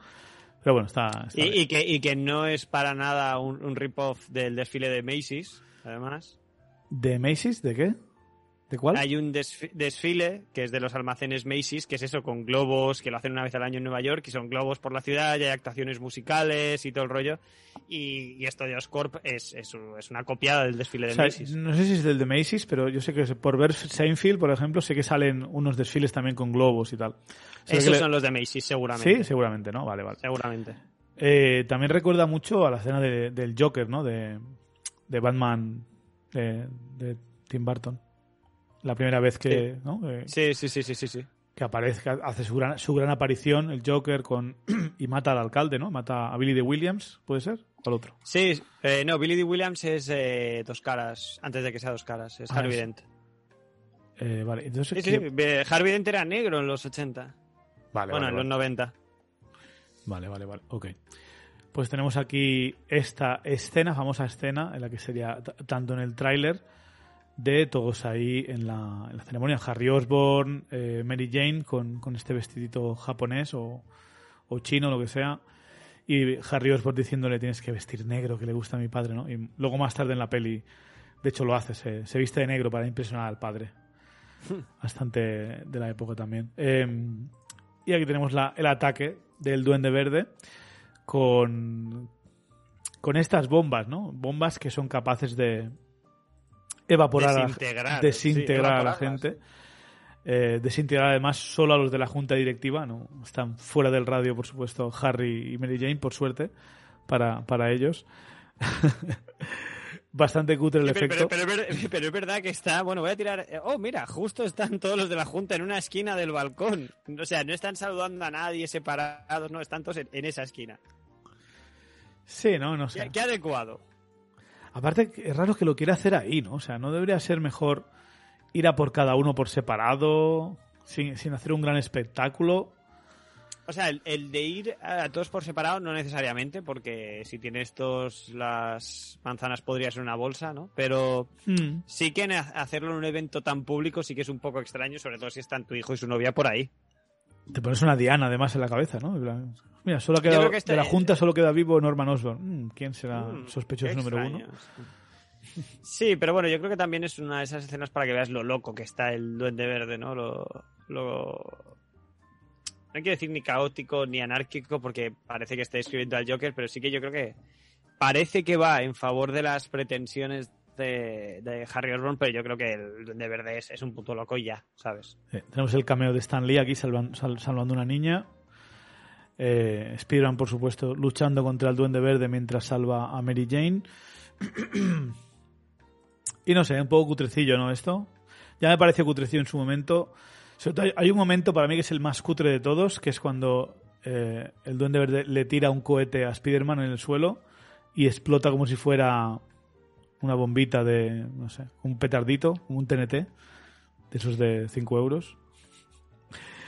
Pero bueno, está. está Y, que, y que no es para nada un, un rip-off del desfile de Macy's, además. ¿De Macy's? ¿De qué? ¿De cuál? Hay un desfi- desfile que es de los almacenes Macy's, que es eso, con globos, que lo hacen una vez al año en Nueva York, y son globos por la ciudad, y hay actuaciones musicales y todo el rollo. Y, y esto de Oscorp es, es, un- es una copiada del desfile de O sea, Macy's. no sé si es del de Macy's, pero yo sé que por ver Seinfeld, por ejemplo, sé que salen unos desfiles también con globos y tal. Esos le- son los de Macy's, seguramente. Sí, seguramente, ¿no? Vale, vale. Seguramente. Eh, también recuerda mucho a la escena de- del Joker, ¿no? De, de Batman de, de Tim Burton. La primera vez que, ¿no? Eh, Sí, sí, sí, sí, sí, sí. que aparece, hace su gran, su gran aparición, el Joker, con y mata al alcalde, ¿no? Mata a Billy de Williams, ¿puede ser? ¿O al otro? Sí, eh, no, Billy D. Williams es eh, dos caras, antes de que sea dos caras, es Ah, Harvey Dent. Eh, vale, entonces... Sí, sí, ¿qué- sí, eh, Harvey Dent era negro en los 80. Vale, bueno, vale, en vale. los 90. Vale, vale, vale. Ok. Pues tenemos aquí esta escena, famosa escena, en la que sería tanto en el tráiler de todos ahí en la, en la ceremonia. Harry Osborn, eh, Mary Jane con, con este vestidito japonés o, o chino, lo que sea. Y Harry Osborn diciéndole tienes que vestir negro, que le gusta a mi padre, ¿no? Y luego más tarde en la peli, de hecho lo hace, se, se viste de negro para impresionar al padre. Bastante de la época también. Eh, y aquí tenemos la- el ataque del Duende Verde con, con estas bombas, ¿no? Bombas que son capaces de evaporar, a- Desintegrar, desintegrar sí, a la gente. Eh, desintegrar además solo a los de la junta directiva, ¿no? Están fuera del radio, por supuesto, Harry y Mary Jane, por suerte, para, para ellos. Bastante cutre el Sí, pero, efecto. pero- pero- pero- pero es verdad que está. Bueno, voy a tirar. eh, Oh, mira, justo están todos los de la Junta en una esquina del balcón. O sea, no están saludando a nadie separados, no, están todos en, en esa esquina. Sí, no, no sé. Qué, qué adecuado. Aparte, es raro que lo quiera hacer ahí, ¿no? O sea, ¿no debería ser mejor ir a por cada uno por separado, sin, sin hacer un gran espectáculo? O sea, el, el de ir a todos por separado no necesariamente, porque si tienes todas las manzanas podría ser una bolsa, ¿no? Pero Hmm. sí que hacerlo en un evento tan público sí que es un poco extraño, sobre todo si están tu hijo y su novia por ahí. Te pones una diana además en la cabeza, ¿no? Mira, solo ha Yo quedado, creo que este- de la Junta solo queda vivo Norman Osborn. Mm, ¿Quién será Mm, sospechoso número uno? Sí, pero bueno, yo creo que también es una de esas escenas para que veas lo loco que está el Duende Verde, ¿no? Lo, lo... No quiero decir ni caótico ni anárquico porque parece que está escribiendo al Joker, pero sí que yo creo que parece que va en favor de las pretensiones de, Harry Osborn, pero yo creo que el Duende Verde es, un puto loco y ya, ¿sabes? Tenemos el cameo de Stan Lee aquí salvan- sal- salvando una niña. Eh, Spider-Man, por supuesto, luchando contra el Duende Verde mientras salva a Mary Jane. y no sé, un poco cutrecillo, ¿no? Esto. Ya me pareció cutrecillo en su momento. Hay un momento para mí que es el más cutre de todos, que es cuando eh, el Duende Verde le tira un cohete a Spider-Man en el suelo y explota como si fuera una bombita de, no sé, un petardito, un TNT, de esos de 5 euros.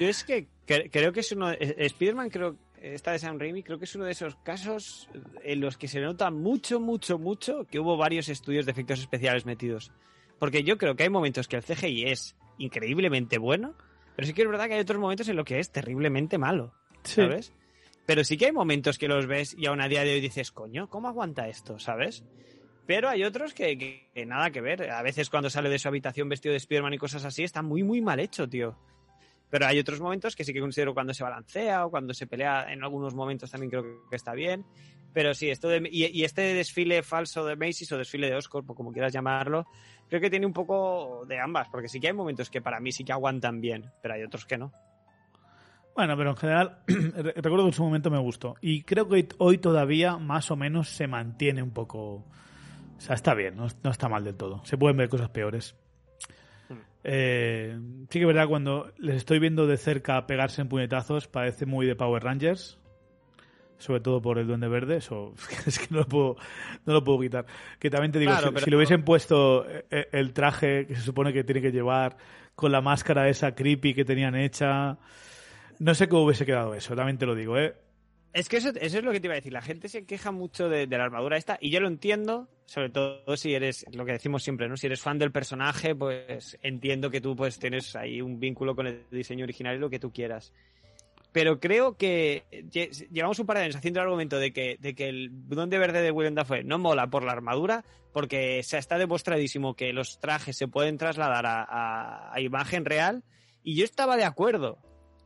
Yo es que cre- creo que es uno. eh, Spider-Man, creo. Esta de Sam Raimi, creo que es uno de esos casos en los que se nota mucho, mucho, mucho que hubo varios estudios de efectos especiales metidos. Porque yo creo que hay momentos que el CGI es increíblemente bueno, pero sí que es verdad que hay otros momentos en los que es terriblemente malo, ¿sabes? Pero sí que hay momentos que los ves y aún a día de hoy dices, coño, ¿cómo aguanta esto? ¿Sabes? Pero hay otros que, que- que nada que ver. A veces cuando sale de su habitación vestido de Spider-Man y cosas así, está muy, muy mal hecho, tío. Pero hay otros momentos que sí que considero cuando se balancea o cuando se pelea en algunos momentos también creo que está bien. Pero sí, esto de, y, y este desfile falso de Macy's o desfile de Oscar, o como quieras llamarlo, creo que tiene un poco de ambas, porque sí que hay momentos que para mí sí que aguantan bien, pero hay otros que no. Bueno, pero en general, recuerdo que en su momento me gustó. Y creo que hoy todavía más o menos se mantiene un poco. O sea, está bien, no, no está mal del todo. Se pueden ver cosas peores. Eh, sí que es verdad, cuando les estoy viendo de cerca pegarse en puñetazos, parece muy de Power Rangers. Sobre todo por el Duende Verde, eso es que no lo puedo, no lo puedo quitar. Que también te digo, Claro, si, si le hubiesen puesto eh, el traje que se supone que tiene que llevar, con la máscara esa creepy que tenían hecha, no sé cómo hubiese quedado eso, también te lo digo, ¿eh? Es que eso, es lo que te iba a decir. La gente se queja mucho de, de la armadura esta y yo lo entiendo, sobre todo si eres, lo que decimos siempre, ¿no? Si eres fan del personaje, pues entiendo que tú pues tienes ahí un vínculo con el diseño original y lo que tú quieras. Pero creo que lle- llevamos un par de años haciendo el argumento de que, de que el Duende Verde de Willem Dafoe no mola por la armadura, porque se está demostradísimo que los trajes se pueden trasladar a- a imagen real, y yo estaba de acuerdo,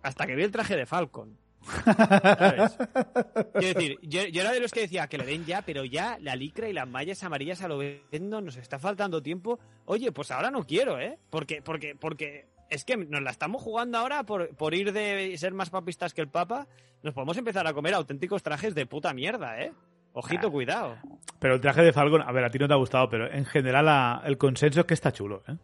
hasta que vi el traje de Falcon. ¿Sabes? Quiero decir, yo, yo era de los que decía que le den ya, pero ya la licra y las mallas amarillas a lo vendo, nos está faltando tiempo. Oye, pues ahora no quiero, ¿eh? Porque, porque, porque es que nos la estamos jugando ahora por, por ir de ser más papistas que el Papa. Nos podemos empezar a comer auténticos trajes de puta mierda, ¿eh? Ojito, Ah. cuidado. Pero el traje de Falcon, a ver, a ti no te ha gustado, pero en general la- el consenso es que está chulo, ¿eh?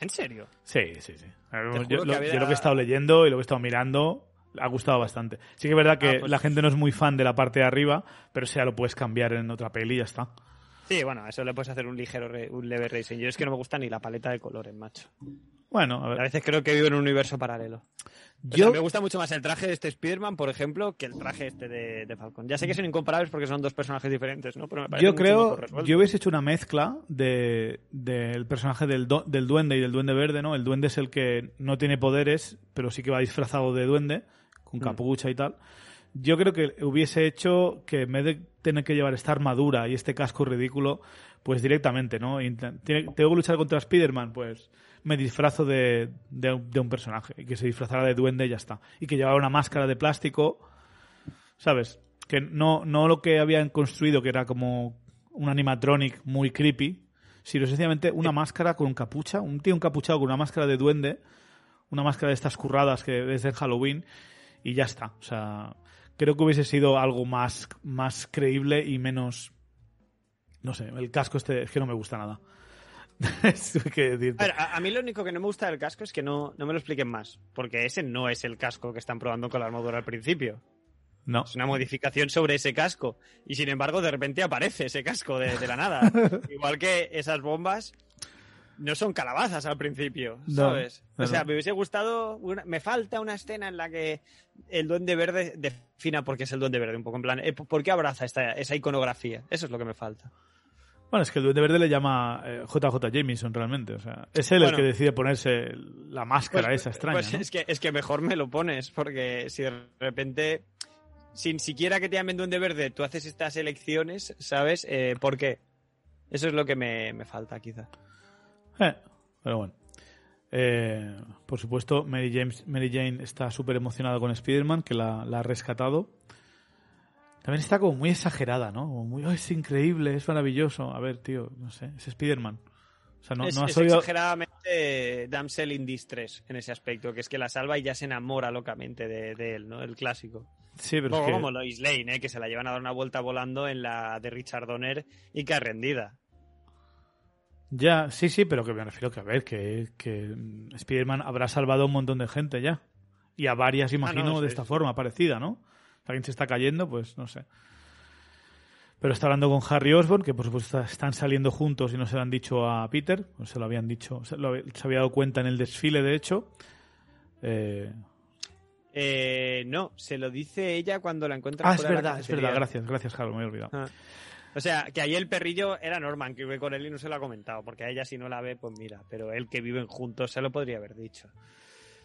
¿En serio? Sí, sí, sí. juro Yo, que lo, había- yo lo que he estado leyendo y lo que he estado mirando ha gustado bastante. Sí que es verdad que Ah, pues- la gente no es muy fan de la parte de arriba, pero ya lo puedes cambiar en otra peli y ya está. Sí, bueno, eso le puedes hacer un ligero, re- un leve racing. Yo es que no me gusta ni la paleta de colores, macho. Bueno, a A ver. veces creo que vivo en un universo paralelo. Yo, sea, me gusta mucho más el traje de este Spider-Man, por ejemplo, que el traje este de, de Falcon. Ya sé que son incomparables porque son dos personajes diferentes, ¿no? Pero me parece yo creo, yo hubiese hecho una mezcla de del personaje del, do- del duende y del duende verde, ¿no? El duende es el que no tiene poderes, pero sí que va disfrazado de duende, con Mm. capucha y tal. Yo creo que hubiese hecho que en vez de tener que llevar esta armadura y este casco ridículo, pues directamente, ¿no? Tengo que luchar contra Spider-Man, pues me disfrazo de, de un- de un personaje y que se disfrazara de duende y ya está. Y que llevara una máscara de plástico, ¿sabes? Que no, no lo que habían construido, que era como un animatronic muy creepy, sino sencillamente una máscara con un capucha, un tío encapuchado con una máscara de duende, una máscara de estas curradas que ves en Halloween, y ya está. O sea, creo que hubiese sido algo más, más creíble y menos. No sé, el casco este es que no me gusta nada. Que. A, ver, a, a mí lo único que no me gusta del casco es que no, no me lo expliquen más. Porque ese no es el casco que están probando con la armadura al principio. No. Es una modificación sobre ese casco. Y sin embargo, de repente aparece ese casco de, de la nada. Igual que esas bombas no son calabazas al principio, ¿sabes? no, o sea, me hubiese gustado. una- me falta una escena en la que el duende verde defina por qué es el duende verde. Un poco en plan, eh, ¿por qué abraza esta, esa iconografía? Eso es lo que me falta. Bueno, es que el Duende Verde le llama eh, JJ Jameson realmente. O sea, es él el que decide ponerse la máscara Pues- esa extraña. pues ¿no? es, que, es que mejor me lo pones, porque si de repente, sin siquiera que te llamen Duende Verde, tú haces estas elecciones, ¿sabes? Eh, ¿Por qué? Eso es lo que me, me falta, quizá. Eh, pero bueno. Eh, por supuesto, Mary, James, Mary Jane está súper emocionada con Spider-Man, que la, la ha rescatado. También está como muy exagerada, ¿no? Como muy, "Oh, es increíble, es maravilloso. A ver, tío, no sé, es Spider-Man. O sea, no, es no has es oído... exageradamente damsel in distress en ese aspecto, que es que la salva y ya se enamora locamente de, de él, ¿no? El clásico. Sí, pero Como, es que... como Lois Lane, ¿eh? que se la llevan a dar una vuelta volando en la de Richard Donner y que es rendida. Ya, sí, sí, pero que me refiero que, a ver, que, que Spider-Man habrá salvado a un montón de gente ya. Y a varias, imagino, Ah, no, de esta forma, parecida, ¿no? Si alguien se está cayendo, pues no sé. Pero está hablando con Harry Osborn, que por supuesto están saliendo juntos y no se lo han dicho a Peter, no se lo habían dicho, se, lo- se había dado cuenta en el desfile, de hecho. Eh, Eh, no, se lo dice ella cuando la encuentra ah, es verdad, es verdad, gracias, gracias, Harold, me he olvidado. Ah. O sea, que ahí el perrillo era Norman, que vive con él y no se lo ha comentado, porque a ella si no la ve, pues mira, pero él que viven juntos se lo podría haber dicho.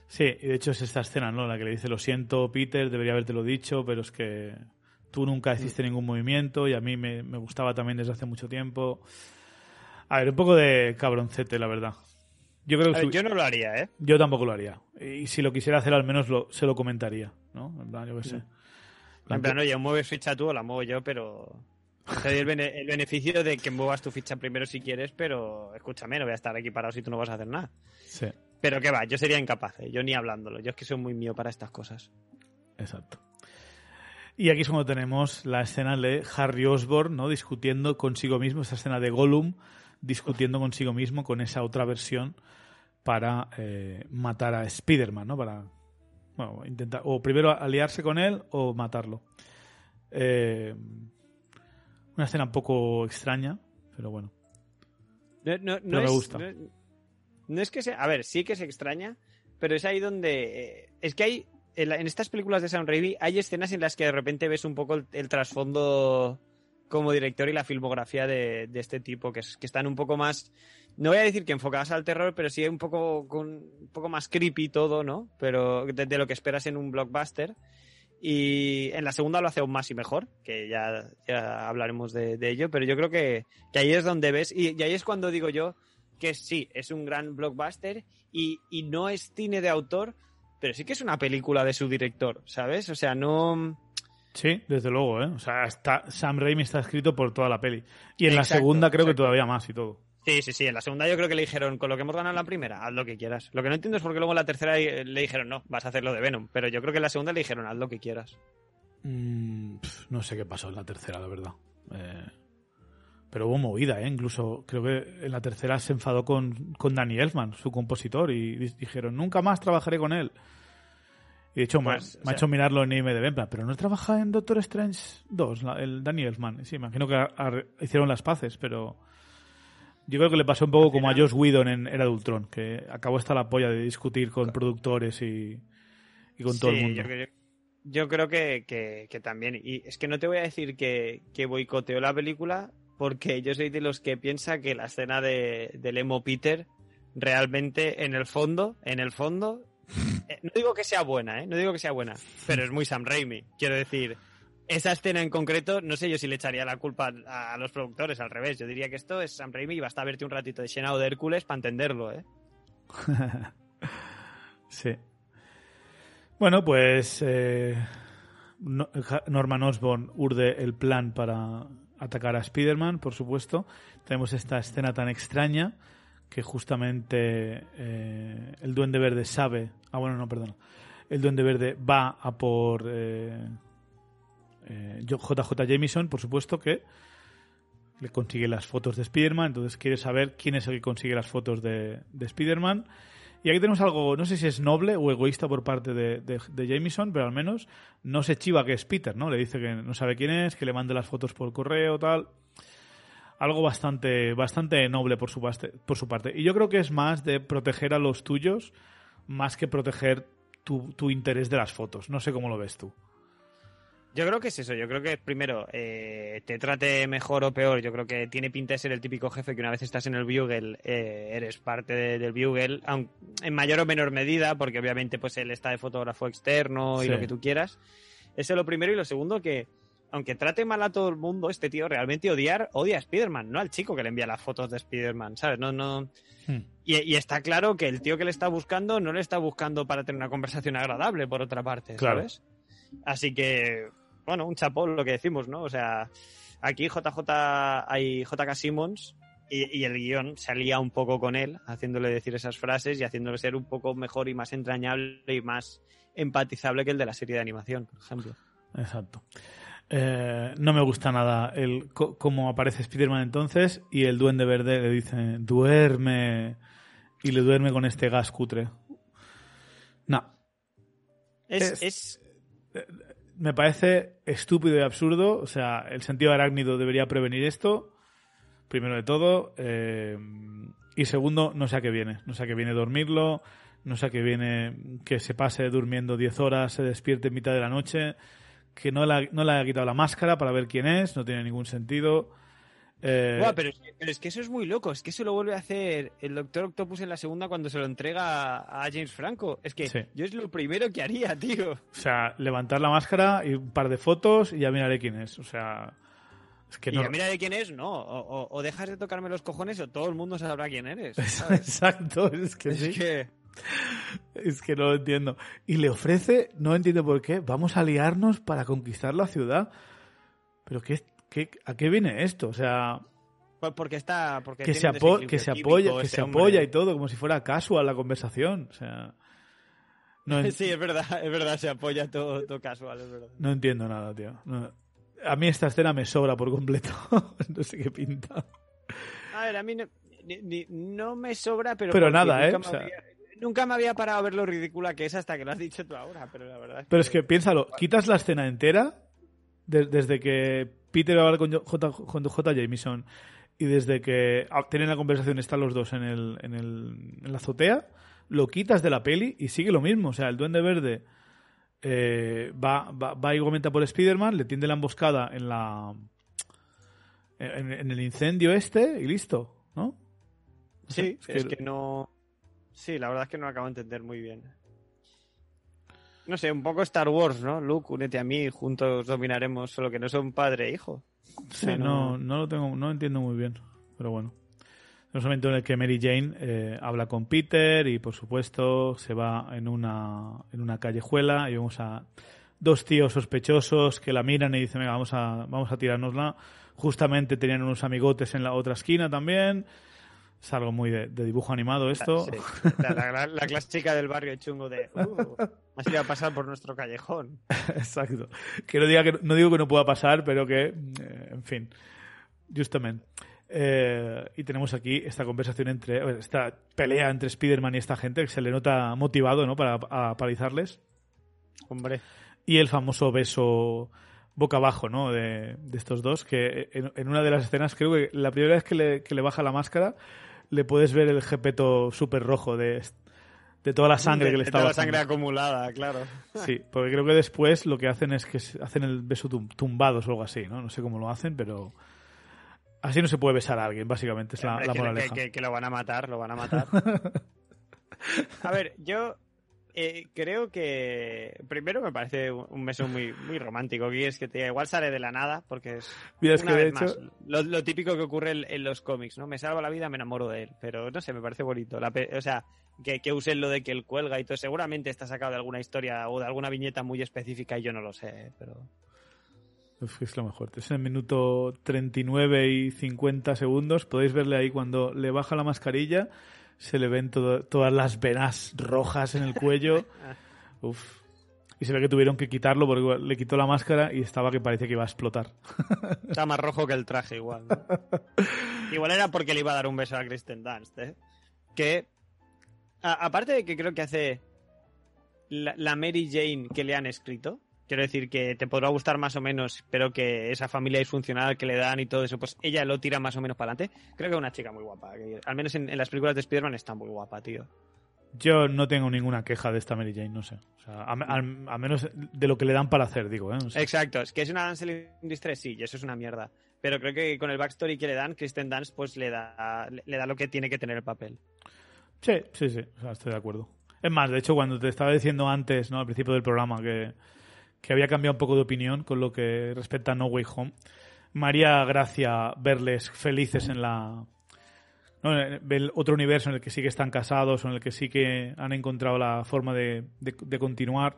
Sí, y de hecho es esta escena, ¿no? La que le dice, lo siento, Peter, debería habértelo dicho, pero es que tú nunca hiciste ningún movimiento y a mí me, me gustaba también desde hace mucho tiempo. A ver, un poco de cabroncete, la verdad. Yo creo que ver, su- yo no lo haría, ¿eh? yo tampoco lo haría. Y si lo quisiera hacer, al menos lo, se lo comentaría, ¿no? En plan, yo qué sé. En plan, oye, mueves ficha tú o la muevo yo, pero... Te doy el, bene- el beneficio de que muevas tu ficha primero si quieres, pero escúchame, no voy a estar aquí parado si tú no vas a hacer nada. Sí, Pero que va, yo sería incapaz, ¿eh? yo ni hablándolo. Yo es que soy muy mío para estas cosas. exacto. Y aquí es cuando tenemos la escena de Harry Osborn, ¿no? Discutiendo consigo mismo, esa escena de Gollum, discutiendo consigo mismo con esa otra versión para eh, matar a Spider-Man, ¿no? Para, bueno, intentar, o primero aliarse con él o matarlo. Eh, una escena un poco extraña, pero bueno. No, no- me es, gusta. No, no es que sea. A ver, sí que se extraña, pero es ahí donde. eh, es que hay. En, la- en estas películas de Sam Raimi hay escenas en las que de repente ves un poco el, el trasfondo como director y la filmografía de, de este tipo, que, es- que están un poco más. No voy a decir que enfocadas al terror, pero sí un poco, con, un poco más creepy todo, ¿no? Pero de, de lo que esperas en un blockbuster. Y en la segunda lo hace aún más y mejor, que ya, ya hablaremos de, de ello, pero yo creo que, que ahí es donde ves, y, y ahí es cuando digo yo que sí, es un gran blockbuster y, y no es cine de autor, pero sí que es una película de su director, ¿sabes? O sea, no... Sí, desde luego, ¿eh? O sea, está, Sam Raimi está escrito por toda la peli. Y en la segunda creo que todavía más y todo. Sí, sí, sí, en la segunda yo creo que le dijeron, con lo que hemos ganado en la primera, haz lo que quieras. Lo que no entiendo es por qué luego en la tercera le dijeron, no, vas a hacer lo de Venom, pero yo creo que en la segunda le dijeron, haz lo que quieras. Mm, no sé qué pasó en la tercera, la verdad. Eh, pero hubo movida, ¿eh? Incluso creo que en la tercera se enfadó con, con Danny Elfman, su compositor, y di- dijeron, nunca más trabajaré con él. Y de hecho, me- Pues, ha sea- hecho mirarlo en IMDb, en plan, pero no trabaja en Doctor Strange 2, la- el Danny Elfman. Sí, imagino que a- a- hicieron las paces, pero yo creo que le pasó un poco como a Josh Whedon en Era de Ultron, que acabó hasta la polla de discutir con productores y, y con todo el mundo. Yo, creo- yo creo que, que- que también. Y es que no te voy a decir que, que boicoteó la película, porque yo soy de los que piensa que la escena de, del emo Peter realmente, en el fondo, en el fondo, eh, no digo que sea buena, ¿eh? No digo que sea buena, pero es muy Sam Raimi. Quiero decir, esa escena en concreto, no sé yo si le echaría la culpa a, los productores, al revés. Yo diría que esto es Sam Raimi y basta verte un ratito de Xenao de Hércules para entenderlo, ¿eh? Sí. Bueno, pues eh, Norman Osborn urde el plan para atacar a Spider-Man, por supuesto. Tenemos esta escena tan extraña que justamente eh, el Duende Verde sabe... Ah, bueno, no, perdón. El Duende Verde va a por eh, eh, JJ Jameson, por supuesto, que le consigue las fotos de Spider-Man, entonces quiere saber quién es el que consigue las fotos de, de Spider-Man. Y aquí tenemos algo, no sé si es noble o egoísta por parte de, de, Jameson, pero al menos no se chiva que es Peter, ¿no? Le dice que no sabe quién es, que le mande las fotos por correo, tal. Algo bastante, bastante noble por su, parte. Y yo creo que es más de proteger a los tuyos, más que proteger tu interés de las fotos. No sé cómo lo ves tú. Yo creo que es eso, yo creo que primero eh, te trate mejor o peor, yo creo que tiene pinta de ser el típico jefe que una vez estás en el Bugle eh, eres parte de- del Bugle, aun- en mayor o menor medida, porque obviamente pues él está de fotógrafo externo y Sí. lo que tú quieras. Eso es lo primero y lo segundo que aunque trate mal a todo el mundo, este tío realmente odiar, odia a Spider-Man, no al chico que le envía las fotos de Spider-Man, ¿sabes? No, no... Hmm. Y, y está claro que el tío que le está buscando no le está buscando para tener una conversación agradable, por otra parte, Claro. ¿sabes? Así que, bueno, un chapó lo que decimos, ¿no? O sea, aquí JJ hay JK Simmons y, y el guion se alía un poco con él, haciéndole decir esas frases y haciéndole ser un poco mejor y más entrañable y más empatizable que el de la serie de animación, por ejemplo. Exacto. Eh, no me gusta nada el cómo aparece Spider-Man entonces y el duende verde le dice duerme y le duerme con este gas cutre. No, Es, Es- es- me parece estúpido y absurdo. O sea, el sentido arácnido debería prevenir esto, primero de todo. eh, y segundo, no sé a qué viene. No sé a qué viene dormirlo, no sé a qué viene que se pase durmiendo 10 horas, se despierte en mitad de la noche, que no le, no le haya quitado la máscara para ver quién es, no tiene ningún sentido. Eh, Buah, pero, es que, pero es que eso es muy loco. Es que eso lo vuelve a hacer el Doctor Octopus en la segunda cuando se lo entrega a James Franco. Es que Sí. yo es lo primero que haría, tío. O sea, levantar la máscara y un par de fotos y ya miraré quién es. O sea, es que y no. ya mira de quién es, no. O, o- o dejas de tocarme los cojones o todo el mundo sabrá quién eres. ¿sabes? Exacto, es que es sí. que. Es que no lo entiendo. Y le ofrece, no entiendo por qué, vamos a liarnos para conquistar la ciudad. Pero ¿qué, ¿qué- ¿a qué viene esto? O sea, porque está. Porque que se, que apoya, que este se hombre. apoya y todo, como si fuera casual la conversación. O sea, no, Sí, es verdad, es verdad, se apoya todo, todo casual, es verdad. no entiendo nada, tío. No- a mí esta escena me sobra por completo. no sé qué pinta. A ver, a mí no, ni- ni- no me sobra, pero. Pero nada, ¿eh? nunca O me sea- había- Nunca me había parado a ver lo ridícula que es hasta que lo has dicho tú ahora, pero la verdad es Pero es que piénsalo, quitas la escena entera de- desde que Peter va a hablar con J, con J. Jameson y desde que ah, tienen la conversación están los dos en, el, en, el, en la azotea, lo quitas de la peli y sigue lo mismo. O sea, el Duende Verde eh, va, va, va igualmente a por Spider-Man, le tiende la emboscada en la en, en el incendio este y listo, ¿no? Sí, Es es que- que... no. Sí, la verdad es que no lo acabo de entender muy bien. No sé, un poco Star Wars, ¿no? Luke, únete a mí, juntos dominaremos, solo que no son padre e hijo. Sí, no, no- no lo tengo, no entiendo muy bien, pero bueno. Es un momento en el que Mary Jane eh, habla con Peter y por supuesto se va en una, en una callejuela y vemos a dos tíos sospechosos que la miran y dicen, venga, vamos a, vamos a tirárnosla. Justamente tenían unos amigotes en la otra esquina también. Es algo muy de, de dibujo animado esto. Sí, la, la- la- clásica del barrio chungo de. Uh, has ido a pasar por nuestro callejón. Exacto. Que no, diga que no digo que no pueda pasar, pero que, eh, en fin, justamente. Eh, y tenemos aquí esta conversación entre, esta pelea entre Spider-Man y esta gente que se le nota motivado, ¿no? Para a palizarles. Hombre. Y el famoso beso boca abajo, ¿no? De, de estos dos, que en, en una de las escenas, creo que la primera vez que le, que le baja la máscara, le puedes ver el jepeto súper rojo de, de toda la sangre De- que le de está toda la sangre acumulada, claro. Sí, porque creo que después lo que hacen es que se- hacen el beso tum- tumbados o algo así, ¿no? No sé cómo lo hacen, pero así no se puede besar a alguien, básicamente, es la, Hombre, la que, moraleja. que- que- que lo van a matar, lo van a matar. a ver, yo eh, creo que primero me parece un beso muy, muy romántico. Que es que te, igual sale de la nada, porque es Mira, es una que vez hecho, más, lo, lo típico que ocurre en, en los cómics, ¿no? Me salva la vida, me enamoro de él. Pero no sé, me parece bonito. La o sea, que, que usen lo de que él cuelga y todo. Seguramente está sacado de alguna historia o de alguna viñeta muy específica y yo no lo sé, pero. uf, es lo mejor. Es en el minuto 39 y 50 segundos. Podéis verle ahí cuando le baja la mascarilla, se le ven todo- todas las venas rojas en el cuello. Uf. Y se ve que tuvieron que quitarlo porque le quitó la máscara y estaba que parecía que iba a explotar. Está más rojo que el traje, igual. ¿no? igual era porque le iba a dar un beso a Kristen Dunst, ¿eh? Que, a- aparte de que creo que hace la, la Mary Jane que le han escrito, quiero decir que te podrá gustar más o menos, pero que esa familia disfuncional que le dan y todo eso, pues ella lo tira más o menos para adelante. Creo que es una chica muy guapa. que al menos en, en las películas de Spider-Man está muy guapa, tío. Yo no tengo ninguna queja de esta Mary Jane, no sé. O sea, a, a- a menos de lo que le dan para hacer, digo, ¿eh? Exacto, es que es una Damsel in Distress, sí, y eso es una mierda. Pero creo que con el backstory que le dan, Kristen Dunst pues le da, le da lo que tiene que tener el papel. Sí, sí, sí, o sea, estoy de acuerdo. Es más, de hecho, cuando te estaba diciendo antes, ¿no? Al principio del programa, que, que había cambiado un poco de opinión con lo que respecta a No Way Home, María Gracia verles felices en la... ¿no? en el otro universo en el que sí que están casados o en el que sí que han encontrado la forma de, de- de continuar.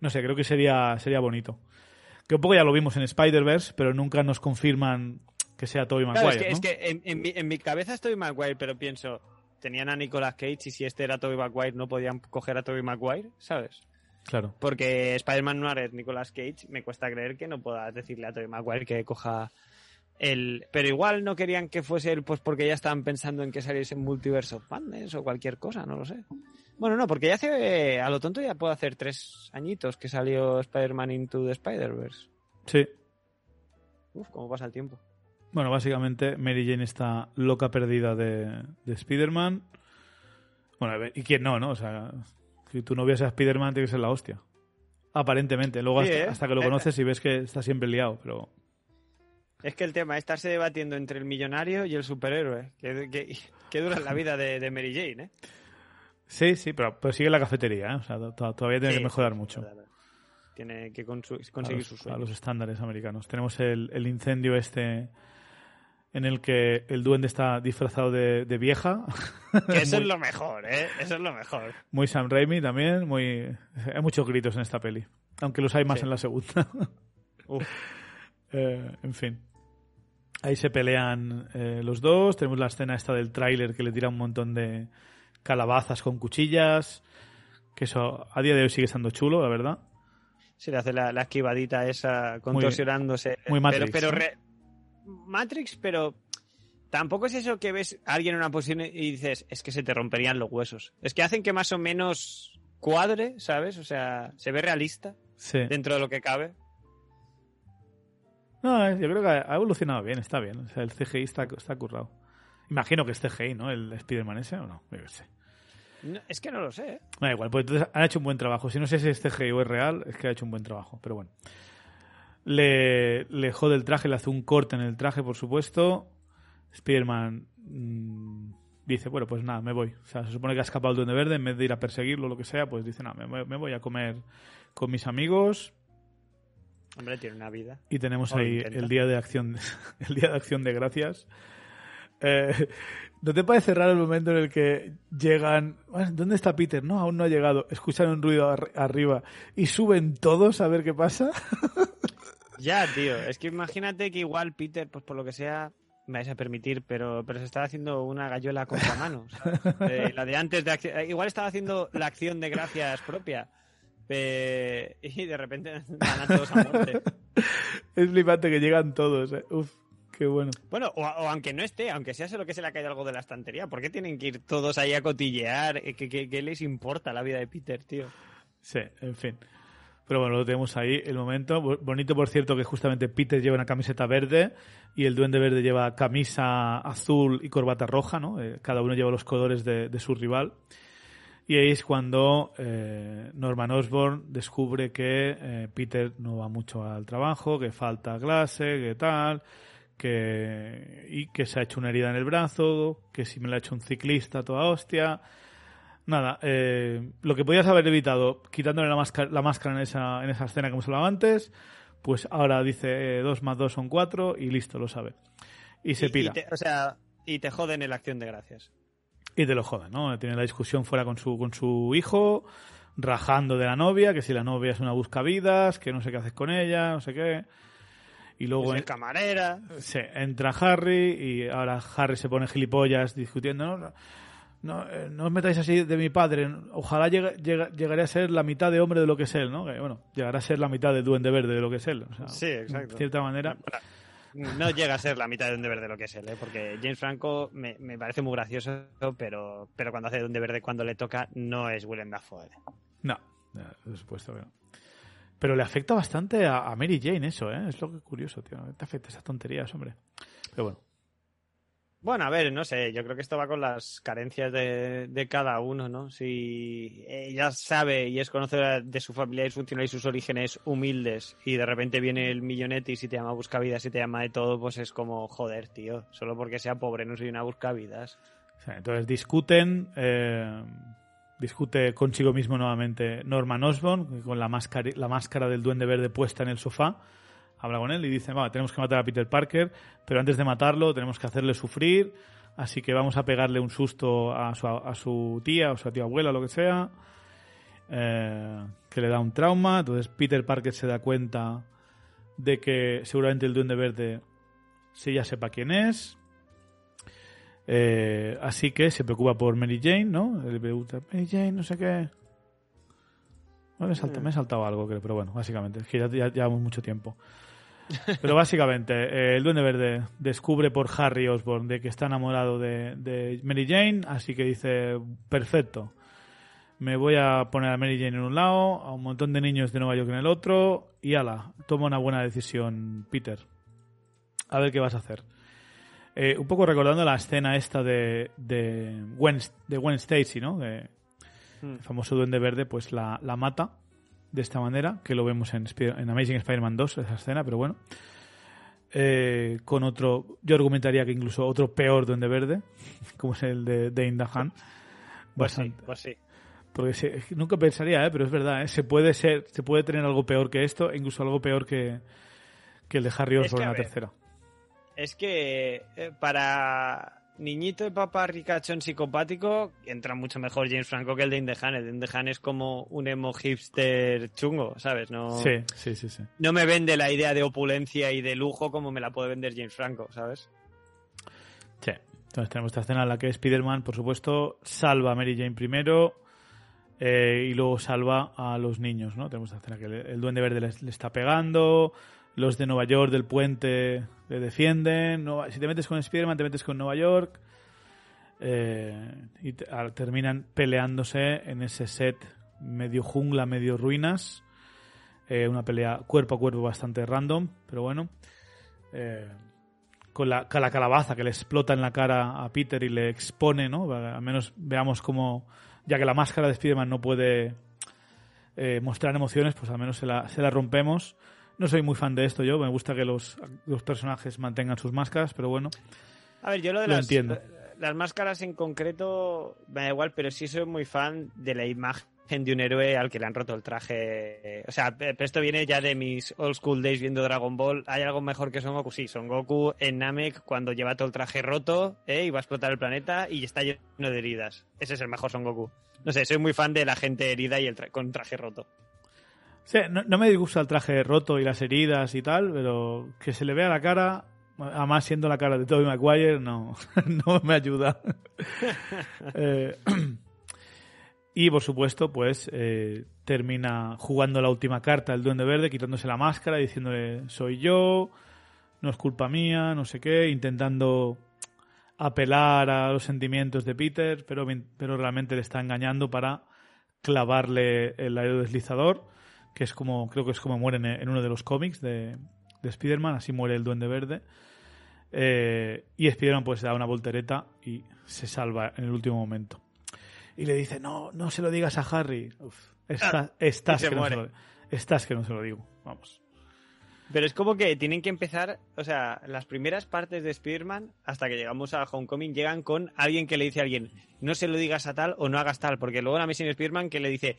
No sé, creo que sería, sería bonito. Que un poco ya lo vimos en Spider-Verse, pero nunca nos confirman que sea Tobey Claro, Maguire, es que, ¿no? es que en, en mi, en mi cabeza estoy Maguire, pero pienso, tenían a Nicolas Cage y si este era Tobey Maguire no podían coger a Tobey Maguire, ¿sabes? Claro. Porque Spider-Man no es Nicolas Cage, me cuesta creer que no puedas decirle a Tobey Maguire que coja el... Pero igual no querían que fuese él, pues porque ya estaban pensando en que saliese en Multiverse of Madness o cualquier cosa, no lo sé. Bueno, no, porque ya hace, a lo tonto ya puede hacer tres añitos que salió Spider-Man Into the Spider-Verse. Sí. Uf, cómo pasa el tiempo. Bueno, básicamente Mary Jane está loca perdida de, de Spider-Man. Bueno, a ver, ¿y quién no, no? O sea, si tu novia sea Spider-Man tiene que ser la hostia. Aparentemente. Luego Sí, hasta, ¿eh? hasta que lo Eh, conoces y ves que está siempre liado, pero... Es que el tema es estarse debatiendo entre el millonario y el superhéroe. Que, que, que dura la vida de, de Mary Jane, ¿eh? Sí, sí, pero, pero sigue en la cafetería, ¿eh? O sea, to- todavía tiene Sí, que mejorar mucho. verdad. Tiene que a conseguir los, sus a los estándares americanos. Tenemos el, el incendio este en el que el duende está disfrazado de, de vieja. Que eso muy, es lo mejor, ¿eh? Eso es lo mejor. muy Sam Raimi también. Muy... Hay muchos gritos en esta peli. Aunque los hay más Sí. en la segunda. Uf. Eh, en fin. Ahí se pelean eh, los dos. Tenemos la escena esta del tráiler que le tira un montón de calabazas con cuchillas. Que eso a día de hoy sigue estando chulo, la verdad. Sí, le hace la, la esquivadita esa contorsionándose. Muy Matrix, Pero, pero Matrix, pero tampoco es eso que ves a alguien en una posición y dices, es que se te romperían los huesos. Es que hacen que más o menos cuadre, ¿sabes? O sea, se ve realista Sí. dentro de lo que cabe. No, eh, yo creo que ha evolucionado bien, está bien. O sea, el CGI está, está currado. Imagino que es CGI, ¿no? El Spider-Man ese o no. Yo sé. No, es que no lo sé. ¿eh? Da igual, pues entonces han hecho un buen trabajo. Si no sé si es CGI o es real, es que ha hecho un buen trabajo. Pero bueno. Le, le jode el traje, le hace un corte en el traje, por supuesto. Spider-Man mm, dice, bueno, pues nada, me voy. O sea, se supone que ha escapado el Duende Verde, en vez de ir a perseguirlo o lo que sea, pues dice, nada, me, voy- me voy a comer con mis amigos. Hombre, tiene una vida. Y tenemos O ahí el día de acción, el día de acción de gracias. Eh, ¿No te parece raro el momento en el que llegan? "Bueno, ¿Dónde está Peter? No, aún no ha llegado. Escuchan un ruido ar- arriba y suben todos a ver qué pasa. Ya, tío. Es que imagínate que igual Peter, pues por lo que sea, me vais a permitir, pero, pero se está haciendo una gallola con la mano. Eh, la de antes de acción- eh, Igual estaba haciendo la acción de gracias propia. eh, y de repente van a todos a muerte. Es flipante que llegan todos. eh. Uf, qué bueno. Bueno, o, o aunque no esté, aunque sea solo que se le ha caído algo de la estantería, ¿por qué tienen que ir todos ahí a cotillear? Eh, ¿Qué, qué- qué les importa la vida de Peter, tío? Sí, en fin. Pero bueno, lo tenemos ahí, el momento. Bo- Bonito, por cierto, que justamente Peter lleva una camiseta verde y el Duende Verde lleva camisa azul y corbata roja, ¿no? Eh, cada uno lleva los colores de, de su rival. Y ahí es cuando eh, Norman Osborn descubre que eh, Peter no va mucho al trabajo, que falta clase, que tal, que y que se ha hecho una herida en el brazo, que si me la ha hecho un ciclista toda hostia. Nada, eh, lo que podías haber evitado quitándole la máscara, la máscara en, esa, en esa escena que hemos hablado antes, pues ahora dice 2 más 2 son 4 y listo, lo sabe. Y se Y- y pira. te- o sea, y te joden en la acción de gracias. Y te lo jodan, ¿no? Tiene la discusión fuera con su, con su hijo, rajando de la novia, que si la novia es una buscavidas, que no sé qué haces con ella, no sé qué. Y luego Es en- camarera. Sí, entra Harry y ahora Harry se pone gilipollas discutiendo. No, no, eh, no os metáis así de mi padre. Ojalá llegue, llegue- llegaré a ser la mitad de hombre de lo que es él, ¿no? Que, bueno, llegará a ser la mitad de duende verde de lo que es él. O sea, Sí, exacto. De cierta manera. No llega a ser la mitad de Duende Verde lo que es él, ¿eh? porque James Franco me, me parece muy gracioso, pero, pero cuando hace Duende Verde cuando le toca no es Willem Dafoe. ¿eh? No, no, por supuesto que no. Pero le afecta bastante a, a Mary Jane eso, ¿eh? Es lo que es curioso, tío. Te afecta esas tonterías, hombre. Pero bueno. Bueno, a ver, no sé, yo creo que esto va con las carencias de, de cada uno, ¿no? Si ella sabe y es conocedora de su familia disfuncional y sus orígenes humildes y de repente viene el millonetis y te llama buscavidas y te llama de todo, pues es como, joder, tío, solo porque sea pobre no soy una buscavidas. Entonces discuten, eh, discute consigo mismo nuevamente Norman Osborn, con la la máscara del duende verde puesta en el sofá. Habla con él y dice, va, tenemos que matar a Peter Parker, pero antes de matarlo tenemos que hacerle sufrir, así que vamos a pegarle un susto a su, a su tía o su tía abuela, lo que sea, eh, que le da un trauma. Entonces Peter Parker se da cuenta de que seguramente el duende verde sí ya sepa quién es, eh, así que se preocupa por Mary Jane, ¿no? Le pregunta, Mary Jane, no sé qué. Me, saltado, me he saltado algo, creo, pero bueno, básicamente, es que ya, ya llevamos mucho tiempo. Pero básicamente, eh, el Duende Verde descubre por Harry Osborn de que está enamorado de, de Mary Jane, así que dice, perfecto, me voy a poner a Mary Jane en un lado, a un montón de niños de Nueva York en el otro, y ala, toma una buena decisión, Peter. A ver qué vas a hacer. Eh, un poco recordando la escena esta de, de, Gwen, de Gwen Stacy, ¿no? Que Hmm. el famoso Duende Verde, pues la, la mata de esta manera, que lo vemos en, Spider- en Amazing Spider-Man 2, esa escena, pero bueno. Eh, con otro, yo argumentaría que incluso otro peor Duende Verde, como es el de Dane DeHaan. Pues sí, Bastante. pues sí. Porque se- nunca pensaría, ¿eh? pero es verdad, ¿eh? se puede ser, se puede tener algo peor que esto, e incluso algo peor que, que el de Harry Osborn en la tercera. Es que eh, para niñito de papá ricachón psicopático, entra mucho mejor James Franco que el de Indehan. El de Indehan es como un emo hipster chungo, ¿sabes? No, Sí, sí, sí, sí. no me vende la idea de opulencia y de lujo como me la puede vender James Franco, ¿sabes? Sí. Entonces tenemos esta escena en la que Spider-Man, por supuesto, salva a Mary Jane primero eh, y luego salva a los niños, ¿no? Tenemos esta escena que el Duende Verde le, le está pegando, los de Nueva York del puente le defienden, si te metes con Spider-Man te metes con Nueva York eh, y ah, terminan peleándose en ese set medio jungla, medio ruinas. Eh, una pelea cuerpo a cuerpo bastante random, pero bueno. Eh, con la, la calabaza que le explota en la cara a Peter y le expone, ¿no? Al menos veamos cómo, ya que la máscara de Spider-Man no puede mostrar emociones, pues al menos se la, se la rompemos. No soy muy fan de esto yo, me gusta que los, los personajes mantengan sus máscaras, pero bueno. A ver, yo lo de Lo las, entiendo. las máscaras en concreto me da igual, pero sí soy muy fan de la imagen de un héroe al que le han roto el traje. O sea, pe- pero esto viene ya de mis old school days viendo Dragon Ball. ¿Hay algo mejor que Son Goku? Sí, Son Goku en Namek cuando lleva todo el traje roto ¿eh? y va a explotar el planeta y está lleno de heridas. Ese es el mejor Son Goku. No sé, soy muy fan de la gente herida y el tra- con traje roto. Sí, no, no me disgusta el traje roto y las heridas y tal, pero que se le vea la cara, además siendo la cara de Tobey Maguire, no, no me ayuda. Eh, y por supuesto, pues eh, termina jugando la última carta el Duende Verde, quitándose la máscara diciéndole soy yo, no es culpa mía, no sé qué, intentando apelar a los sentimientos de Peter, pero, pero realmente le está engañando para clavarle el aerodeslizador, que es como, creo que es como muere en, en uno de los cómics de, de Spider-Man, así muere el Duende Verde. Eh, y Spider-Man pues da una voltereta y se salva en el último momento. Y le dice, no, no se lo digas a Harry. Uf, está- estás, que no se lo, estás que no se lo digo. Vamos. Pero es como que tienen que empezar, o sea, las primeras partes de Spider-Man, hasta que llegamos a Homecoming, llegan con alguien que le dice a alguien, no se lo digas a tal o no hagas tal, porque luego en Amazing Spider-Man que le dice,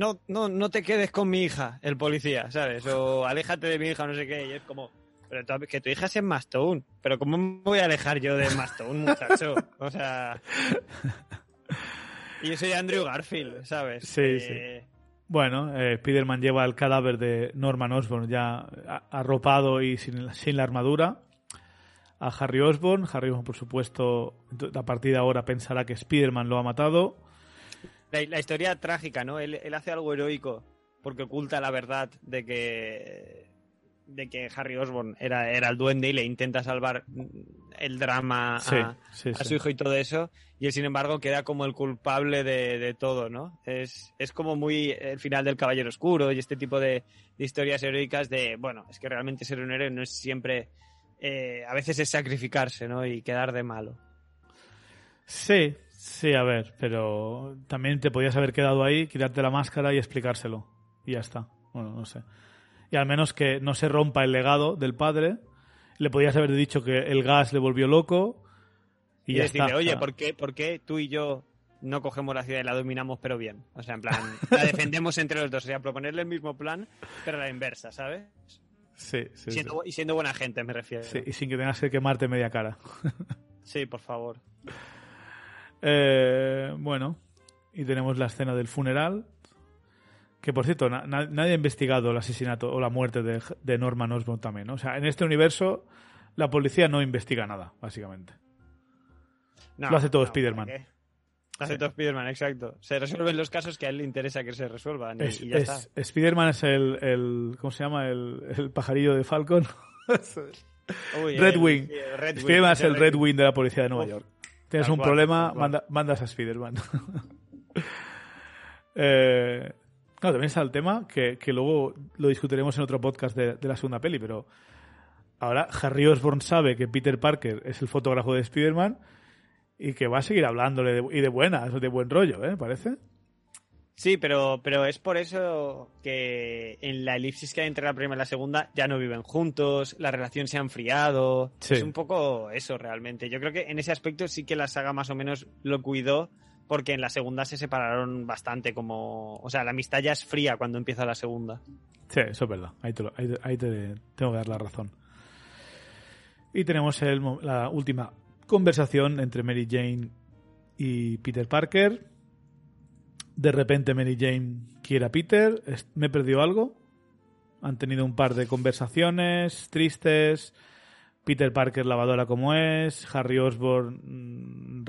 no, no, no te quedes con mi hija, el policía, ¿sabes? O aléjate de mi hija, no sé qué, y es como, pero tu- que tu hija es en Mastone, pero ¿cómo me voy a alejar yo de Mastone, muchacho? O sea... Y yo soy Andrew Garfield, ¿sabes? Sí, Eh, Bueno, eh, Spider-Man lleva el cadáver de Norman Osborn ya arropado y sin, sin la armadura a Harry Osborn. Harry Osborn, por supuesto, a partir de ahora pensará que Spider-Man lo ha matado. La, la historia trágica, ¿no? Él, él hace algo heroico porque oculta la verdad de que de que Harry Osborn era, era el duende y le intenta salvar el drama Sí, a, sí, a sí. su hijo y todo eso y él sin embargo queda como el culpable de, de todo, ¿no? Es, es como muy el final del Caballero Oscuro y este tipo de, de historias heroicas de, bueno, es que realmente ser un héroe no es siempre, eh, a veces es sacrificarse, ¿no? Y quedar de malo. Sí, sí, a ver, pero también te podías haber quedado ahí, quitarte la máscara y explicárselo. Y ya está. Bueno, no sé. Y al menos que no se rompa el legado del padre. Le podías haber dicho que el gas le volvió loco. Y, Y, ya decirle, está. oye, ¿por qué, ¿por qué tú y yo no cogemos la ciudad y la dominamos, pero bien? O sea, en plan, la defendemos entre los dos. O sea, proponerle el mismo plan, pero a la inversa, ¿sabes? Sí, sí, sí. Y siendo buena gente, me refiero. Sí, y sin que tengas que quemarte media cara. Sí, por favor. Eh, bueno, y tenemos la escena del funeral. Que por cierto, na- na- nadie ha investigado el asesinato o la muerte de, de Norman Osborn también. ¿no? O sea, en este universo, la policía no investiga nada, básicamente. No, Lo hace todo no, Spider-Man. Lo hace todo Spider-Man, exacto. Se resuelven los casos que a él le interesa que se resuelvan y, Es, y ya es- está. Spider-Man es el, el- ¿Cómo se llama? El, el pajarillo de Falcon. Uy, Red el- Wing. Red Wing, Spider-Man es el Red Wing de la policía de Nueva York. Tienes tal un cual, problema, manda- mandas a Spider-Man. eh, claro, también está el tema que, que luego lo discutiremos en otro podcast de, de la segunda peli, pero ahora Harry Osborn sabe que Peter Parker es el fotógrafo de Spider-Man y que va a seguir hablándole de- y de buenas, de buen rollo, ¿eh? Parece. Sí, pero, pero es por eso que en la elipsis que hay entre la primera y la segunda ya no viven juntos, la relación se ha enfriado. Sí. Es un poco eso realmente. Yo creo que en ese aspecto sí que la saga más o menos lo cuidó porque en la segunda se separaron bastante como... O sea, la amistad ya es fría cuando empieza la segunda. Sí, eso es verdad. Ahí te, lo- ahí te- ahí te tengo que dar la razón. Y tenemos el la última conversación entre Mary Jane y Peter Parker. De repente Mary Jane quiere a Peter. ¿Me he perdido algo? Han tenido un par de conversaciones tristes. Peter Parker lavadora como es. Harry Osborn mm,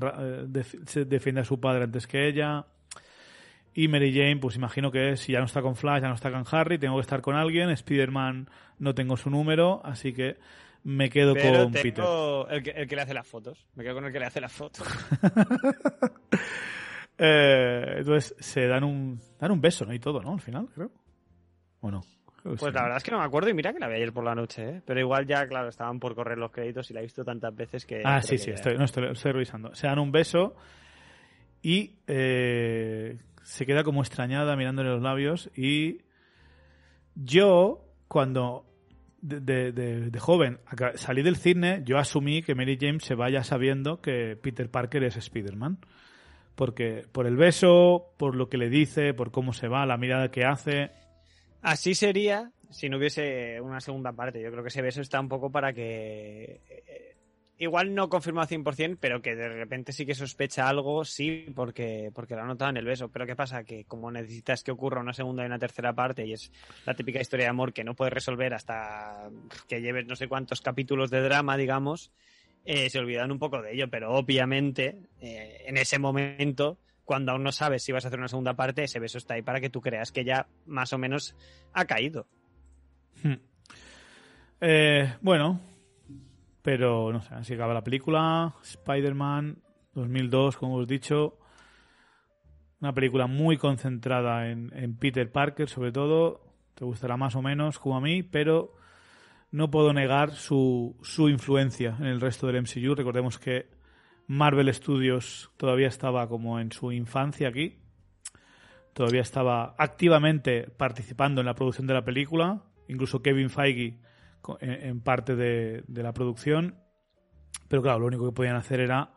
eh, se defiende a su padre antes que ella. Y Mary Jane, pues imagino que si ya no está con Flash, ya no está con Harry, tengo que estar con alguien. Spider-Man no tengo su número, así que me quedo Pero con Peter. tengo el que, el que le hace las fotos. Me quedo con el que le hace las fotos. Eh, entonces se dan un, dan un beso, ¿no? Y todo, ¿no? Al final, creo. ¿O no? Creo Pues sí, la verdad es que no me acuerdo y mira que la vi ayer por la noche, ¿eh? Pero igual ya, claro, estaban por correr los créditos y la he visto tantas veces que... Ah, sí, que sí, ya- estoy, no, estoy, estoy revisando. Se dan un beso y eh, se queda como extrañada mirándole los labios y yo, cuando de, de- de- de joven salí del cine, yo asumí que Mary James se vaya sabiendo que Peter Parker es Spider-Man. Porque por el beso, por lo que le dice, por cómo se va, la mirada que hace. Así sería si no hubiese una segunda parte. Yo creo que ese beso está un poco para que... eh, Igual no confirmado 100%, pero que de repente sí que sospecha algo, sí, porque, porque lo ha en el beso. Pero ¿qué pasa? Que como necesitas que ocurra una segunda y una tercera parte, y es la típica historia de amor que no puedes resolver hasta que lleves no sé cuántos capítulos de drama, digamos, eh, se olvidan un poco de ello. Pero obviamente, eh, en ese momento, cuando aún no sabes si vas a hacer una segunda parte, ese beso está ahí para que tú creas que ya más o menos ha caído. Hmm. Eh, bueno, pero no sé, así acaba la película. Spider-Man 2002, como os he dicho. Una película muy concentrada en, en Peter Parker, sobre todo. Te gustará más o menos como a mí, pero no puedo negar su, su influencia en el resto del MCU. Recordemos que Marvel Studios todavía estaba como en su infancia aquí. Todavía estaba activamente participando en la producción de la película. Incluso Kevin Feige en parte de, de la producción. Pero claro, lo único que podían hacer era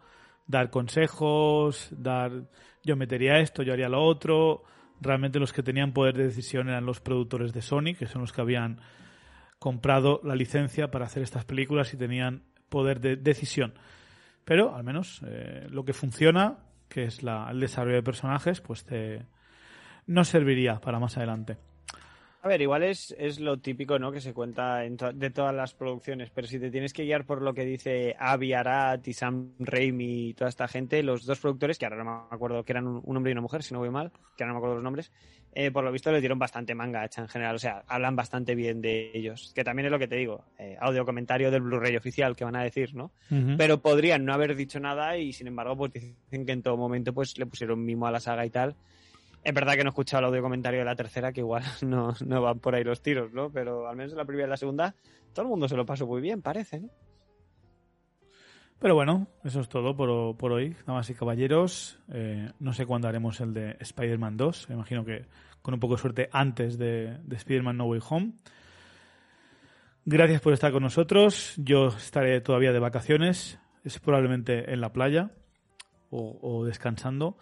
dar consejos, dar yo metería esto, yo haría lo otro. Realmente los que tenían poder de decisión eran los productores de Sony, que son los que habían comprado la licencia para hacer estas películas y tenían poder de decisión. Pero al menos eh, lo que funciona, que es la- el desarrollo de personajes, pues te, no serviría para más adelante. A ver, igual es, es lo típico, ¿no? Que se cuenta de todas las producciones, pero si te tienes que guiar por lo que dice Avi Arad y Sam Raimi y toda esta gente, los dos productores, que ahora no me acuerdo, que eran un hombre y una mujer, si no voy mal, que ahora no me acuerdo los nombres, eh, por lo visto le dieron bastante manga hecha en general, o sea, hablan bastante bien de ellos, que también es lo que te digo, eh, audio comentario del Blu-ray oficial que van a decir, ¿no? Pero podrían no haber dicho nada y sin embargo pues dicen que en todo momento pues le pusieron mimo a la saga y tal. Es verdad que no he escuchado el audio comentario de la tercera, que igual no, no van por ahí los tiros, ¿no? Pero al menos en la primera y la segunda todo el mundo se lo pasó muy bien, parece, ¿no? Pero bueno, eso es todo por, por hoy, damas y caballeros. Eh, no sé cuándo haremos el de Spider-Man 2. Me imagino que con un poco de suerte antes de, de Spider-Man No Way Home. Gracias por estar con nosotros. Yo estaré todavía de vacaciones, es probablemente en la playa o, o descansando.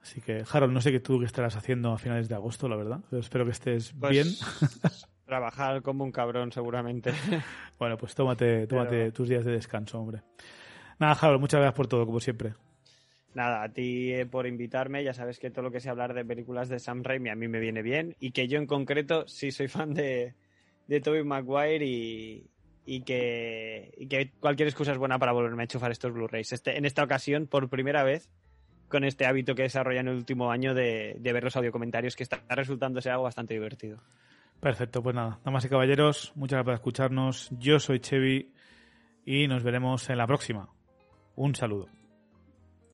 Así que, Harold, no sé qué tú que estarás haciendo a finales de agosto, la verdad. Pero espero que estés Pues, bien. trabajar como un cabrón, seguramente. Bueno, pues tómate, tómate Pero- tus días de descanso, hombre. Nada, Harold, muchas gracias por todo, como siempre. Nada, a ti eh, por invitarme. Ya sabes que todo lo que sea hablar de películas de Sam Raimi a mí me viene bien. Y que yo en concreto sí soy fan de, de Tobey Maguire y, y, que, y que cualquier excusa es buena para volverme a enchufar estos Blu-rays. Este, en esta ocasión, por primera vez, con este hábito que he desarrollado en el último año de, de ver los audiocomentarios, que está resultando ser algo bastante divertido. Perfecto, pues nada, damas y caballeros, muchas gracias por escucharnos. Yo soy Chevy y nos veremos en la próxima. Un saludo.